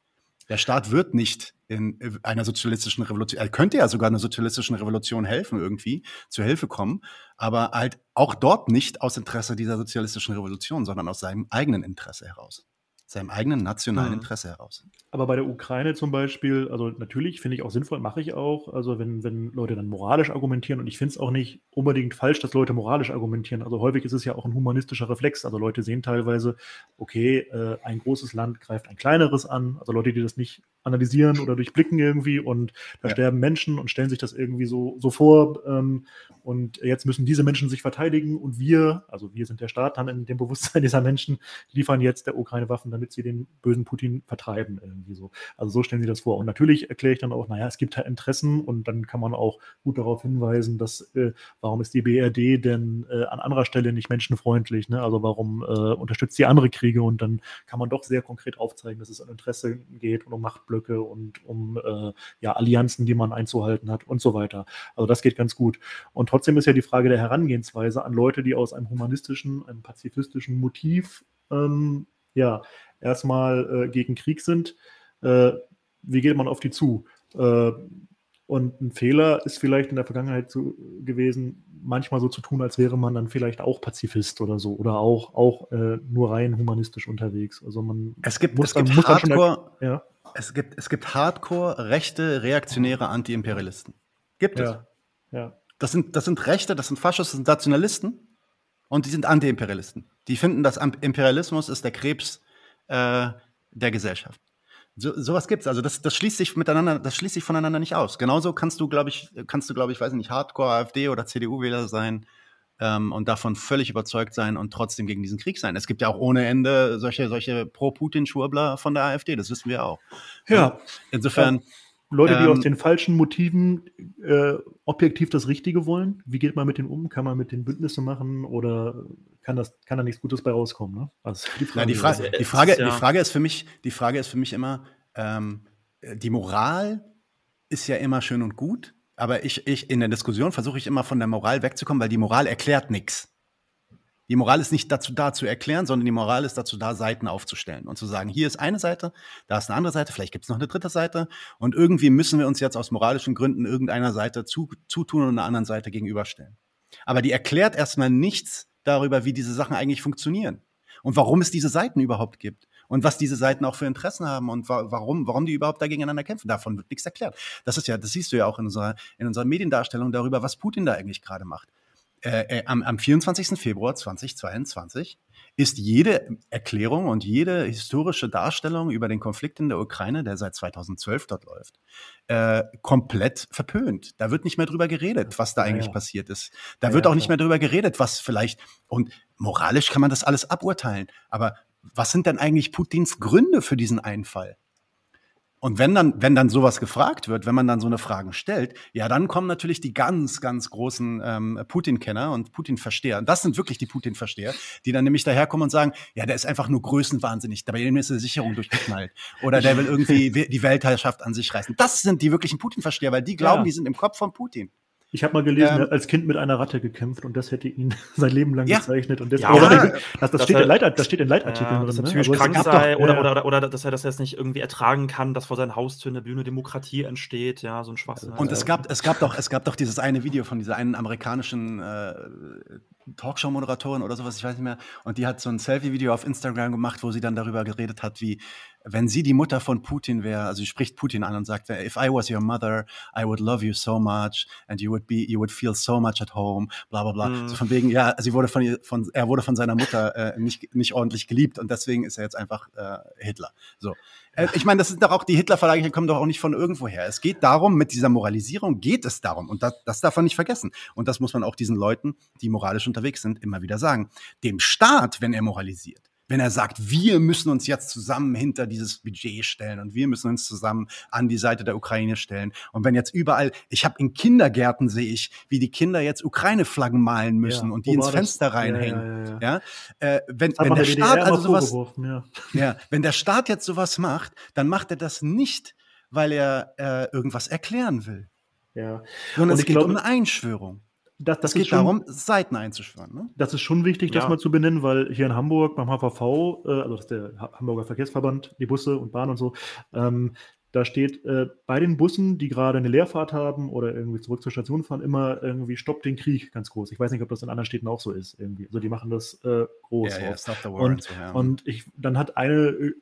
Der Staat wird nicht in einer sozialistischen Revolution, er könnte ja sogar einer sozialistischen Revolution helfen, irgendwie, zur Hilfe kommen, aber halt auch dort nicht aus Interesse dieser sozialistischen Revolution, sondern aus seinem eigenen Interesse heraus seinem eigenen nationalen mhm. Interesse heraus. Aber bei der Ukraine zum Beispiel, also natürlich finde ich auch sinnvoll, mache ich auch, also wenn, wenn Leute dann moralisch argumentieren und ich finde es auch nicht unbedingt falsch, dass Leute moralisch argumentieren. Also häufig ist es ja auch ein humanistischer Reflex. Also Leute sehen teilweise, okay, äh, ein großes Land greift ein kleineres an. Also Leute, die das nicht analysieren oder durchblicken irgendwie und da ja. sterben Menschen und stellen sich das irgendwie so, so vor ähm, und jetzt müssen diese Menschen sich verteidigen und wir, also wir sind der Staat dann in dem Bewusstsein dieser Menschen, liefern jetzt der Ukraine Waffen, damit sie den bösen Putin vertreiben irgendwie so. Also so stellen sie das vor und natürlich erkläre ich dann auch, naja, es gibt halt Interessen und dann kann man auch gut darauf hinweisen, dass äh, warum ist die BRD denn äh, an anderer Stelle nicht menschenfreundlich, ne? also warum äh, unterstützt sie andere Kriege und dann kann man doch sehr konkret aufzeigen, dass es an Interesse geht und um Macht Machtblöcke und um äh, ja, Allianzen, die man einzuhalten hat und so weiter. Also das geht ganz gut. Und trotzdem ist ja die Frage der Herangehensweise an Leute, die aus einem humanistischen, einem pazifistischen Motiv ähm, ja erstmal äh, gegen Krieg sind. Äh, wie geht man auf die zu? Äh, und ein Fehler ist vielleicht in der Vergangenheit so gewesen, manchmal so zu tun, als wäre man dann vielleicht auch Pazifist oder so oder auch, auch äh, nur rein humanistisch unterwegs. Also man es gibt, muss es dann, gibt muss Hardcore, schon, ja? Es gibt, es gibt Hardcore rechte, reaktionäre Anti-Imperialisten. Gibt es. Ja. ja. Das, sind, das sind Rechte, das sind Faschisten, das sind Nationalisten und die sind Anti-Imperialisten. Die finden, dass Imperialismus ist der Krebs äh, der Gesellschaft. So, sowas gibt's. Also das, das schließt sich miteinander, das schließt sich voneinander nicht aus. Genauso kannst du, glaube ich, kannst du, glaube ich, weiß nicht, Hardcore AfD oder CDU-Wähler sein ähm, und davon völlig überzeugt sein und trotzdem gegen diesen Krieg sein. Es gibt ja auch ohne Ende solche, solche Pro-Putin-Schwurbler von der AfD, das wissen wir auch. Ja. Und insofern. Ja. Leute, die ähm, aus den falschen Motiven äh, objektiv das Richtige wollen, wie geht man mit denen um? Kann man mit denen Bündnisse machen oder kann, das, kann da nichts Gutes bei rauskommen? Ne? Also die Frage, ja, die, Fra die, Frage, die, Frage, ist für mich, die Frage ist für mich immer, ähm, die Moral ist ja immer schön und gut, aber ich, ich in der Diskussion versuche ich immer von der Moral wegzukommen, weil die Moral erklärt nichts. Die Moral ist nicht dazu da zu erklären, sondern die Moral ist dazu da, Seiten aufzustellen und zu sagen, hier ist eine Seite, da ist eine andere Seite, vielleicht gibt es noch eine dritte Seite und irgendwie müssen wir uns jetzt aus moralischen Gründen irgendeiner Seite zu, zutun und einer anderen Seite gegenüberstellen. Aber die erklärt erstmal nichts darüber, wie diese Sachen eigentlich funktionieren und warum es diese Seiten überhaupt gibt und was diese Seiten auch für Interessen haben und wa warum, warum die überhaupt da gegeneinander kämpfen. Davon wird nichts erklärt. Das ist ja, das siehst du ja auch in unserer, in unserer Mediendarstellung darüber, was Putin da eigentlich gerade macht. Äh, äh, am, am 24. Februar 2022 ist jede Erklärung und jede historische Darstellung über den Konflikt in der Ukraine, der seit 2012 dort läuft, äh, komplett verpönt. Da wird nicht mehr drüber geredet, was da eigentlich ja. passiert ist. Da ja, wird auch nicht mehr drüber geredet, was vielleicht, und moralisch kann man das alles aburteilen, aber was sind denn eigentlich Putins Gründe für diesen Einfall? Und wenn dann, wenn dann sowas gefragt wird, wenn man dann so eine Frage stellt, ja, dann kommen natürlich die ganz, ganz großen ähm, Putin-Kenner und Putin-Versteher. Das sind wirklich die Putin-Versteher, die dann nämlich daherkommen und sagen, ja, der ist einfach nur größenwahnsinnig, dabei ist eine Sicherung durchgeknallt. Oder der will irgendwie die Weltherrschaft an sich reißen. Das sind die wirklichen Putin-Versteher, weil die glauben, ja. die sind im Kopf von Putin. Ich habe mal gelesen, ähm, als Kind mit einer Ratte gekämpft und das hätte ihn sein Leben lang ja. gezeichnet. Und das, ja, oder, das, das, steht er, Leit, das, steht in Leitartikeln ja, drin. Dass er ne? krank sei oder, oder, oder, dass er das jetzt nicht irgendwie ertragen kann, dass vor seiner Haustür eine Bühne Demokratie entsteht. Ja, so ein Schwachsinn. Und es gab, es, gab doch, es gab doch dieses eine Video von dieser einen amerikanischen äh, Talkshow-Moderatorin oder sowas, ich weiß nicht mehr. Und die hat so ein Selfie-Video auf Instagram gemacht, wo sie dann darüber geredet hat, wie wenn sie die Mutter von Putin wäre, also sie spricht Putin an und sagt, if I was your mother, I would love you so much and you would be, you would feel so much at home, bla bla bla. Mm. So von wegen, ja, sie wurde von, von er wurde von seiner Mutter äh, nicht, nicht ordentlich geliebt und deswegen ist er jetzt einfach äh, Hitler. So. Äh, ich meine, das sind doch auch, die Hitler-Vergleiche kommen doch auch nicht von irgendwoher. Es geht darum, mit dieser Moralisierung geht es darum. Und das, das darf man nicht vergessen. Und das muss man auch diesen Leuten, die moralisch unterwegs sind, immer wieder sagen. Dem Staat, wenn er moralisiert, wenn er sagt, wir müssen uns jetzt zusammen hinter dieses Budget stellen und wir müssen uns zusammen an die Seite der Ukraine stellen. Und wenn jetzt überall, ich habe in Kindergärten sehe ich, wie die Kinder jetzt Ukraine-Flaggen malen müssen ja, und die ins Fenster das? reinhängen. Ja, ja. Äh, wenn, wenn der Staat also sowas, ja. wenn der Staat jetzt sowas macht, dann macht er das nicht, weil er äh, irgendwas erklären will. Ja. Sondern es geht glaub, um eine Einschwörung. Das, das es geht schon, darum, Seiten einzuschwören. Ne? Das ist schon wichtig, ja. das mal zu benennen, weil hier in Hamburg beim HVV, äh, also das ist der Hamburger Verkehrsverband, die Busse und Bahnen und so, ähm, da steht äh, bei den Bussen, die gerade eine Leerfahrt haben oder irgendwie zurück zur Station fahren, immer irgendwie Stopp den Krieg ganz groß. Ich weiß nicht, ob das in anderen Städten auch so ist. Irgendwie. Also die machen das äh, groß. Ja, ja, und, so, ja. und ich, dann hat eine äh,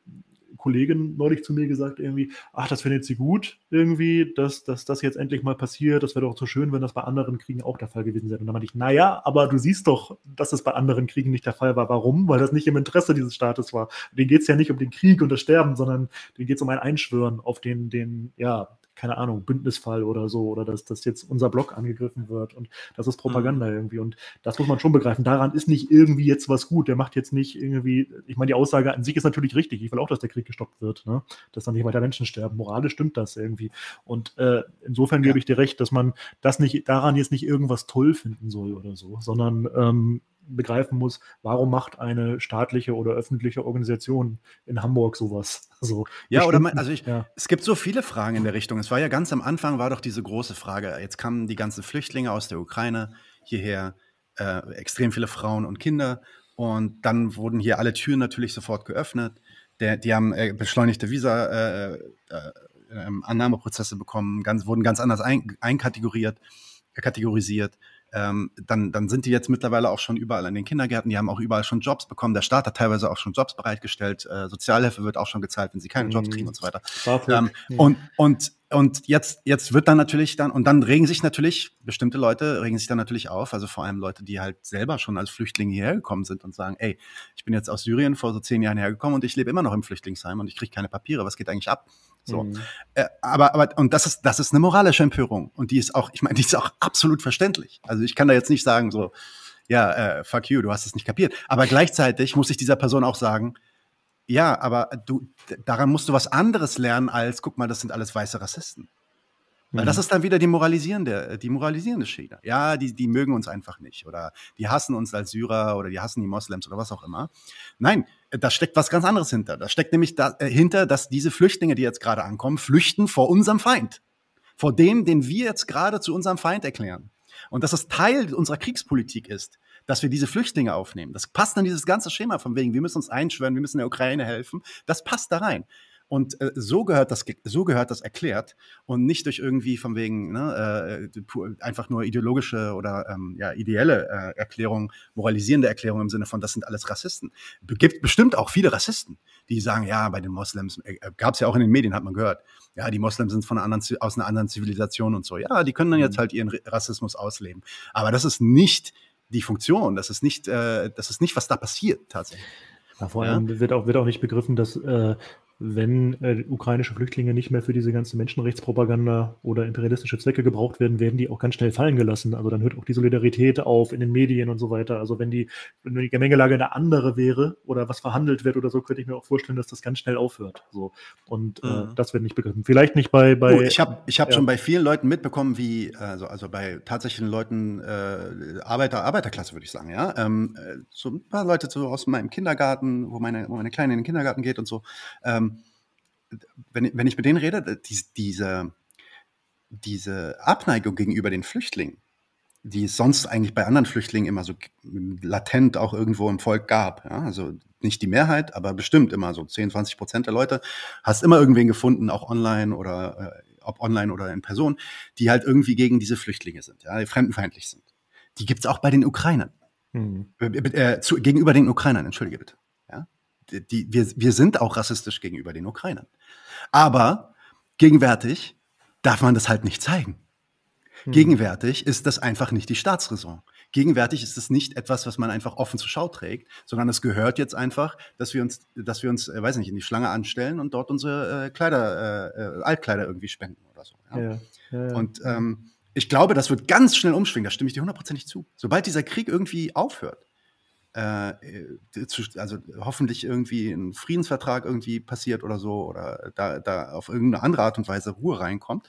Kollegin neulich zu mir gesagt, irgendwie, ach, das findet sie gut, irgendwie, dass, dass das jetzt endlich mal passiert. Das wäre doch so schön, wenn das bei anderen Kriegen auch der Fall gewesen wäre. Und dann meinte ich, naja, aber du siehst doch, dass es bei anderen Kriegen nicht der Fall war. Warum? Weil das nicht im Interesse dieses Staates war. Denen geht es ja nicht um den Krieg und das Sterben, sondern denen geht es um ein Einschwören auf den, den, ja, keine Ahnung, Bündnisfall oder so, oder dass, dass jetzt unser Blog angegriffen wird und das ist Propaganda mhm. irgendwie. Und das muss man schon begreifen. Daran ist nicht irgendwie jetzt was gut. Der macht jetzt nicht irgendwie, ich meine, die Aussage an sich ist natürlich richtig. Ich will auch, dass der Krieg gestoppt wird, ne? dass dann nicht weiter Menschen sterben. Moralisch stimmt das irgendwie. Und äh, insofern ja. gebe ich dir recht, dass man das nicht, daran jetzt nicht irgendwas toll finden soll oder so, sondern ähm, begreifen muss, warum macht eine staatliche oder öffentliche Organisation in Hamburg sowas? Also, ja, oder man, also ich, ja. es gibt so viele Fragen in der Richtung. Es war ja ganz am Anfang war doch diese große Frage. Jetzt kamen die ganzen Flüchtlinge aus der Ukraine hierher, äh, extrem viele Frauen und Kinder. Und dann wurden hier alle Türen natürlich sofort geöffnet. Der, die haben äh, beschleunigte Visa, äh, äh, ähm, Annahmeprozesse bekommen, ganz, wurden ganz anders ein, einkategoriert, kategorisiert. Ähm, dann, dann sind die jetzt mittlerweile auch schon überall in den Kindergärten, die haben auch überall schon Jobs bekommen. Der Staat hat teilweise auch schon Jobs bereitgestellt. Äh, Sozialhilfe wird auch schon gezahlt, wenn sie keine Jobs kriegen und so weiter. Ähm, und, und, und jetzt, jetzt wird dann natürlich dann, und dann regen sich natürlich, bestimmte Leute regen sich dann natürlich auf, also vor allem Leute, die halt selber schon als Flüchtlinge hierher gekommen sind und sagen, ey, ich bin jetzt aus Syrien vor so zehn Jahren hergekommen und ich lebe immer noch im Flüchtlingsheim und ich kriege keine Papiere, was geht eigentlich ab? So. Mhm. Äh, aber, aber, und das ist, das ist eine moralische Empörung. Und die ist auch, ich meine, die ist auch absolut verständlich. Also ich kann da jetzt nicht sagen, so, ja, äh, fuck you, du hast es nicht kapiert. Aber gleichzeitig muss ich dieser Person auch sagen, ja, aber du, daran musst du was anderes lernen als, guck mal, das sind alles weiße Rassisten. Weil das mhm. ist dann wieder die moralisierende, die moralisierende Schiene. Ja, die, die mögen uns einfach nicht oder die hassen uns als Syrer oder die hassen die Moslems oder was auch immer. Nein, da steckt was ganz anderes hinter. Da steckt nämlich dahinter, äh, dass diese Flüchtlinge, die jetzt gerade ankommen, flüchten vor unserem Feind. Vor dem, den wir jetzt gerade zu unserem Feind erklären. Und dass es Teil unserer Kriegspolitik ist, dass wir diese Flüchtlinge aufnehmen. Das passt in dieses ganze Schema von wegen, wir müssen uns einschwören, wir müssen der Ukraine helfen. Das passt da rein. Und äh, so gehört das, so gehört das erklärt und nicht durch irgendwie von wegen ne, äh, einfach nur ideologische oder ähm, ja, ideelle äh, Erklärung, moralisierende Erklärung im Sinne von, das sind alles Rassisten. Gibt bestimmt auch viele Rassisten, die sagen, ja, bei den Moslems äh, gab es ja auch in den Medien, hat man gehört, ja, die Moslems sind von einer anderen, aus einer anderen Zivilisation und so. Ja, die können dann jetzt mhm. halt ihren Rassismus ausleben. Aber das ist nicht die Funktion, das ist nicht, äh, das ist nicht, was da passiert tatsächlich. Ja, vor allem ja? wird, auch, wird auch nicht begriffen, dass äh, wenn äh, ukrainische Flüchtlinge nicht mehr für diese ganze Menschenrechtspropaganda oder imperialistische Zwecke gebraucht werden, werden die auch ganz schnell fallen gelassen. Also dann hört auch die Solidarität auf in den Medien und so weiter. Also wenn die, wenn die Gemengelage eine andere wäre oder was verhandelt wird oder so, könnte ich mir auch vorstellen, dass das ganz schnell aufhört. So. Und äh, mhm. äh, das wird nicht begriffen. Vielleicht nicht bei. bei oh, ich habe ich hab ja. schon bei vielen Leuten mitbekommen, wie, also, also bei tatsächlichen Leuten, äh, Arbeiter, Arbeiterklasse würde ich sagen, ja. Ähm, äh, so ein paar Leute so aus meinem Kindergarten, wo meine, wo meine Kleine in den Kindergarten geht und so. Ähm, wenn, wenn ich mit denen rede, die, diese, diese Abneigung gegenüber den Flüchtlingen, die es sonst eigentlich bei anderen Flüchtlingen immer so latent auch irgendwo im Volk gab. Ja? Also nicht die Mehrheit, aber bestimmt immer so 10, 20 Prozent der Leute. Hast immer irgendwen gefunden, auch online oder äh, ob online oder in Person, die halt irgendwie gegen diese Flüchtlinge sind, ja, die fremdenfeindlich sind. Die gibt's auch bei den Ukrainern. Mhm. Äh, äh, zu, gegenüber den Ukrainern, entschuldige bitte. Ja? Die, wir, wir sind auch rassistisch gegenüber den Ukrainern. Aber gegenwärtig darf man das halt nicht zeigen. Hm. Gegenwärtig ist das einfach nicht die Staatsräson. Gegenwärtig ist es nicht etwas, was man einfach offen zur Schau trägt, sondern es gehört jetzt einfach, dass wir uns, dass wir uns, äh, weiß nicht, in die Schlange anstellen und dort unsere äh, Kleider, äh, äh Altkleider irgendwie spenden oder so. Ja? Ja, ja, und ähm, ich glaube, das wird ganz schnell umschwingen. Da stimme ich dir hundertprozentig zu. Sobald dieser Krieg irgendwie aufhört, also hoffentlich irgendwie ein Friedensvertrag irgendwie passiert oder so oder da, da auf irgendeine andere Art und Weise Ruhe reinkommt,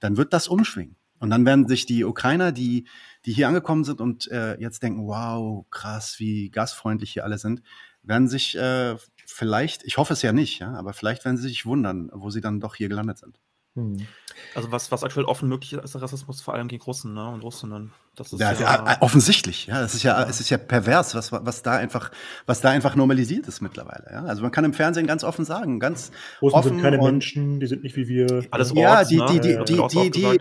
dann wird das umschwingen. Und dann werden sich die Ukrainer, die, die hier angekommen sind und äh, jetzt denken, wow, krass, wie gastfreundlich hier alle sind, werden sich äh, vielleicht, ich hoffe es ja nicht, ja, aber vielleicht werden sie sich wundern, wo sie dann doch hier gelandet sind. Hm. Also was, was aktuell offen möglich ist, ist der Rassismus vor allem gegen Russen ne? und Russinnen. Das ist ja, ja, offensichtlich, ja. Es ist ja, ja, es ist ja pervers, was, was da einfach, was da einfach normalisiert ist mittlerweile. Ja? Also man kann im Fernsehen ganz offen sagen, ganz Russen offen sind keine Menschen, die sind nicht wie wir. Alles ja, Orts, die, die, ne? die, die, die, die, die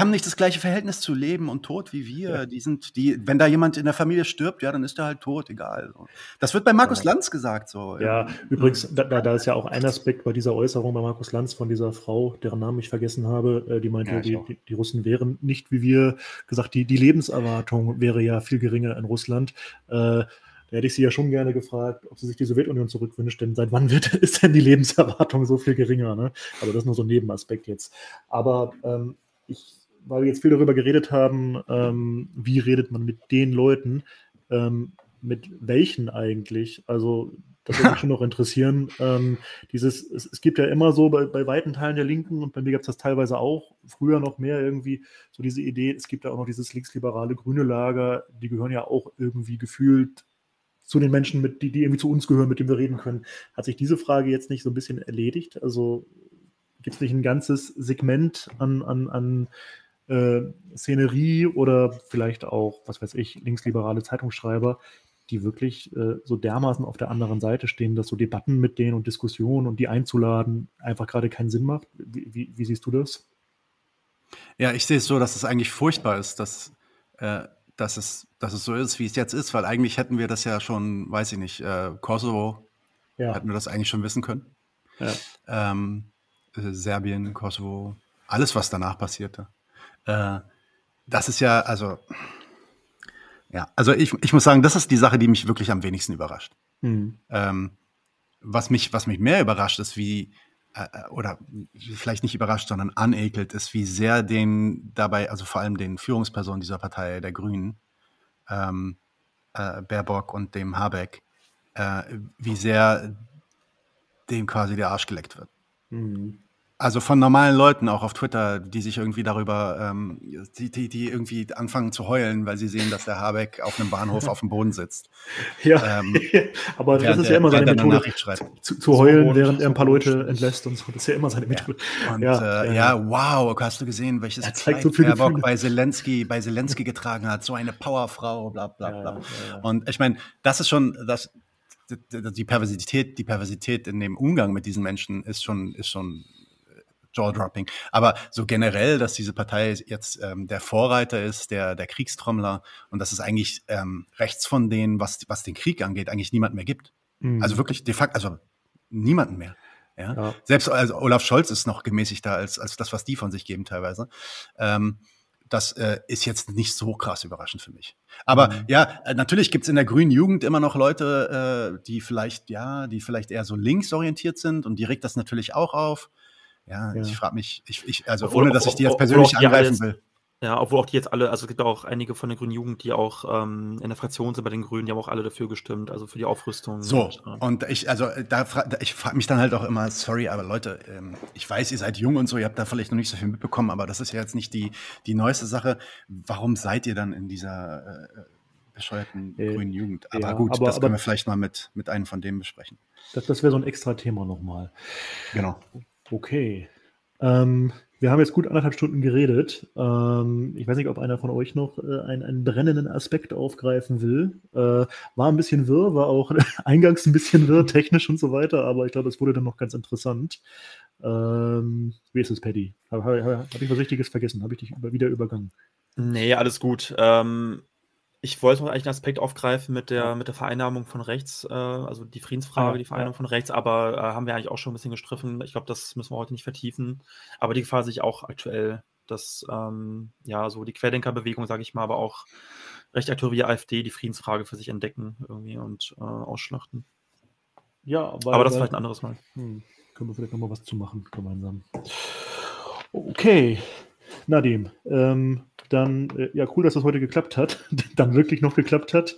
haben nicht das gleiche Verhältnis zu Leben und Tod wie wir. Ja. Die sind, die, wenn da jemand in der Familie stirbt, ja, dann ist er halt tot, egal. Das wird bei Markus ja. Lanz gesagt so. Ja, übrigens, da, da ist ja auch ein Aspekt bei dieser Äußerung bei Markus Lanz von dieser Frau, deren Namen ich vergessen habe, äh, die meinte, ja, die, die, die, Russen wären nicht wie wir gesagt, die, die Lebenserwartung wäre ja viel geringer in Russland. Äh, da hätte ich sie ja schon gerne gefragt, ob sie sich die Sowjetunion zurückwünscht, denn seit wann wird, ist denn die Lebenserwartung so viel geringer? Ne? Aber das ist nur so ein Nebenaspekt jetzt. Aber ähm, ich, weil wir jetzt viel darüber geredet haben, ähm, wie redet man mit den Leuten, ähm, mit welchen eigentlich? Also, das würde mich schon noch interessieren. Ähm, dieses, es, es, gibt ja immer so bei, bei weiten Teilen der Linken und bei mir gab es das teilweise auch, früher noch mehr irgendwie, so diese Idee, es gibt ja auch noch dieses linksliberale grüne Lager, die gehören ja auch irgendwie gefühlt zu den Menschen, mit, die, die irgendwie zu uns gehören, mit denen wir reden können. Hat sich diese Frage jetzt nicht so ein bisschen erledigt? Also gibt es nicht ein ganzes Segment an, an, an äh, Szenerie oder vielleicht auch, was weiß ich, linksliberale Zeitungsschreiber, die wirklich äh, so dermaßen auf der anderen Seite stehen, dass so Debatten mit denen und Diskussionen und die einzuladen einfach gerade keinen Sinn macht. Wie, wie, wie, siehst du das? Ja, ich sehe es so, dass es eigentlich furchtbar ist, dass, äh, dass, es, dass es so ist, wie es jetzt ist, weil eigentlich hätten wir das ja schon, weiß ich nicht, äh, Kosovo, ja. hätten wir das eigentlich schon wissen können. Ja. Ähm, äh, Serbien, Kosovo, alles, was danach passierte. Äh, das ist ja, also, ja, also ich, ich muss sagen, das ist die Sache, die mich wirklich am wenigsten überrascht. Mhm. Ähm, was, mich, was mich mehr überrascht, ist, wie, äh, äh, oder vielleicht nicht überrascht, sondern anekelt, ist, wie sehr den dabei, also vor allem den Führungspersonen dieser Partei, der Grünen, ähm, äh, Baerbock und dem Habeck, äh, wie sehr dem quasi der Arsch geleckt wird. Mhm. Also von normalen Leuten auch auf Twitter, die sich irgendwie darüber, ähm, die, die, die irgendwie anfangen zu heulen, weil sie sehen, dass der Habeck auf einem Bahnhof auf dem Boden sitzt. Ja, ähm, aber das ist ja immer seine Methode, zu, zu, heulen, so während er ein paar Leute entlässt und so. Das ist ja immer seine Methode. Ja, und, ja, äh, ja, wow, hast du gesehen, welches Kleid so Baerbock bei Zelensky, bei Zelensky getragen hat, so eine Powerfrau, bla bla bla. Und ich meine, das ist schon, das, die Perversität, die Perversität in dem Umgang mit diesen Menschen ist schon, ist schon Jaw-dropping. Aber so generell, dass diese Partei jetzt ähm, der Vorreiter ist, der, der Kriegstrommler und dass es eigentlich ähm, rechts von denen, was, was den Krieg angeht, eigentlich niemand mehr gibt. Mhm. Also wirklich de facto, also niemanden mehr. Ja? ja. Selbst also Olaf Scholz ist noch gemäßigter als, als das, was die von sich geben teilweise. Ähm, das äh, ist jetzt nicht so krass überraschend für mich. Aber mhm. ja, äh, natürlich gibt's in der grünen Jugend immer noch Leute, äh, die vielleicht, ja, die vielleicht eher so linksorientiert sind und die regt das natürlich auch auf. Ja, ja. ich frage mich, ich, ich, also obwohl, ohne dass ich die jetzt persönlich angreifen jetzt, will. Ja, obwohl auch die jetzt alle, also es gibt auch einige von der Grünen Jugend, die auch ähm, in der Fraktion sind bei den Grünen, die haben auch alle dafür gestimmt, also für die Aufrüstung. So, und, äh, und ich, also da fra ich frage mich dann halt auch immer, sorry, aber Leute, ähm, ich weiß, ihr seid jung und so, ihr habt da vielleicht noch nicht so viel mitbekommen, aber das ist ja jetzt nicht die, die neueste Sache. Warum seid ihr dann in dieser äh, bescheuerten äh, grünen Jugend? Aber ja, gut, aber, das können wir vielleicht mal mit, mit einem von denen besprechen. Das, das wäre so ein extra Thema nochmal. Genau. Okay. Ähm, wir haben jetzt gut anderthalb Stunden geredet. Ähm, ich weiß nicht, ob einer von euch noch äh, einen, einen, brennenden Aspekt aufgreifen will. Äh, war ein bisschen wirr, war auch eingangs ein bisschen wirr, technisch und so weiter, aber ich glaube, es wurde dann noch ganz interessant. Ähm, wie ist es, Paddy? Habe hab, hab ich was Richtiges vergessen? Habe ich dich über, wieder übergangen? Nee, alles gut. Ähm, ich wollte noch eigentlich einen Aspekt aufgreifen mit der, mit der Vereinnahmung von rechts, äh, also die Friedensfrage, ah, die Vereinnahmung ja. von rechts, aber äh, haben wir eigentlich auch schon ein bisschen gestriffen. Ich glaube, das müssen wir heute nicht vertiefen. Aber die Gefahr sehe ich auch aktuell, dass ähm, ja so die Querdenkerbewegung, sage ich mal, aber auch Rechtakteure wie AfD die Friedensfrage für sich entdecken irgendwie und äh, ausschlachten. Ja, weil, aber das weil, vielleicht ein anderes Mal. Hm, können wir vielleicht nochmal was zu machen gemeinsam. Okay, Nadim, ähm, dann, äh, ja, cool, dass das heute geklappt hat. dann wirklich noch geklappt hat.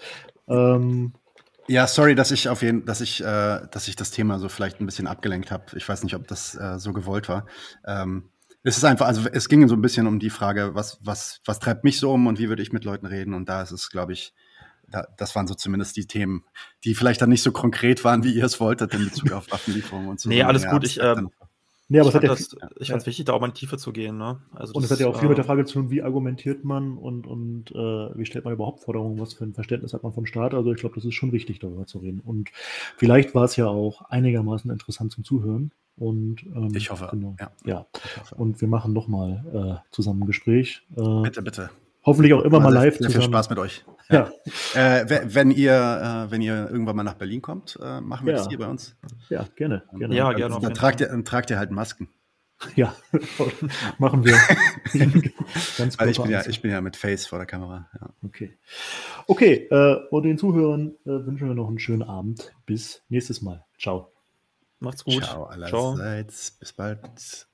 Ähm, ja, sorry, dass ich auf jeden, dass ich, äh, dass ich das Thema so vielleicht ein bisschen abgelenkt habe. Ich weiß nicht, ob das äh, so gewollt war. Ähm, es ist einfach, also es ging so ein bisschen um die Frage, was, was, was treibt mich so um und wie würde ich mit Leuten reden? Und da ist es, glaube ich, da, das waren so zumindest die Themen, die vielleicht dann nicht so konkret waren, wie ihr es wolltet in Bezug auf Waffenlieferungen und so. Nee, alles gut. Ich, ähm, Nee, aber ich es hat ja, das, ich fand es wichtig, da auch mal in die Tiefe zu gehen. Ne? Also und es hat ja auch viel mit der äh, Frage zu tun, wie argumentiert man und, und äh, wie stellt man überhaupt Forderungen, was für ein Verständnis hat man vom Staat. Also ich glaube, das ist schon wichtig, darüber zu reden. Und vielleicht war es ja auch einigermaßen interessant zum Zuhören. Und ähm, Ich hoffe, Genau. ja. Ja. Ich hoffe. Und wir machen nochmal äh, zusammen ein Gespräch. Äh, Bitte, bitte. hoffentlich auch immer mal sehr, live sehr viel zusammen. Spaß mit euch. Ja, Äh, we- wenn ihr, äh, wenn ihr irgendwann mal nach Berlin kommt, äh, machen wir Ja. das hier bei uns. ja, gerne. gerne. Ja, Dann- gerne, Dann jeden tragt, ihr, dann tragt ihr halt Masken. Ja, machen wir. Ganz Weil ich bin ja, ich bin ja mit Face vor der Kamera. Ja. Okay. Okay, äh, und den Zuhörern äh, wünschen wir noch einen schönen Abend. Bis nächstes Mal. Ciao. Macht's gut. Ciao Ciao. allerseits. Bis bald.